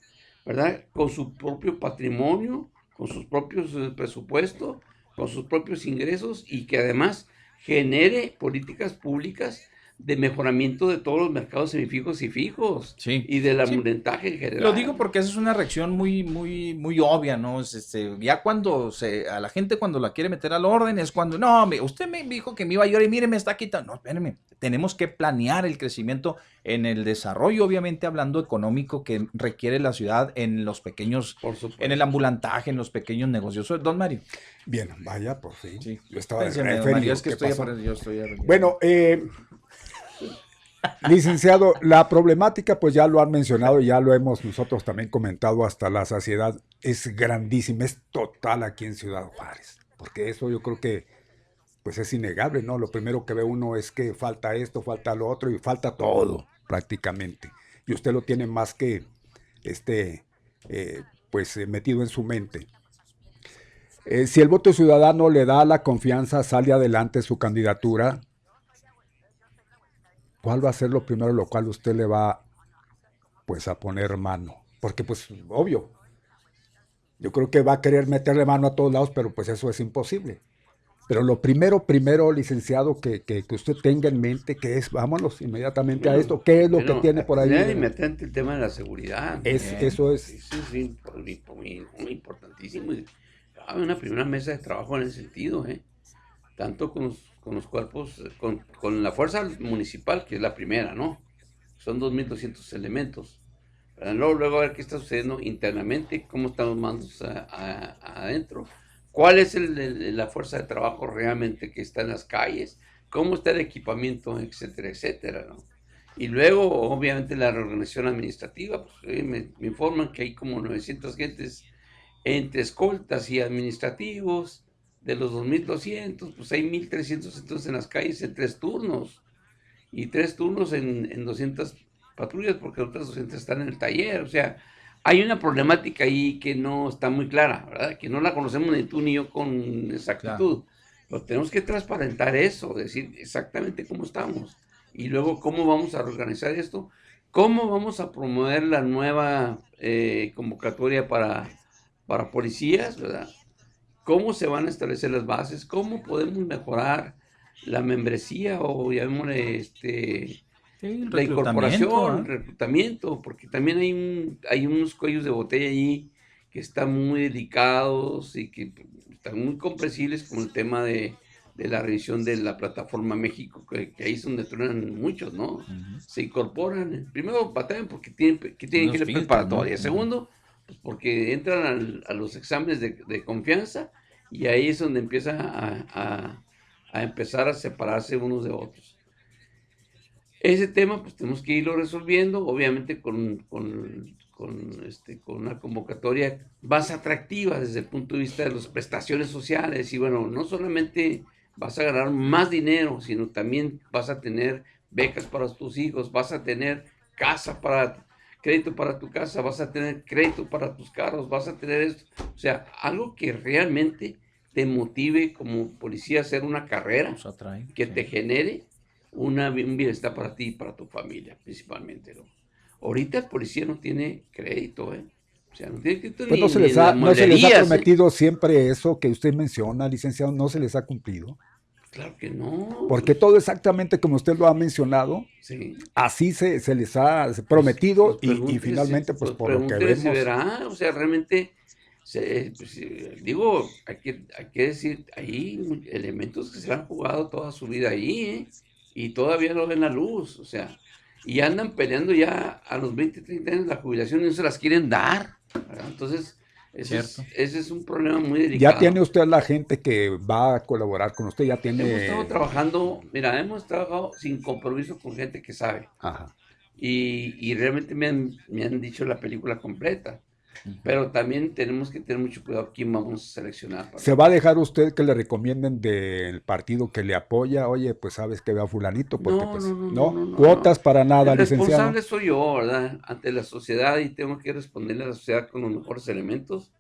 ¿verdad? Con su propio patrimonio, con sus propios eh, presupuestos, con sus propios ingresos y que además genere políticas públicas de mejoramiento de todos los mercados semifijos y fijos y del sí. en general. Lo digo porque esa es una reacción muy, muy, muy obvia, ¿no? este, ya cuando se, a la gente cuando la quiere meter al orden es cuando, no, usted me dijo que me iba a llorar y mire, me está quitando. No, espérame, tenemos que planear el crecimiento en el desarrollo, obviamente hablando económico que requiere la ciudad en los pequeños, en el ambulantaje, en los pequeños negocios. Don Mario. Bien, vaya, por fin. Yo estaba Mario, es que estoy, yo estoy Bueno, eh, Licenciado, la problemática, pues ya lo han mencionado, ya lo hemos nosotros también comentado hasta la saciedad, es grandísima, es total aquí en Ciudad Juárez, porque eso yo creo que pues es innegable, ¿no? Lo primero que ve uno es que falta esto, falta lo otro y falta todo prácticamente. Y usted lo tiene más que este, eh, pues eh, metido en su mente. Eh, si el voto ciudadano le da la confianza, sale adelante su candidatura, ¿cuál va a ser lo primero lo cual usted le va pues a poner mano? Porque pues obvio, yo creo que va a querer meterle mano a todos lados, pero pues eso es imposible. Pero lo primero, primero, licenciado, que, que, usted tenga en mente, que es, vámonos inmediatamente a esto, ¿qué es lo que tiene por ahí? Inmediatamente el tema de la seguridad. Es, eso es. Eso es muy, importantísimo. Hay una primera mesa de trabajo en ese sentido, ¿eh? tanto con los con los cuerpos, con, la fuerza municipal, que es la primera, ¿no? Son 2.200 elementos. Luego, luego a ver qué está sucediendo internamente, cómo están los mandos adentro, cuál es la fuerza de trabajo realmente que está en las calles, cómo está el equipamiento, etcétera, etcétera, ¿no? Y luego, obviamente, la reorganización administrativa, pues, me, me, informan que hay como 900 gentes entre escoltas y administrativos, de los 2.200, pues hay 1.300 entonces en las calles en tres turnos. Y tres turnos en, en 200 patrullas porque otras 200 están en el taller. O sea, hay una problemática ahí que no está muy clara, ¿verdad? Que no la conocemos ni tú ni yo con exactitud. Pero tenemos que transparentar eso, decir exactamente cómo estamos. Y luego cómo vamos a organizar esto. ¿Cómo vamos a promover la nueva eh, convocatoria para, para policías, ¿verdad? Cómo se van a establecer las bases, cómo podemos mejorar la membresía o llamémosle este, la incorporación, el reclutamiento, porque también hay, un, hay unos cuellos de botella allí que están muy delicados y que están muy comprensibles como el tema de, la revisión de la plataforma México, que, ahí es donde truenan muchos, ¿no? Se incorporan, primero batallan porque tienen que, tienen que ir preparatoria, segundo, pues porque entran a los exámenes de, confianza y ahí es donde empieza a, empezar a separarse unos de otros. Ese tema, pues tenemos que irlo resolviendo, obviamente con, este, con una convocatoria más atractiva desde el punto de vista de las prestaciones sociales. Y bueno, no solamente vas a ganar más dinero, sino también vas a tener becas para tus hijos, vas a tener casa para crédito para tu casa, vas a tener crédito para tus carros, vas a tener esto. O sea, algo que realmente te motive como policía a hacer una carrera que te genere una, un bienestar para ti y para tu familia, principalmente. ¿no? Ahorita el policía no tiene crédito, ¿eh? O sea, no tiene crédito pues no, se les ha, no se les ha ¿eh? prometido siempre eso que usted menciona, licenciado, no se les ha cumplido. Claro que no. Porque todo exactamente como usted lo ha mencionado, así se, se, les ha prometido pues, y, finalmente, pues, pues por lo que vemos. verá, o sea, realmente, se, pues, digo, hay que, hay que decir, hay elementos que se han jugado toda su vida ahí, ¿eh? y todavía no ven la luz, o sea, y andan peleando ya a los 20, 30 años la jubilación y no se las quieren dar. Entonces, ese es, un problema muy delicado. Ya tiene usted la gente que va a colaborar con usted, ya tiene... Hemos estado trabajando, mira, hemos trabajado sin compromiso con gente que sabe. Ajá. Y, realmente me han, me han dicho la película completa. Pero también tenemos que tener mucho cuidado quién vamos a seleccionar. ¿Se va a dejar usted que le recomienden del partido que le apoya? Oye, pues sabes que vea fulanito, porque No, pues, no, no, no, no, cuotas para nada, El licenciado. responsable soy yo, ¿verdad? Ante la sociedad y tengo que responderle a la sociedad con los mejores elementos.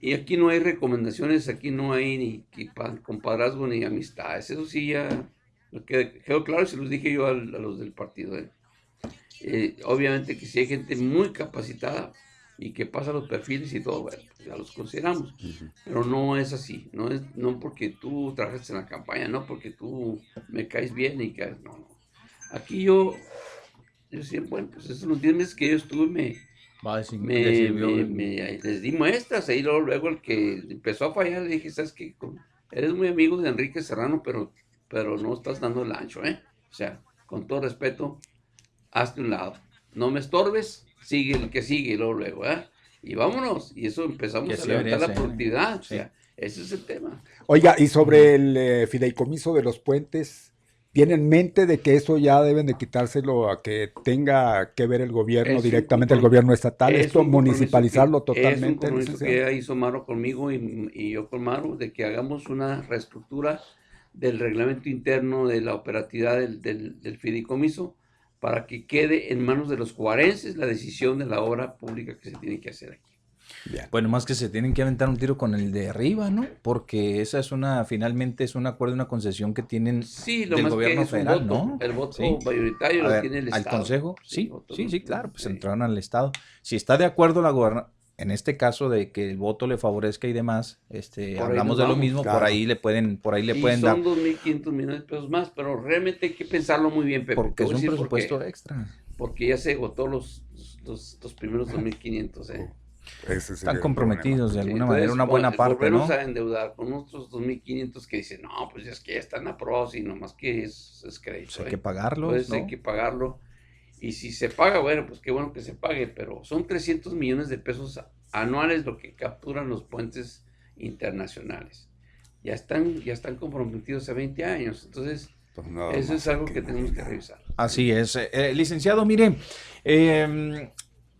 Y aquí no hay recomendaciones, aquí no hay ni compadrazgo ni amistades. Eso sí ya queda- quedó claro y se los dije yo al- a, los del partido. ¿eh? Eh, obviamente que si hay gente muy capacitada y que pasa los perfiles y todo, bueno, pues ya los consideramos. Pero no es así, no es no porque tú trabajas en la campaña, no porque tú me caes bien y que no, no. Aquí yo, yo siempre, bueno, pues esos los 10 meses que yo estuve me, me, me- me- les di muestras, ahí luego, luego el que empezó a fallar le dije, ¿sabes qué? Con- Eres muy amigo de Enrique Serrano, pero, pero no estás dando el ancho, ¿eh? O sea, con todo respeto, hazte un lado. No me estorbes, sigue el que sigue, luego, luego, ¿eh? Y vámonos. Y eso empezamos Que a levantar la ¿eh? productividad. O sea, ese es el tema. Oiga, y sobre el eh, fideicomiso de los puentes, ¿tiene en mente de que eso ya deben de quitárselo a que tenga que ver el gobierno Es directamente, el gobierno estatal, Es esto municipalizarlo que- totalmente? Es un compromiso que hizo Maro conmigo y, y yo con Maro, de que hagamos una reestructura del reglamento interno de la operatividad del, del- del fideicomiso para que quede en manos de los juarenses la decisión de la obra pública que se tiene que hacer aquí. Bien. Bueno, más que se tienen que aventar un tiro con el de arriba, ¿no? Porque esa es una, finalmente es un acuerdo, una concesión que tienen Sí, lo del más gobierno que es un federal, voto, ¿no? el voto Sí. mayoritario A lo ver, tiene el al Estado. consejo, sí, sí, sí, claro, pues sí. entraron al Estado. Si está de acuerdo la gobernación, en este caso de que el voto le favorezca y demás, este, Por hablamos de lo vamos, mismo, por claro. ahí le pueden, por ahí le y pueden dar, son 2.500 millones de pesos más, pero realmente hay que pensarlo muy bien, Pepe. Porque es un por presupuesto extra. Porque ya se agotó los, los, los primeros 2.500, ¿eh? Ese Están comprometidos de Sí, alguna entonces, manera, una buena con- parte, ¿no? a endeudar con otros 2.500 que dicen, no, pues es que ya están aprobados y nomás que es, es crédito. Pues hay ¿eh? que pagarlos, Entonces hay ¿no? que pagarlo. Y si se paga, bueno, pues qué bueno que se pague, pero son 300 millones de pesos anuales lo que capturan los puentes internacionales. Ya están, ya están comprometidos hace 20 años. Entonces, Pues nada eso es algo que tenemos que revisar. Así es. Eh, eh, licenciado, mire, eh,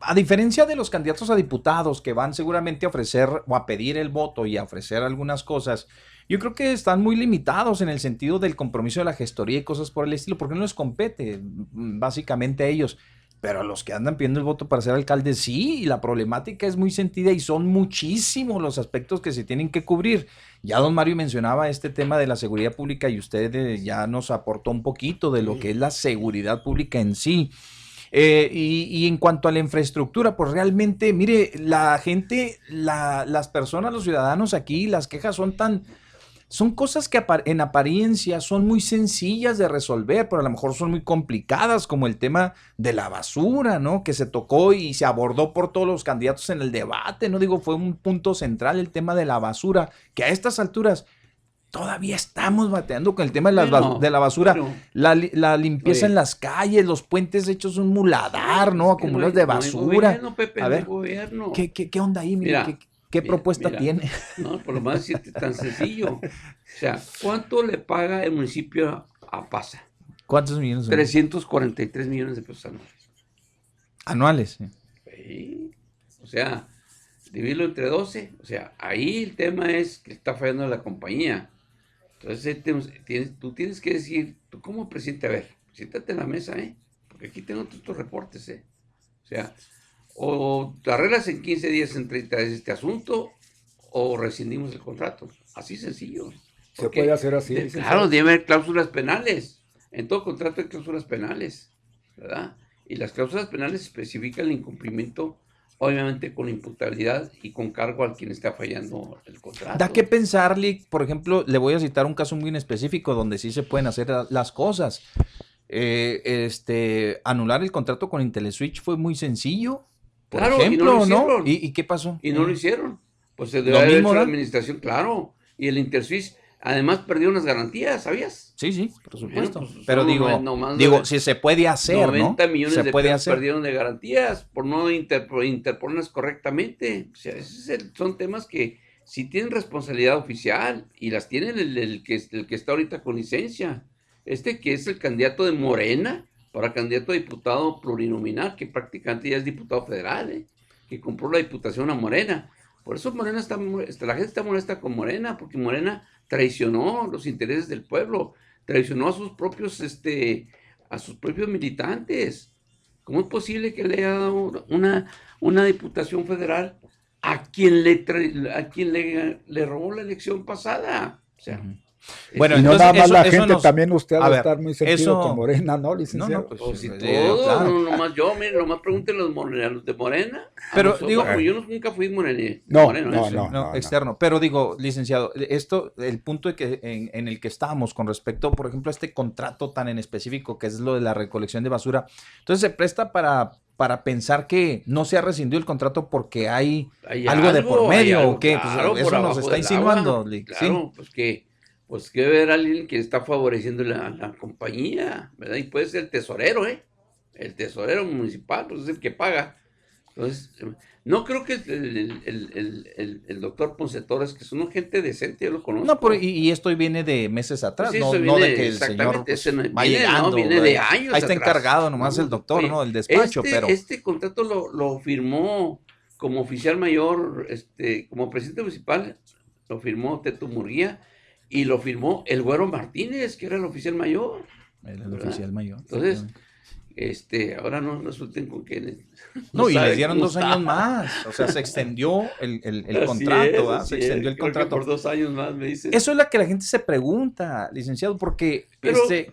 a diferencia de los candidatos a diputados que van seguramente a ofrecer o a pedir el voto y a ofrecer algunas cosas, yo creo que están muy limitados en el sentido del compromiso de la gestoría y cosas por el estilo, porque no les compete mm, básicamente a ellos. Pero a los que andan pidiendo el voto para ser alcalde, sí, y la problemática es muy sentida y son muchísimos los aspectos que se tienen que cubrir. Ya don Mario mencionaba este tema de la seguridad pública y usted eh, ya nos aportó un poquito de lo que es la seguridad pública en sí. Eh, y, y en cuanto a la infraestructura, pues realmente, mire, la gente, la- las personas, los ciudadanos aquí, las quejas son tan, son cosas que en apariencia son muy sencillas de resolver, pero a lo mejor son muy complicadas, como el tema de la basura, ¿no? Que se tocó y se abordó por todos los candidatos en el debate, ¿no? Digo, fue un punto central el tema de la basura, que a estas alturas todavía estamos bateando con el tema de, las Bueno, de la basura. La, li- la limpieza Oye. en las calles, los puentes hechos un muladar, ¿no? Hay- de basura. gobierno, Pepe, A ver, gobierno. ¿Qué, qué, qué onda ahí? Mire, Mira, ¿qué, qué mira, propuesta mira. tiene? No, por lo más decirte tan sencillo. O sea, ¿cuánto le paga el municipio a, Pasa? ¿Cuántos millones? son? 343 millones de pesos anuales. Anuales. sí. Sí. O sea, dividirlo entre 12. O sea, ahí el tema es que está fallando la compañía. Entonces, tienes- tú tienes que decir, tú como presidente, a ver, siéntate en la mesa, ¿eh? Porque aquí tengo todos estos reportes, ¿eh? O sea, o te arreglas en 15 días, en 30 días este asunto, o rescindimos el contrato. Así sencillo. Se puede hacer así. de- claro, debe haber cláusulas penales. En todo contrato hay cláusulas penales, ¿verdad? Y las cláusulas penales especifican el incumplimiento, obviamente con imputabilidad y con cargo al quien está fallando el contrato. Da que pensar, Lick, por ejemplo, le voy a citar un caso muy en específico donde sí se pueden hacer la- las cosas. Eh, este, anular el contrato con Teleswitch fue muy sencillo. Por Claro, y no lo ¿no? hicieron. ¿Y, y qué pasó? Y no lo hicieron. Pues se debe haber hecho la administración, claro. Y el Interswiss, además, perdió unas garantías, ¿sabías? Sí, sí, por supuesto. Bueno, pues, Pero digo, nomás digo, si se puede hacer, 90 ¿no? millones se de puede hacer. perdieron de garantías por no interpo- interponerlas correctamente. O sea, es el- son temas que sí tienen responsabilidad oficial y las tiene el, el que, el que está ahorita con licencia. Este que es el candidato de Morena para candidato a diputado plurinominal, que prácticamente ya es diputado federal. ¿eh? que compró la diputación a Morena. Por eso Morena está, la gente está molesta con Morena, porque Morena traicionó los intereses del pueblo, traicionó a sus propios, este, a sus propios militantes. ¿Cómo es posible que le haya dado una, una diputación federal a quien le, a quien le robó la elección pasada? O sea, bueno, y no nada más la gente, también usted va a estar muy sentido con Morena, ¿no, licenciado? No, no, pues, pues si todo, no, nomás yo, mire, nomás pregunten los, los de Morena. Pero digo, yo nunca fui morena, no, no, no, no, externo. Pero digo, licenciado, esto, el punto de que, en, en, el que estábamos con respecto, por ejemplo, a este contrato tan en específico, que es lo de la recolección de basura, entonces se presta para para pensar que no se ha rescindido el contrato porque hay, algo, de por medio o qué, pues eso nos está insinuando. Claro, pues que pues que ver a alguien que está favoreciendo la, la, compañía, ¿verdad? Y puede ser el tesorero, ¿eh? El tesorero municipal, pues es el que paga. Entonces, no creo que el, el, el, el doctor Ponce Torres, que es un gente decente, yo lo conozco. No, pero y, esto viene de meses atrás, no, no, de que el señor pues, va llegando. viene de años Ahí está encargado nomás el doctor, ¿no? El despacho, este, pero... Este contrato lo, lo firmó como oficial mayor, este, como presidente municipal, lo firmó Teto Murguía, y lo firmó el Güero Martínez, que era el oficial mayor. el oficial mayor. Entonces, este, ahora no resulten con que... No, y le dieron dos años más. O sea, se extendió el, el, contrato, se extendió el contrato. por dos años más, me dice. Eso es lo que la gente se pregunta, licenciado, porque este,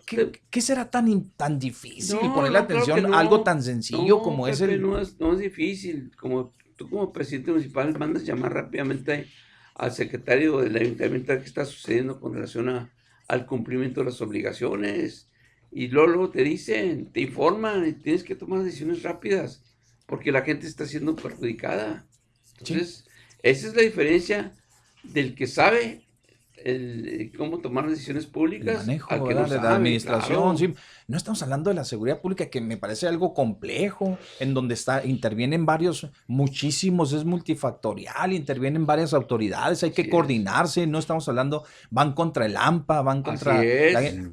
¿qué, será tan, tan difícil ponerle atención a algo tan sencillo como es el... No es, no es difícil, como tú como presidente municipal mandas llamar rápidamente al secretario del ayuntamiento qué está sucediendo con relación al cumplimiento de las obligaciones. Y luego, te dicen, te informan y tienes que tomar decisiones rápidas porque la gente está siendo perjudicada. Entonces, esa es la diferencia del que sabe el, eh, cómo tomar decisiones públicas. El manejo de la administración. No estamos hablando de la seguridad pública, que me parece algo complejo, en donde está, intervienen varios, muchísimos, es multifactorial, intervienen varias autoridades, hay que coordinarse, no estamos hablando, van contra el AMPA, van contra...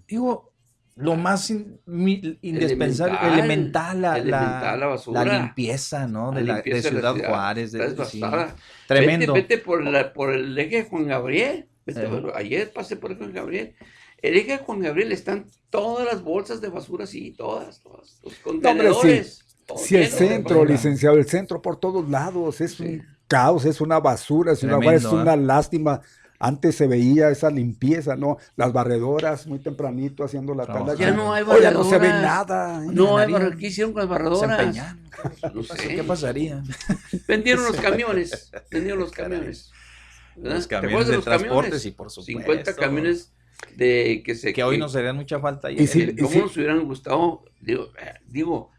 digo, lo más indispensable, elemental, la, la, limpieza, ¿no? De, la, de Ciudad Juárez. De, tremendo. Vete, por, por el eje Juan Gabriel ayer pasé por Juan Gabriel. El eje de Juan Gabriel están todas las bolsas de basura, sí, todas, todas. Los contenedores. si el centro, licenciado, el centro por todos lados, es un caos, es una basura, es, una, es una lástima. Antes se veía esa limpieza, ¿no? Las barredoras muy tempranito haciendo la tabla. Ya no hay barredoras. no se ve nada. No hay barredoras. ¿Qué hicieron con las barredoras? No sé. ¿Qué pasaría? Vendieron los camiones. Vendieron los camiones. Los camiones de, transportes y por supuesto. 50 camiones de que se... Que hoy nos harían mucha falta. Y, si, ¿Cómo nos hubieran gustado? Digo, eh, digo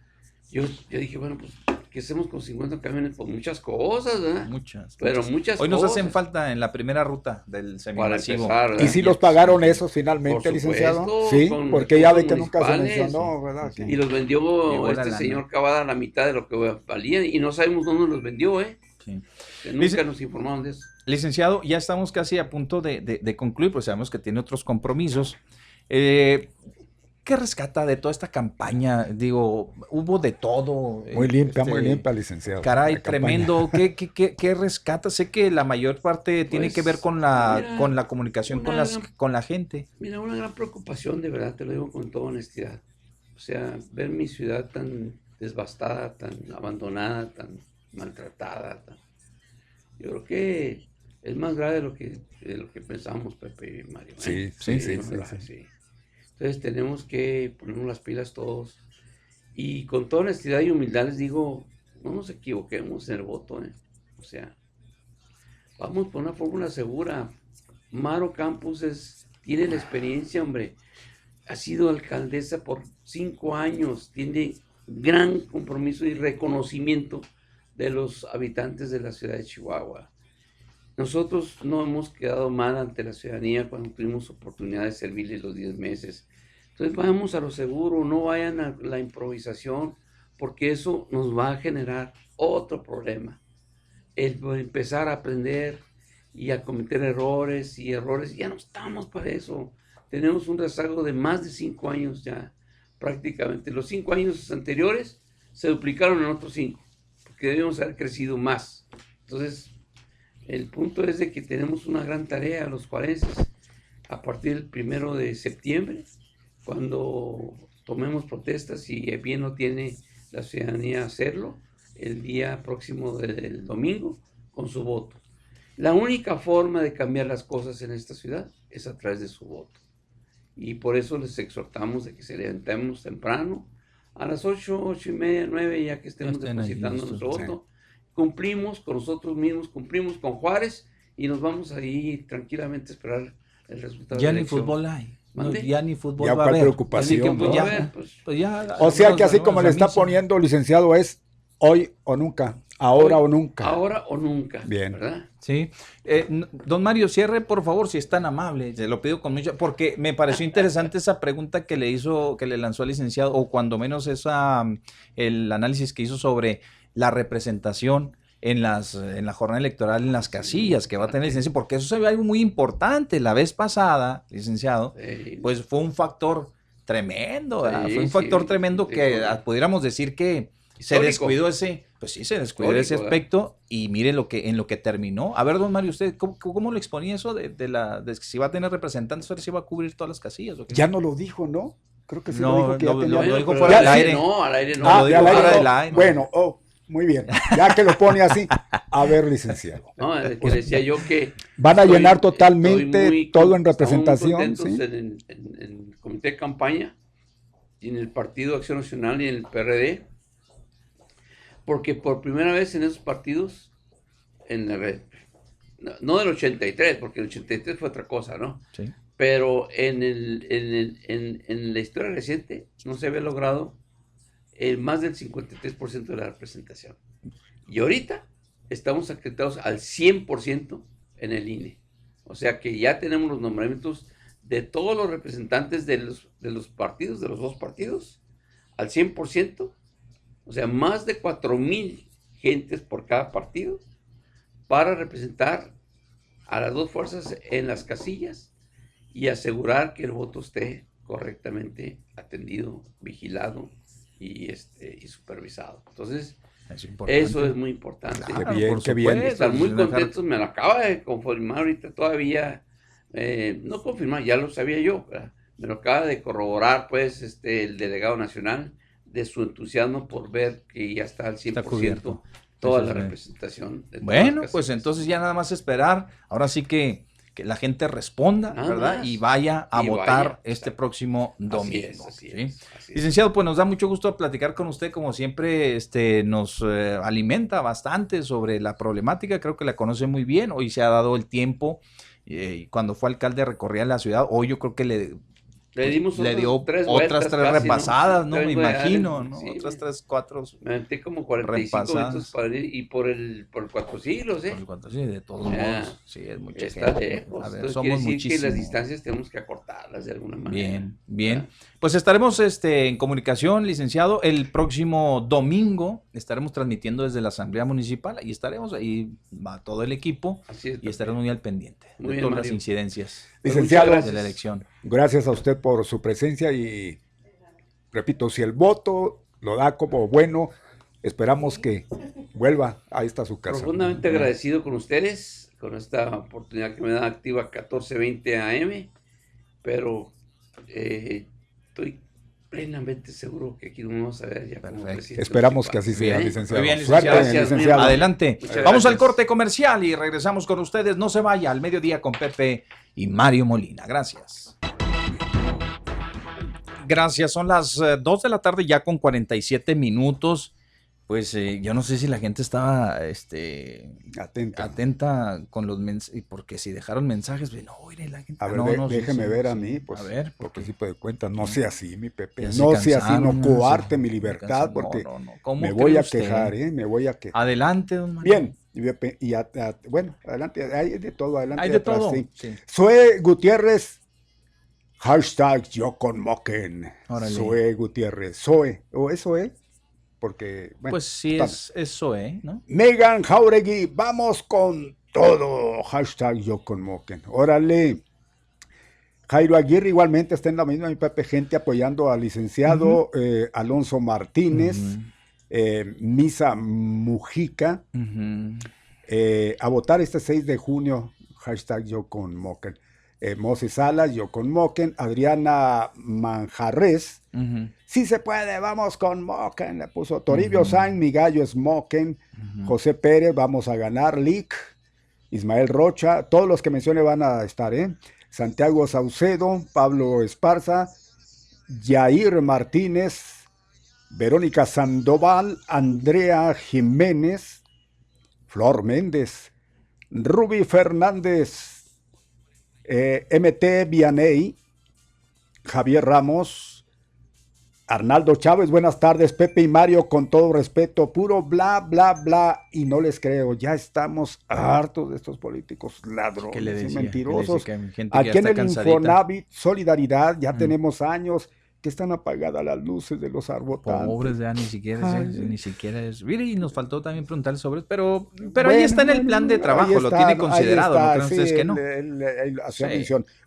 yo, yo dije, bueno, pues ¿qué hacemos con 50 camiones? Pues muchas cosas, ¿verdad? Muchas. Pero muchas, Hoy nos hacen falta en la primera ruta del semimasivo. ¿Y si los pagaron esos finalmente, licenciado? Sí, porque ya ve que nunca se mencionó, ¿verdad? Y los vendió este señor Cavada a la mitad de lo que valían y no sabemos dónde los vendió, ¿eh? Sí. nunca nos informaron de eso. Licenciado, ya estamos casi a punto de, concluir, pues sabemos que tiene otros compromisos. Eh, ¿Qué rescata de toda esta campaña? Digo, hubo de todo. Muy limpia, muy este, limpia, licenciado. Caray, tremendo. ¿Qué, qué, qué, rescata? Sé que la mayor parte tiene que ver con la, con la comunicación con, las, con la gente. Mira, una gran preocupación, de verdad, te lo digo con toda honestidad. O sea, ver mi ciudad tan desbastada, tan abandonada, tan maltratada. Yo creo que es más grave de lo que, de lo que pensamos, Pepe y Mario. ¿eh? Sí, sí, sí, Entonces tenemos que ponernos las pilas todos. Y con toda honestidad y humildad les digo, no nos equivoquemos en el voto. ¿eh? O sea, vamos por una fórmula segura. Maro Campos es, tiene la experiencia, hombre. Ha sido alcaldesa por cinco años. Tiene gran compromiso y reconocimiento de los habitantes de la ciudad de Chihuahua. Nosotros no hemos quedado mal ante la ciudadanía cuando tuvimos oportunidad de servirles los 10 meses. Entonces vamos a lo seguro, no vayan a la improvisación, porque eso nos va a generar otro problema. El empezar a aprender y a cometer errores y errores, ya no estamos para eso. Tenemos un rezago de más de cinco años ya, prácticamente. Los cinco años anteriores se duplicaron en otros cinco que debemos haber crecido más. Entonces, el punto es de que tenemos una gran tarea los juarenses a partir del primero de septiembre, cuando tomemos protestas y bien no tiene la ciudadanía hacerlo, el día próximo del domingo, con su voto. La única forma de cambiar las cosas en esta ciudad es a través de su voto. Y por eso les exhortamos de que se levantemos temprano, a las 8, 8 y media, 9, ya que estemos depositando nuestro voto. Cumplimos con nosotros mismos, cumplimos con Juárez y nos vamos ahí tranquilamente a esperar el resultado. Ya ni fútbol hay. ya ni fútbol ya va a haber. preocupación. Pues, ya, pues, pues o sea que así como le está poniendo licenciado es hoy o nunca. Ahora o nunca. Ahora o nunca. Bien. ¿verdad? Sí. Eh, don Mario, cierre, por favor, si es tan amable. Se lo pido con mucho. Porque me pareció interesante esa pregunta que le hizo, que le lanzó el licenciado, o cuando menos esa, el análisis que hizo sobre la representación en, las, en la jornada electoral en las casillas que va a tener licencia, porque eso se ve algo muy importante. La vez pasada, licenciado, pues fue un factor tremendo, fue un factor tremendo que pudiéramos decir que se descuidó ese, pues sí, se descuidó ese aspecto y mire lo que en lo que terminó. A ver, don Mario, usted cómo, cómo lo exponía eso de, la de si va a tener representantes, o si va a cubrir todas las casillas. Ya no lo dijo, ¿no? Creo que sí no, lo dijo que no, ya no, tenía... dijo fuera del aire. No, al aire no. Ah, lo dijo al aire fuera no. del aire. Bueno, oh, muy bien. Ya que lo pone así, a ver, licenciado. No, es que decía yo que van a estoy- llenar totalmente muy todo en representación, ¿sí? en, en- en el comité de campaña y en el Partido Acción Nacional y en el PRD, porque por primera vez en esos partidos, en la red, no, del 83, porque el 83 fue otra cosa, ¿no? Sí. Pero en, el, en, el- en- en la historia reciente no se había logrado el más del 53% de la representación. Y ahorita estamos acreditados al 100% en el INE. O sea que ya tenemos los nombramientos de todos los representantes de los, de los partidos, de los dos partidos, al 100%. O sea, más de 4 mil gentes por cada partido para representar a las dos fuerzas en las casillas y asegurar que el voto esté correctamente atendido, vigilado y, este, y supervisado. Entonces, Es eso es muy importante. Qué bien, qué Están muy contentos, me lo acaba de confirmar ahorita todavía, eh, no confirmar, ya lo sabía yo, ¿verdad? me lo acaba de corroborar pues este el delegado nacional de su entusiasmo por ver que ya está al 100% Está cubierto. toda Eso la es representación. de Bueno, pues entonces ya nada más esperar. Ahora sí que, que la gente responda, Nada ¿verdad? más. Y vaya a Y votar vaya. este próximo Así domingo. es, así ¿sí? es, así es. Licenciado, pues nos da mucho gusto platicar con usted, como siempre, este, nos eh, alimenta bastante sobre la problemática, creo que la conoce muy bien, hoy se ha dado el tiempo, eh, cuando fue alcalde recorría la ciudad, hoy yo creo que le, Le dimos le otras dio tres otras tres repasadas, ¿no? Me imagino, ¿no? sí, otras tres, cuatro, Me aventé como 45 repasadas. minutos para ir y por el por cuatro siglos, ¿eh? por cuatro, sí, de todos modos, sí, es mucha Está gente. lejos. A ver, Entonces, somos decir que las distancias tenemos que acortarlas de alguna manera. Bien, bien. ¿verdad? Pues estaremos este, en comunicación, licenciado. El próximo domingo estaremos transmitiendo desde la Asamblea Municipal y estaremos ahí, va todo el equipo Así es. y estaremos muy al pendiente Muy de bien, todas las Mario. incidencias Licenciado, muchas de la Gracias. elección. gracias a usted por su presencia y repito, si el voto lo da como bueno, esperamos que vuelva a esta su casa. Profundamente agradecido con ustedes, con esta oportunidad que me da activa 1420 AM, pero eh, estoy plenamente seguro que aquí nos vamos a ver ya como Esperamos que así sea, Bien. licenciado. Muy bien, Suerte, licenciado. Gracias, muy licenciado. Adelante. Muchas Vamos al gracias. corte comercial y regresamos con ustedes. No se vaya al mediodía con Pepe y Mario Molina. Gracias. Gracias. Son las 2 de la tarde ya con 47 minutos. Pues eh, yo no sé si la gente estaba este, Atenta. atenta con los mensajes, porque si dejaron mensajes, pues, no, mire, la gente. A ver, no, de- no, déjeme sí, ver a mí, pues, a ver, porque sí puede cuenta, no sea así, mi Pepe, no sea así, no coarte mi libertad, porque No, no, no. ¿Cómo me voy a usted? quejar, ¿eh? Me voy a quejar. Adelante, don Mario. Bien, y, a- a- bueno, adelante, hay de todo, adelante. Hay de atrás, todo. sí. sí. Zoe Gutiérrez, hashtag yo con Moquen. Zoe Gutiérrez, Zoe, o es Zoe, porque, bueno. Pues sí, es eso, ¿eh? ¿No? Megan Jauregui, vamos con todo. Hashtag yo con Moquen. Órale. Jairo Aguirre igualmente está en la misma, mi Pepe, gente apoyando al licenciado eh, Alonso Martínez. Eh, Misa Mujica, eh, a votar este 6 de junio, hashtag yo con Moken. Eh, Moses Salas, yo con Moken, Adriana Manjarres, sí se puede, vamos con Moken, le puso Toribio Sainz, mi gallo es Moken, José Pérez, vamos a ganar, Lick, Ismael Rocha, todos los que mencione van a estar, ¿eh? Santiago Saucedo, Pablo Esparza, Jair Martínez, Verónica Sandoval, Andrea Jiménez, Flor Méndez, Ruby Fernández, eh, MT Vianey, Javier Ramos, Arnaldo Chávez, buenas tardes, Pepe y Mario, con todo respeto, puro bla, bla, bla, y no les creo, ya estamos hartos de estos políticos ladrones y mentirosos. Aquí en el Infonavit, Solidaridad, ya mm. tenemos años que están apagadas las luces de los arbotantes. Pobres, ya ni siquiera es, ni siquiera es. Mire, y nos faltó también preguntar sobre, pero, pero ahí está en el plan de trabajo, lo tiene considerado, ¿no creen ustedes que no?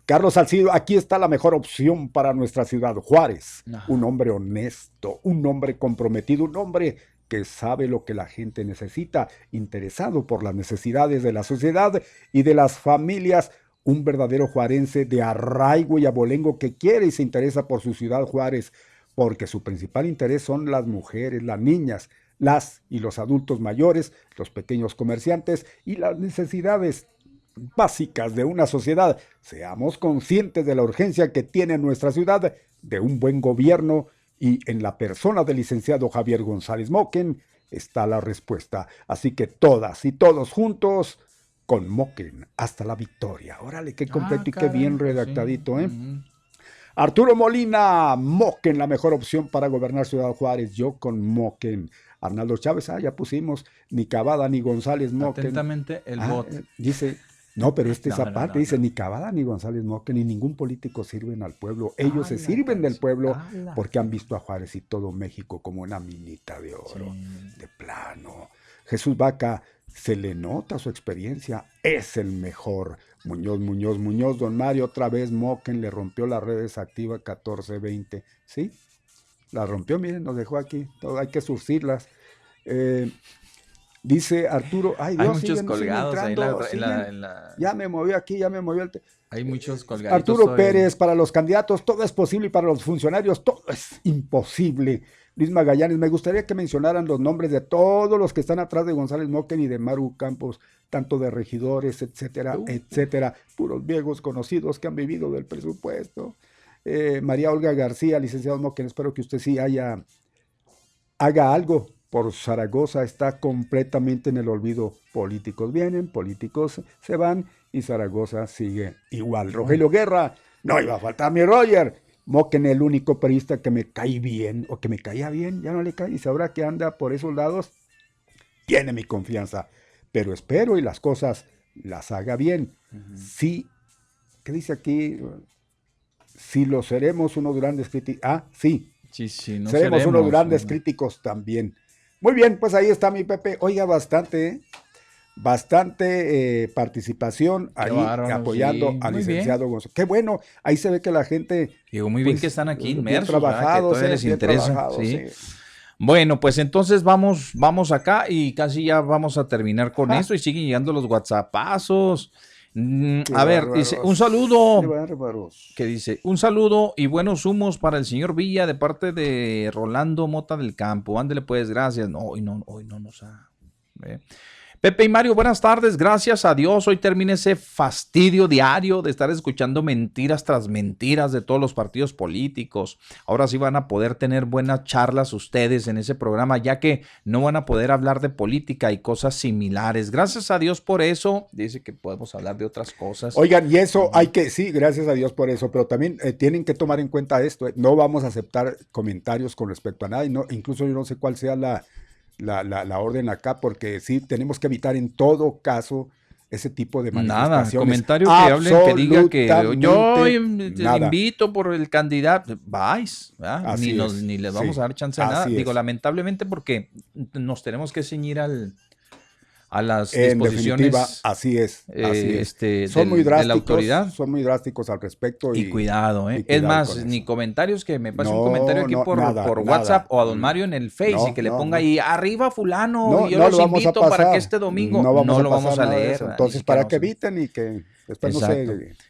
Carlos Salcido, aquí está la mejor opción para nuestra ciudad, Juárez. Un hombre honesto, un hombre comprometido, un hombre que sabe lo que la gente necesita, interesado por las necesidades de la sociedad y de las familias un verdadero juarense de arraigo y abolengo que quiere y se interesa por su ciudad Juárez, porque su principal interés son las mujeres, las niñas, las y los adultos mayores, los pequeños comerciantes y las necesidades básicas de una sociedad. Seamos conscientes de la urgencia que tiene nuestra ciudad de un buen gobierno y en la persona del licenciado Javier González Moquen está la respuesta. Así que todas y todos juntos con Moquen hasta la victoria. Órale, qué completo y qué bien redactadito, ¿eh? Arturo Molina, Moquen, la mejor opción para gobernar Ciudad Juárez. Yo con Moquen. Arnaldo Chávez, ah, ya pusimos ni Cavada ni González Moquen. Atentamente el ah, bot. Eh, dice, no, pero este es aparte, dice, ni Cavada ni González Moquen, ni ningún político sirven al pueblo. Ellos se sirven del pueblo porque han visto a Juárez y todo México como una minita de oro, de plano. Jesús Vaca, se le nota su experiencia, es el mejor. Muñoz, Muñoz, Muñoz, don Mario, otra vez Moquen le rompió las redes activa 1420, ¿sí? La rompió, miren, nos dejó aquí, todo, hay que surcirlas. Eh, dice Arturo, ay Dios, hay muchos colgados ahí en la, Ya me movió aquí, ya me movió el... Hay muchos colgados. Arturo Pérez, para los candidatos todo es posible y para los funcionarios todo es imposible. Luis Magallanes, me gustaría que mencionaran los nombres de todos los que están atrás de González Moquen y de Maru Campos, tanto de regidores, etcétera, etcétera, puros viejos conocidos que han vivido del presupuesto. Eh, María Olga García, licenciado Moquen, espero que usted sí haya, haga algo por Zaragoza, está completamente en el olvido. Políticos vienen, políticos se van y Zaragoza sigue igual. Rogelio Guerra, no iba a faltar mi Roger. Moquen, el único periodista que me cae bien o que me caía bien, ya no le cae y sabrá que anda por esos lados, tiene mi confianza. Pero espero y las cosas las haga bien. Sí, ¿qué dice aquí? Si lo seremos unos grandes críticos. Ah, sí. Sí, sí, no seremos, unos grandes críticos también. Muy bien, pues ahí está mi Pepe. Oiga, bastante, ¿eh? Bastante eh, participación ahí apoyando al licenciado González. Qué bueno, ahí se ve que la gente. Digo, muy bien pues, que están aquí inmersos, trabajados, que les interesa. ¿sí? Bueno, pues entonces vamos, vamos acá y casi ya vamos a terminar con esto y siguen llegando los WhatsAppazos. Mm, a ver, dice, un saludo. Que dice, un saludo y buenos humos para el señor Villa de parte de Rolando Mota del Campo. Ándele pues, gracias. No, hoy no, hoy no nos ha. Pepe y Mario, buenas tardes. Gracias a Dios. Hoy termina ese fastidio diario de estar escuchando mentiras tras mentiras de todos los partidos políticos. Ahora sí van a poder tener buenas charlas ustedes en ese programa, ya que no van a poder hablar de política y cosas similares. Gracias a Dios por eso. Dice que podemos hablar de otras cosas. Oigan, y eso hay que, sí, gracias a Dios por eso, pero también eh, tienen que tomar en cuenta esto. Eh, no vamos a aceptar comentarios con respecto a nada. No, incluso yo no sé cuál sea la la, la, orden acá, porque sí tenemos que evitar en todo caso ese tipo de manifestaciones. Nada, comentario que hablen, que diga que yo invito por el candidato, vais, ni, ni les vamos a dar chance de nada. Digo, lamentablemente porque nos tenemos que ceñir al, a las En disposiciones definitiva, así es. eh, así es. este, son del- muy de la drásticos. autoridad. Son muy drásticos al respecto. Y, cuidado, ¿eh? y es más, ni comentarios que me pase un comentario aquí no, por, nada, por nada. WhatsApp o a don Mm. Mario en el Face No, y que le ponga ahí arriba fulano No, y yo los lo invito para que este domingo no, vamos lo vamos a leer. Entonces, para que eviten y que después no.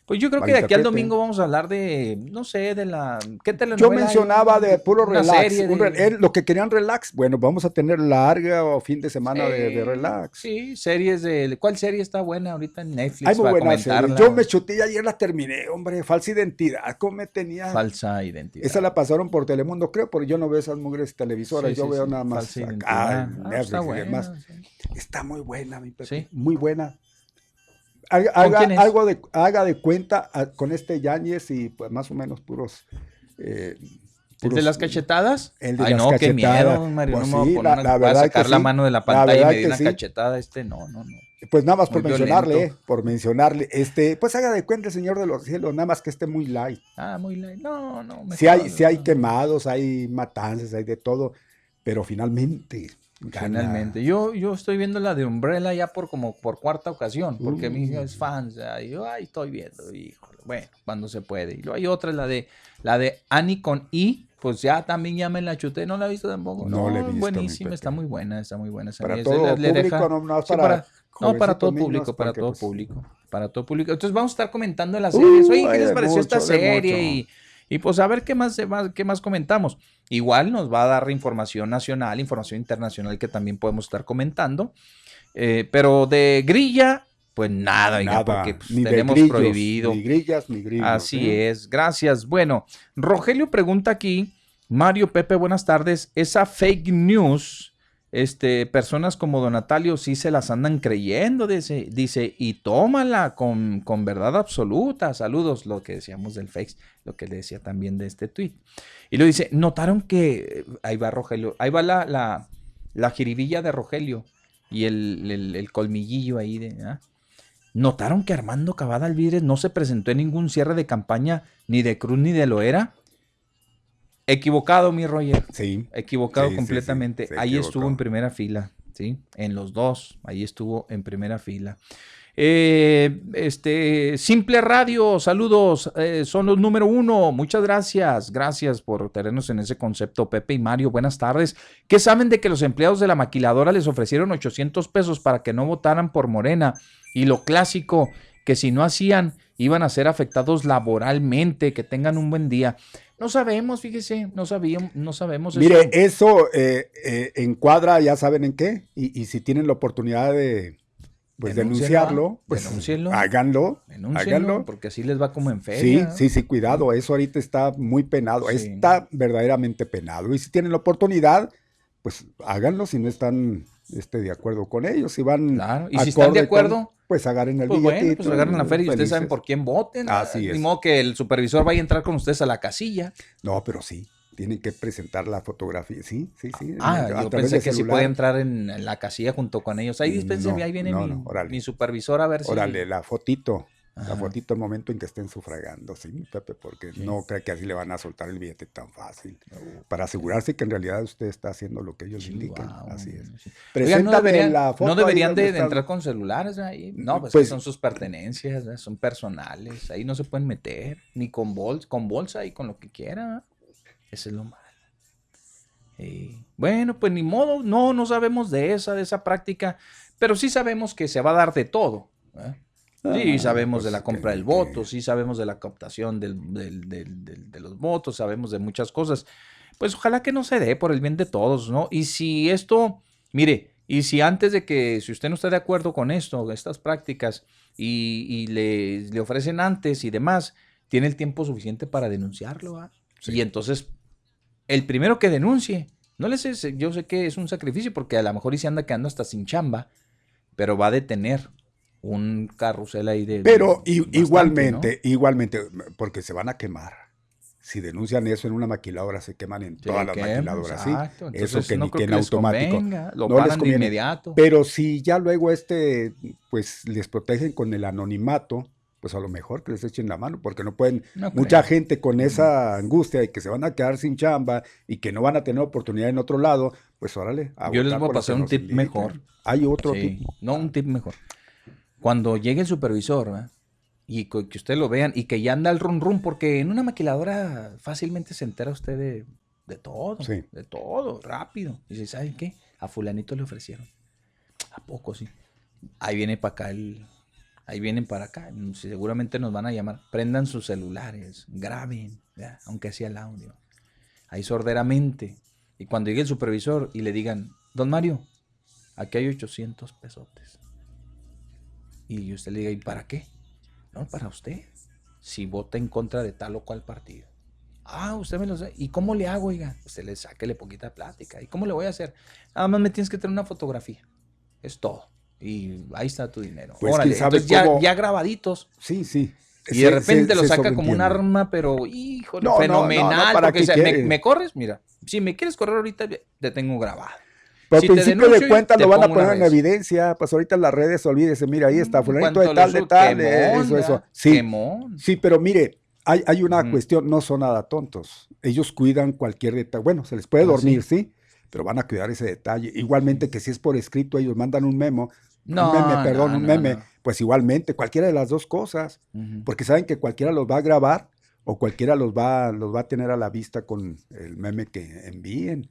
Pues yo creo que de aquí al domingo vamos a hablar de, no sé, de la... ¿Qué telenovela Yo hay? mencionaba de puro Una relax. serie un de- re- eh, lo que querían relax. Bueno, vamos a tener larga o fin de semana de, relax. Sí, series de... ¿Cuál serie está buena ahorita en Netflix Hay muy buenas series. Yo me chuté y ayer la terminé, hombre. Falsa identidad. ¿Cómo me tenía? Falsa identidad. Esa la pasaron por Telemundo, creo, porque yo no veo esas mugres televisoras. Sí, yo sí, veo sí, nada más falsa acá, identidad. en Ah, Netflix está y demás. buena, sí. Está muy buena, mi Pepe. Sí. Muy buena. Haga, haga algo de, haga de cuenta ah, con este Yáñez y pues más o menos puros. eh, ¿El de las cachetadas? el de Ay, las no, qué miedo, cachetadas. Mario. Pues no me voy sí, a poner la- una- la voy a que sacar la sí. mano de la La pantalla y verdad me que una sí. cachetada. Este no, no, no. Pues nada más Muy por mencionarle, violento. eh, por mencionarle, este, pues haga de cuenta el Señor de los Cielos, nada más que esté muy light. Ah, muy light. No, no. Si hay, si hay quemados, hay matanzas, hay de todo, pero finalmente. Finalmente. Yo, yo estoy viendo la de Umbrella ya por como por cuarta ocasión, porque mi hija Uh. es fan. sea, y yo, ay, estoy viendo, híjole. Bueno, cuando se puede. Y luego hay otra, la de la de Annie con I, pues ya también ya me la chuté, no la he visto tampoco. No la he visto, mi buenísima, está muy buena, está muy buena. Para todo le público, deja- no, no Sí, para, no, todo público, para todo pues, público, para todo público. Entonces vamos a estar comentando las series. Uh, Oye, ¿qué les pareció esta mucho, serie? mucho. Y, y pues a ver qué más, qué más comentamos. Igual nos va a dar información nacional, información internacional que también podemos estar comentando. Eh, pero de grilla, pues nada, oiga, nada, porque pues, ni tenemos grillos, prohibido. Ni grillas, ni grillos. Así ¿eh? es, gracias. Bueno, Rogelio pregunta aquí, Mario Pepe, buenas tardes. Esa fake news, este, personas como Don Natalio sí se las andan creyendo, dice, dice y tómala con, con verdad absoluta. Saludos, lo que decíamos del fake, lo que le decía también de este tweet. Y lo dice, notaron que, ahí va Rogelio, ahí va la, la, la jiribilla de Rogelio y el, el- colmillillo ahí de... ¿ah? ¿Notaron que Armando Cavada Alvídez no se presentó en ningún cierre de campaña ni de Cruz ni de Loera? Equivocado, mi Roger. Sí. Equivocado Sí, sí, sí, completamente. ahí estuvo en primera fila, ¿sí? En los dos, ahí estuvo en primera fila. Eh, este, Simple Radio, saludos, eh, son los número uno. Muchas gracias, gracias por tenernos en ese concepto, Pepe y Mario. Buenas tardes. ¿Qué saben de que los empleados de la maquiladora les ofrecieron 800 pesos para que no votaran por Morena? Y lo clásico, que si no hacían, iban a ser afectados laboralmente. Que tengan un buen día. No sabemos, fíjese, no sabíamos, no sabemos. Mire, eso. eso eh, eh, encuadra, ya saben en qué, y, y si tienen la oportunidad de pues, denunciarlo, pues háganlo, porque así les va como en Sí, feria. sí, sí, cuidado, eso ahorita está muy penado, Sí. está verdaderamente penado. Y si tienen la oportunidad, pues háganlo si no están este, de acuerdo con ellos, si van Claro, y si están de con- acuerdo, pues agarren el Pues bueno, billetito. pues agarran la feria y ustedes saben por quién voten. Así Ni es. modo que el supervisor vaya a entrar con ustedes a la casilla. No, pero sí, tienen que presentar la fotografía, sí, sí, sí. Ah, yo pensé que sí celular. podía entrar en, en la casilla junto con ellos. Ahí dispénseme, No, ahí viene no, mi, no, mi supervisor a ver si. Órale, la fotito. La fotito el momento en que estén sufragando, sí, mi Pepe, porque no cree que así le van a soltar el billete tan fácil. Para asegurarse que en realidad usted está haciendo lo que ellos Sí, indican. Así es. Preséntame no deberían, la foto no ahí deberían donde de, entrar con celulares ahí. No, pues, Pues- que son sus pertenencias, son personales. Ahí no se pueden meter, ni con bolsa, con bolsa y con lo que quieran. Eso es lo malo. Eh, bueno, pues ni modo, no, no sabemos de esa, de esa práctica, pero sí sabemos que se va a dar de todo. ¿eh? Sí, Ah, sabemos pues de la que- compra del que- voto, sí sabemos de la captación del- del- del- del- de los votos, sabemos de muchas cosas. Pues ojalá que no se dé por el bien de todos, ¿no? Y si esto, mire, y si antes de que, si usted no está de acuerdo con esto, estas prácticas, y, y le, le ofrecen antes y demás, tiene el tiempo suficiente para denunciarlo, ¿ah? Y entonces, el primero que denuncie, no les es- yo sé que es un sacrificio porque a lo mejor y se anda quedando hasta sin chamba, pero va a detener un carrusel ahí de... Pero bastante, igualmente, igualmente, porque se van a quemar. Si denuncian eso en una maquiladora, se queman en todas las maquiladoras, ¿sí? exacto. Eso que no ni que les automático. convenga, Lo No les de conviene. inmediato. Pero si ya luego este, pues les protegen con el anonimato, pues a lo mejor que les echen la mano, porque no pueden, No mucha creo. gente con esa angustia de que se van a quedar sin chamba y que no van a tener oportunidad en otro lado, pues órale. a Yo les voy a pasar un tip mejor. Hay otro Sí, tip. No, un tip mejor. Cuando llegue el supervisor, ¿verdad? y que ustedes lo vean, y que ya anda el rum rum, porque en una maquiladora fácilmente se entera usted de, de todo, Sí. de todo, rápido. Y dice, ¿saben qué? A fulanito le ofrecieron. ¿A poco sí? Ahí viene para acá el... Ahí vienen para acá, seguramente nos van a llamar. Prendan sus celulares, graben, ¿verdad? aunque sea el audio. Ahí sorderamente. Y cuando llegue el supervisor y le digan, don Mario, aquí hay 800 pesotes. Y usted le diga, ¿y para qué? No, para usted. Si vota en contra de tal o cual partido. Ah, usted me lo sabe. ¿Y cómo le hago, oiga? Usted le sáquele poquita plática. ¿Y cómo le voy a hacer? Nada más me tienes que traer una fotografía. Es todo. Y ahí está tu dinero. Pues, Órale, ¿quién sabe entonces ya, cómo? ya grabaditos. Sí, sí. Y de repente se- lo se saca como un arma, pero híjole, No, no, no, fenomenal. no, ¿para porque qué dice, ¿me, quiere? me corres? Mira, si me quieres correr ahorita, te tengo grabado. Si te principio de cuentas lo van a poner en evidencia. Pues ahorita en las redes, olvídese, mira, ahí está, Mm, fulanito de tal, de tal, quemón, eso, eso. Sí, Quemón. sí, pero mire, hay, hay una cuestión, no son nada tontos. Ellos cuidan cualquier detalle. Bueno, se les puede Ah, dormir, sí. sí, pero van a cuidar ese detalle. Igualmente que si es por escrito, ellos mandan un memo, No, un meme, perdón, no, un meme, no. pues igualmente, cualquiera de las dos cosas, porque saben que cualquiera los va a grabar o cualquiera los va, los va a tener a la vista con el meme que envíen.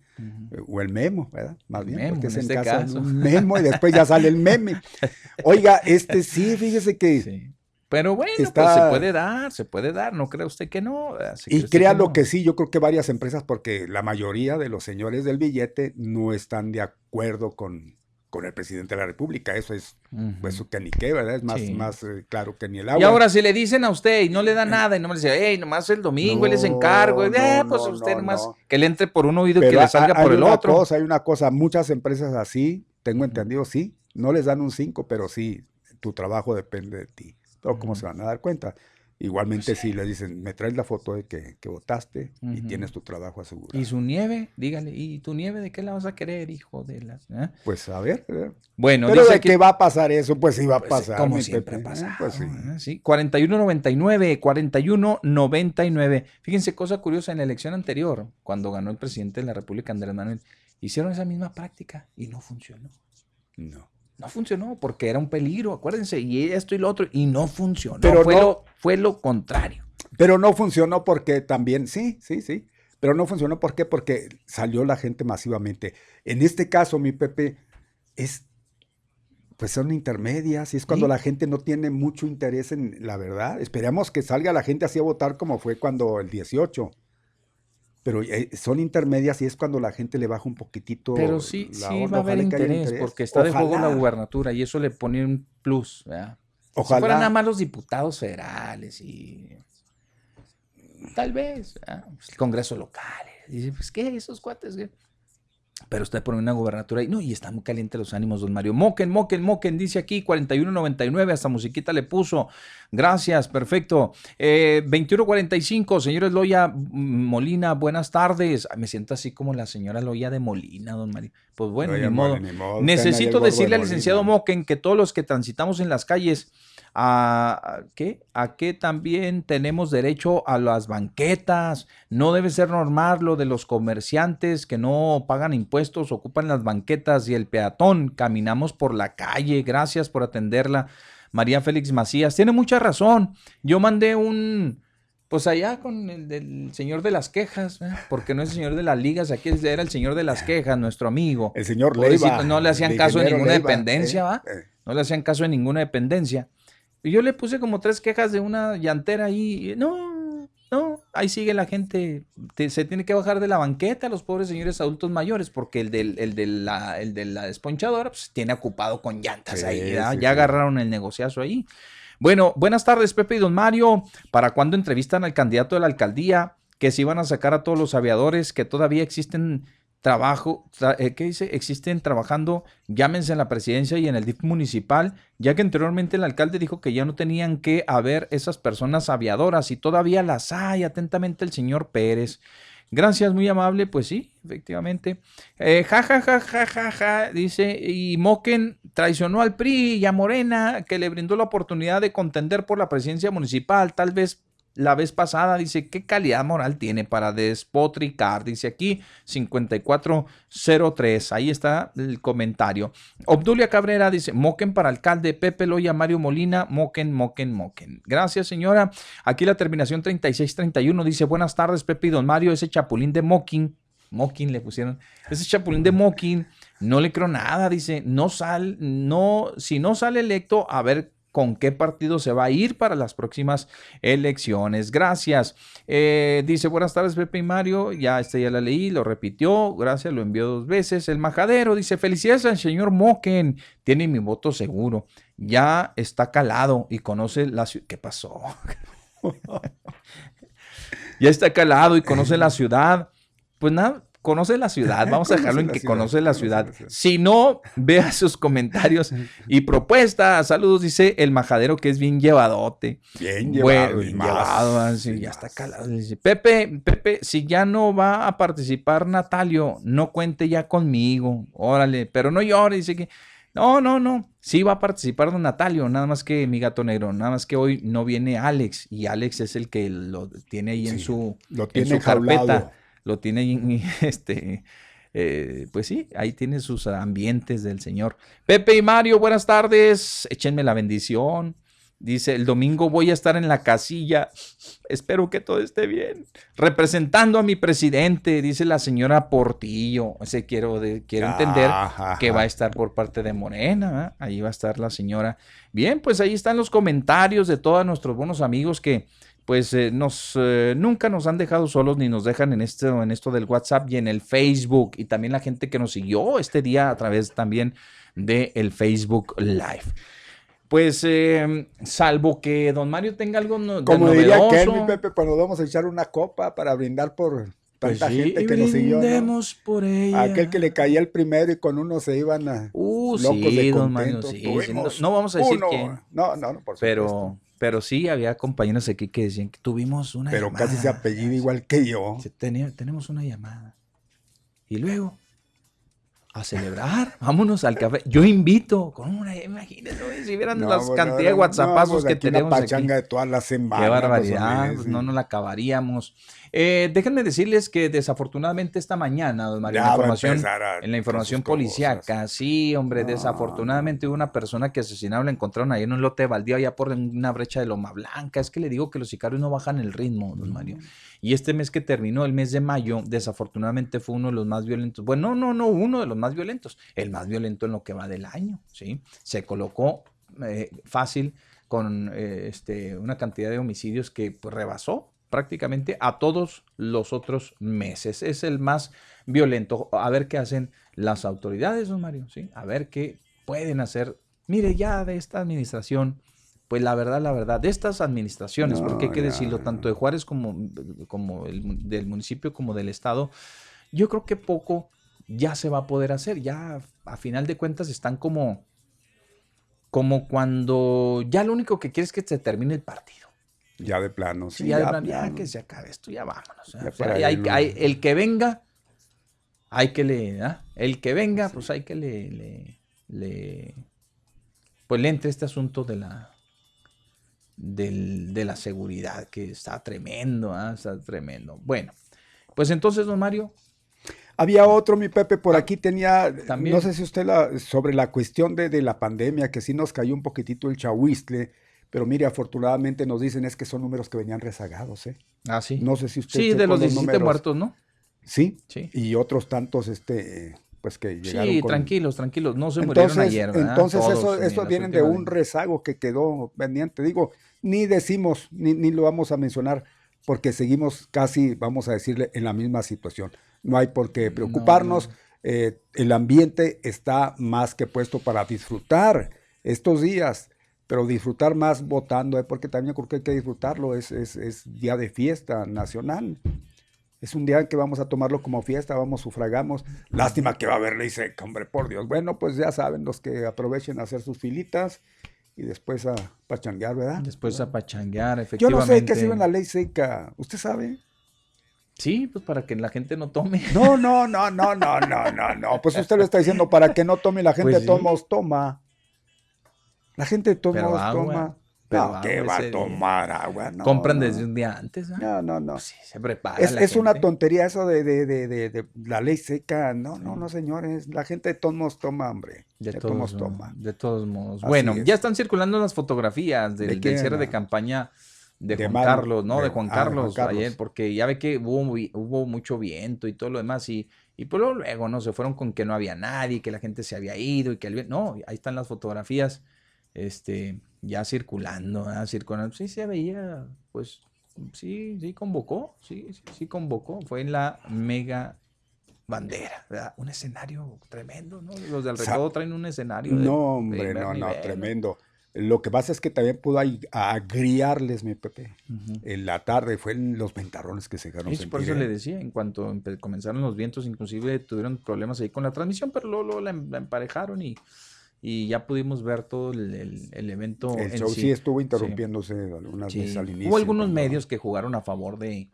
O el memo, ¿verdad? Más El bien, memo, porque en es en este casa caso. un memo y después ya sale el meme. Oiga, este sí, fíjese que... Sí. Pero bueno, pues Está- se puede dar, se puede dar, no cree usted que no. ¿verdad? ¿Se cree Y crea lo no? que sí, yo creo que varias empresas, porque la mayoría de los señores del billete no están de acuerdo con, con el presidente de la República. Eso es, Ujú. pues, que ni qué, ¿verdad? Es más, Sí. más eh, claro que ni el agua. Y ahora si le dicen a usted y no le da nada y no me dice, hey, nomás el domingo, él les encargo, No, eh, no, pues usted no, nomás no. que le entre por un oído y que le salga hay por el una otro. cosa, hay una cosa, muchas empresas así, tengo entendido, sí, no les dan un 5, pero sí, tu trabajo depende de ti. Pero ¿cómo se van a dar cuenta? Igualmente si le dicen, me traes la foto de que, que votaste y tienes tu trabajo asegurado. Y su nieve, dígale, ¿y tu nieve de qué la vas a querer, hijo de las? eh? Pues a ver, ¿verdad? Bueno, pero dice de aquí- que va a pasar eso, pues sí va a Pues, pasar. como siempre Pepe, ¿eh? Pues sí. ¿eh? Sí, 41.99, 41.99. Fíjense, cosa curiosa, en la elección anterior, cuando ganó el presidente de la República, Andrés Manuel, hicieron esa misma práctica y no funcionó. No. No funcionó porque era un peligro, acuérdense, y esto y lo otro, y no funcionó. Pero fue, no- lo, fue lo contrario. Pero no funcionó porque también, sí, sí, sí. Pero no funcionó ¿por qué? Porque salió la gente masivamente. En este caso, mi Pepe, es, pues son intermedias y es cuando Sí. la gente no tiene mucho interés en la verdad. Esperamos que salga la gente así a votar como fue cuando el 18. Pero eh, son intermedias y es cuando la gente le baja un poquitito. Pero sí, la sí va a haber interés, porque está de juego la gubernatura y eso le pone un plus. ¿verdad? Si Ojalá. fueran nada más los diputados federales y tal vez. Pues, el Congreso local. Dice, pues qué, esos cuates. qué? Pero usted pone una gubernatura y no, y están muy calientes los ánimos, don Mario. Moquen, moquen, moquen, dice aquí 41.99, hasta musiquita le puso. Gracias, perfecto. Eh, 21.45, señores Loya Molina, buenas tardes. Me siento así como la señora Loya de Molina, don Mario. Pues bueno, ni modo. ni modo, Necesito decirle al licenciado Moquen que todos los que transitamos en las calles, a, ¿qué? a que también tenemos derecho a las banquetas. No debe ser normal lo de los comerciantes que no pagan impuestos, ocupan las banquetas y el peatón. Caminamos por la calle. Gracias por atenderla. María Félix Macías. Tiene mucha razón. Yo mandé un... Pues allá con el del señor de las quejas, ¿eh? porque no es el señor de las ligas, aquí era el señor de las quejas, nuestro amigo. El señor Pobrecito, Leiva. no le hacían caso en ingeniero ninguna Leiva, dependencia, eh, ¿va? eh. No le hacían caso en ninguna dependencia. Y yo le puse como tres quejas de una llantera ahí. y No, no, ahí sigue la gente. Te- se tiene que bajar de la banqueta los pobres señores adultos mayores, porque el, del, el, de, la, el de la desponchadora pues, tiene ocupado con llantas Sí, ahí. ¿verdad? sí, ya sí. agarraron el negociazo ahí. Bueno, buenas tardes, Pepe y Don Mario. ¿Para cuándo entrevistan al candidato de la alcaldía? Que se iban a sacar a todos los aviadores que todavía existen trabajo, eh, ¿qué dice? Existen trabajando, llámense en la presidencia y en el DIF municipal, ya que anteriormente el alcalde dijo que ya no tenían que haber esas personas aviadoras y todavía las hay, atentamente el señor Pérez. Gracias, muy amable, pues sí, efectivamente. Eh, ja, ja, ja, ja, ja, ja, dice, y Moquen traicionó al PRI y a Morena, que le brindó la oportunidad de contender por la presidencia municipal, tal vez la vez pasada, dice, ¿qué calidad moral tiene para despotricar? Dice aquí 5403, ahí está el comentario. Obdulia Cabrera dice, moquen para alcalde, Pepe Loya, Mario Molina, moquen, moquen, moquen. Gracias señora. Aquí la terminación 3631 dice, buenas tardes Pepe y don Mario, ese chapulín de moquen, moquen le pusieron, ese chapulín de moquen, no le creo nada, dice, no sal, no, si no sale electo, a ver con qué partido se va a ir para las próximas elecciones. Gracias. Eh, dice, buenas tardes, Pepe y Mario. Ya este ya la leí, lo repitió. Gracias, lo envió dos veces. El majadero dice, felicidades al señor Moken. Tiene mi voto seguro. Ya está calado y conoce la ciudad. ¿Qué pasó? ya está calado y conoce la ciudad. Pues nada, conoce la ciudad, vamos a dejarlo en que conoce la ciudad. Si no, vea sus comentarios y propuestas. Saludos, dice el majadero que es bien llevadote. Bien llevado. bien llevado, ya está calado. Dice, Pepe, Pepe, si ya no va a participar Natalio, no cuente ya conmigo. Órale, pero no llore, dice que. No, no, no. Sí va a participar don Natalio, nada más que mi gato negro, nada más que hoy no viene Alex y Alex es el que lo tiene ahí en su, lo tiene en su carpeta lo tiene, este, eh, pues sí, ahí tiene sus ambientes del Señor. Pepe y Mario, buenas tardes, échenme la bendición. Dice, el domingo voy a estar en la casilla. Espero que todo esté bien. Representando a mi presidente, dice la señora Portillo. Ese quiero, quiero entender que va a estar por parte de Morena. Ahí va a estar la señora. Bien, pues ahí están los comentarios de todos nuestros buenos amigos que pues eh, nos, eh, nunca nos han dejado solos ni nos dejan en esto, en esto del WhatsApp y en el Facebook. Y también la gente que nos siguió este día a través también del el Facebook Live. Pues em, salvo que don Mario tenga algo no, Como diría mi Pepe, cuando vamos a echar una copa para brindar por tanta pues gente que nos siguió. por ella. Aquel que le caía el primero y con uno se iban a uh, locos sí, don Mario, sí, no, vamos a decir quién. No, no, no, por Pero pero sí, había compañeros aquí que decían que tuvimos una Pero casi se apellido igual que yo. tenemos una llamada. Y luego, a celebrar, vámonos al café. Yo invito con una, imagínense, si vieran las pues, cantidades de WhatsAppazos pues, que tenemos. Una pachanga de todas las semanas. Qué barbaridad, no nos la acabaríamos. Eh, déjenme decirles que desafortunadamente esta mañana, don Mario, en la información, en la información policíaca, sí, hombre, desafortunadamente hubo una persona que asesinaba, la encontraron ahí en un lote de baldío allá por una brecha de Loma Blanca. Es que le digo que los sicarios no bajan el ritmo, don Mario. Y este mes que terminó, el mes de mayo, desafortunadamente fue uno de los más violentos. Bueno, no, no, uno de los más violentos. El más violento en lo que va del año, ¿sí? Se colocó eh, fácil con eh, este, una cantidad de homicidios que pues, rebasó prácticamente a todos los otros meses. Es el más violento. A ver qué hacen las autoridades, don Mario, ¿sí? A ver qué pueden hacer. Mire, ya de esta administración, pues la verdad, la verdad, de estas administraciones, porque hay que decirlo, tanto de Juárez como, como el, del municipio como del estado, yo creo que poco ya se va a poder hacer. Ya a final de cuentas están como, como cuando ya lo único que quiere es que se termine el partido. Ya de plano, sí. ya, de plano, ya que se acabe esto, ya vámonos. hay, el que venga, hay que le, ¿ah? el que venga, pues hay que le, le, pues le entre este asunto de la, de la seguridad, que está tremendo, ¿ah? está tremendo. Bueno, pues entonces, don Mario. Había otro, mi Pepe, por ah, aquí tenía, no sé si usted la, sobre la cuestión de, de, la pandemia, que sí nos cayó un poquitito el chahuistle pero mire, afortunadamente nos dicen es que son números que venían rezagados, ¿eh? Ah, sí. No sé si usted... Sí, de los 17 muertos, ¿no? Sí, sí. Y otros tantos, este, pues que llegaron Sí, tranquilos, tranquilos, no se murieron ayer, ¿verdad? Entonces eso, eso vienen de un rezago que quedó pendiente. Digo, ni decimos, ni, ni lo vamos a mencionar, porque seguimos casi, vamos a decirle, en la misma situación. No hay por qué preocuparnos. Eh, el ambiente está más que puesto para disfrutar estos días pero disfrutar más votando, ¿eh? porque también creo que hay que disfrutarlo, es, es, día de fiesta nacional. Es un día que vamos a tomarlo como fiesta, vamos, sufragamos. Lástima que va a haber ley seca, hombre, por Dios. Bueno, pues ya saben, los que aprovechen a hacer sus filitas y después a pachanguear, ¿verdad? Después a pachanguear, Yo efectivamente. no sé qué sirve la ley seca. ¿Usted sabe? Sí, pues para que la gente no tome. No, no, no, no, no, no, no, no. Pues usted lo está diciendo para que no tome, la gente Pues todos sí. modos toma. La gente de todos modos toma. pero No, ¿qué va a tomar agua? No, Compran no. desde un día antes. ¿ah? No, no, no. Pues sí, se prepara. Es, la es una tontería eso de, de, de, de, de la ley seca. No, no, no, señores. La gente de todos modos toma, hombre. De todos, todos modos toma. de todos modos. Así Bueno, es. ya están circulando las fotografías del, ¿De del cierre de ah? campaña de, Juan Carlos, ¿no? de- Juan ah, Juan Carlos, ayer, porque ya ve que hubo, hubo mucho viento y todo lo demás, y, y pues luego, luego, ¿no? Se fueron con que no había nadie, que la gente se había ido y que el No, ahí están las fotografías, este, ya circulando, ¿verdad? Circulando. Sí, se veía, pues, sí, sí convocó, sí, sí, sí convocó. Fue en la mega bandera, ¿verdad? Un escenario tremendo, ¿no? Los del recodo traen un escenario. de No, hombre, no, no, nivel, tremendo. Lo que pasa es que también pudo agriarles, mi Pepe. En la tarde fue en los ventarrones que se dejaron Sí, por eso ¿eh? le decía, en cuanto comenzaron los vientos, inclusive tuvieron problemas ahí con la transmisión, pero luego, luego la, em- la emparejaron y, y ya pudimos ver todo el, el- el evento. El en show sí. sí estuvo interrumpiéndose algunas Sí. veces al inicio. Hubo algunos cuando- medios que jugaron a favor de,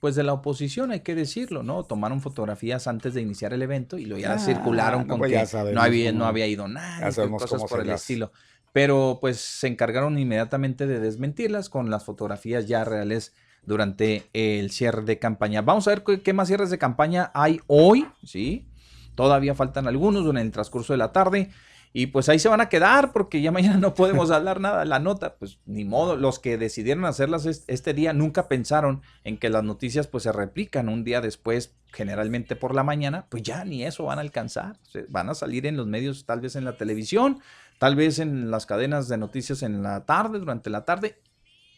pues de la oposición, hay que decirlo, ¿no? Tomaron fotografías antes de iniciar el evento y lo ya Ah, circularon no, con pues que no había, no había ido nadie, cosas por el estilo. Pero pues se encargaron inmediatamente de desmentirlas con las fotografías ya reales durante el cierre de campaña. Vamos a ver qué, qué más cierres de campaña hay hoy, ¿sí? Todavía faltan algunos en el transcurso de la tarde. Y pues ahí se van a quedar porque ya mañana no podemos hablar nada. La nota, pues ni modo. Los que decidieron hacerlas es- este día nunca pensaron en que las noticias pues se replican un día después, generalmente por la mañana. Pues ya ni eso van a alcanzar. Van a salir en los medios, tal vez en la televisión, tal vez en las cadenas de noticias en la tarde, durante la tarde.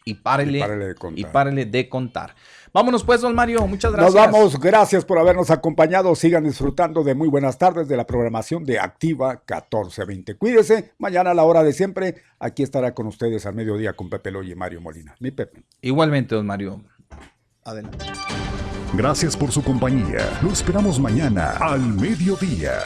Y párele, Y párele de contar. y párele de contar. Vámonos pues, don Mario. Muchas gracias. Nos vamos, gracias por habernos acompañado. Sigan disfrutando de muy buenas tardes de la programación de Activa 1420. Cuídese, mañana a la hora de siempre, aquí estará con ustedes al mediodía con Pepe Loy y Mario Molina. Mi Pepe. Igualmente, don Mario. Adelante. Gracias por su compañía. Lo esperamos mañana al mediodía.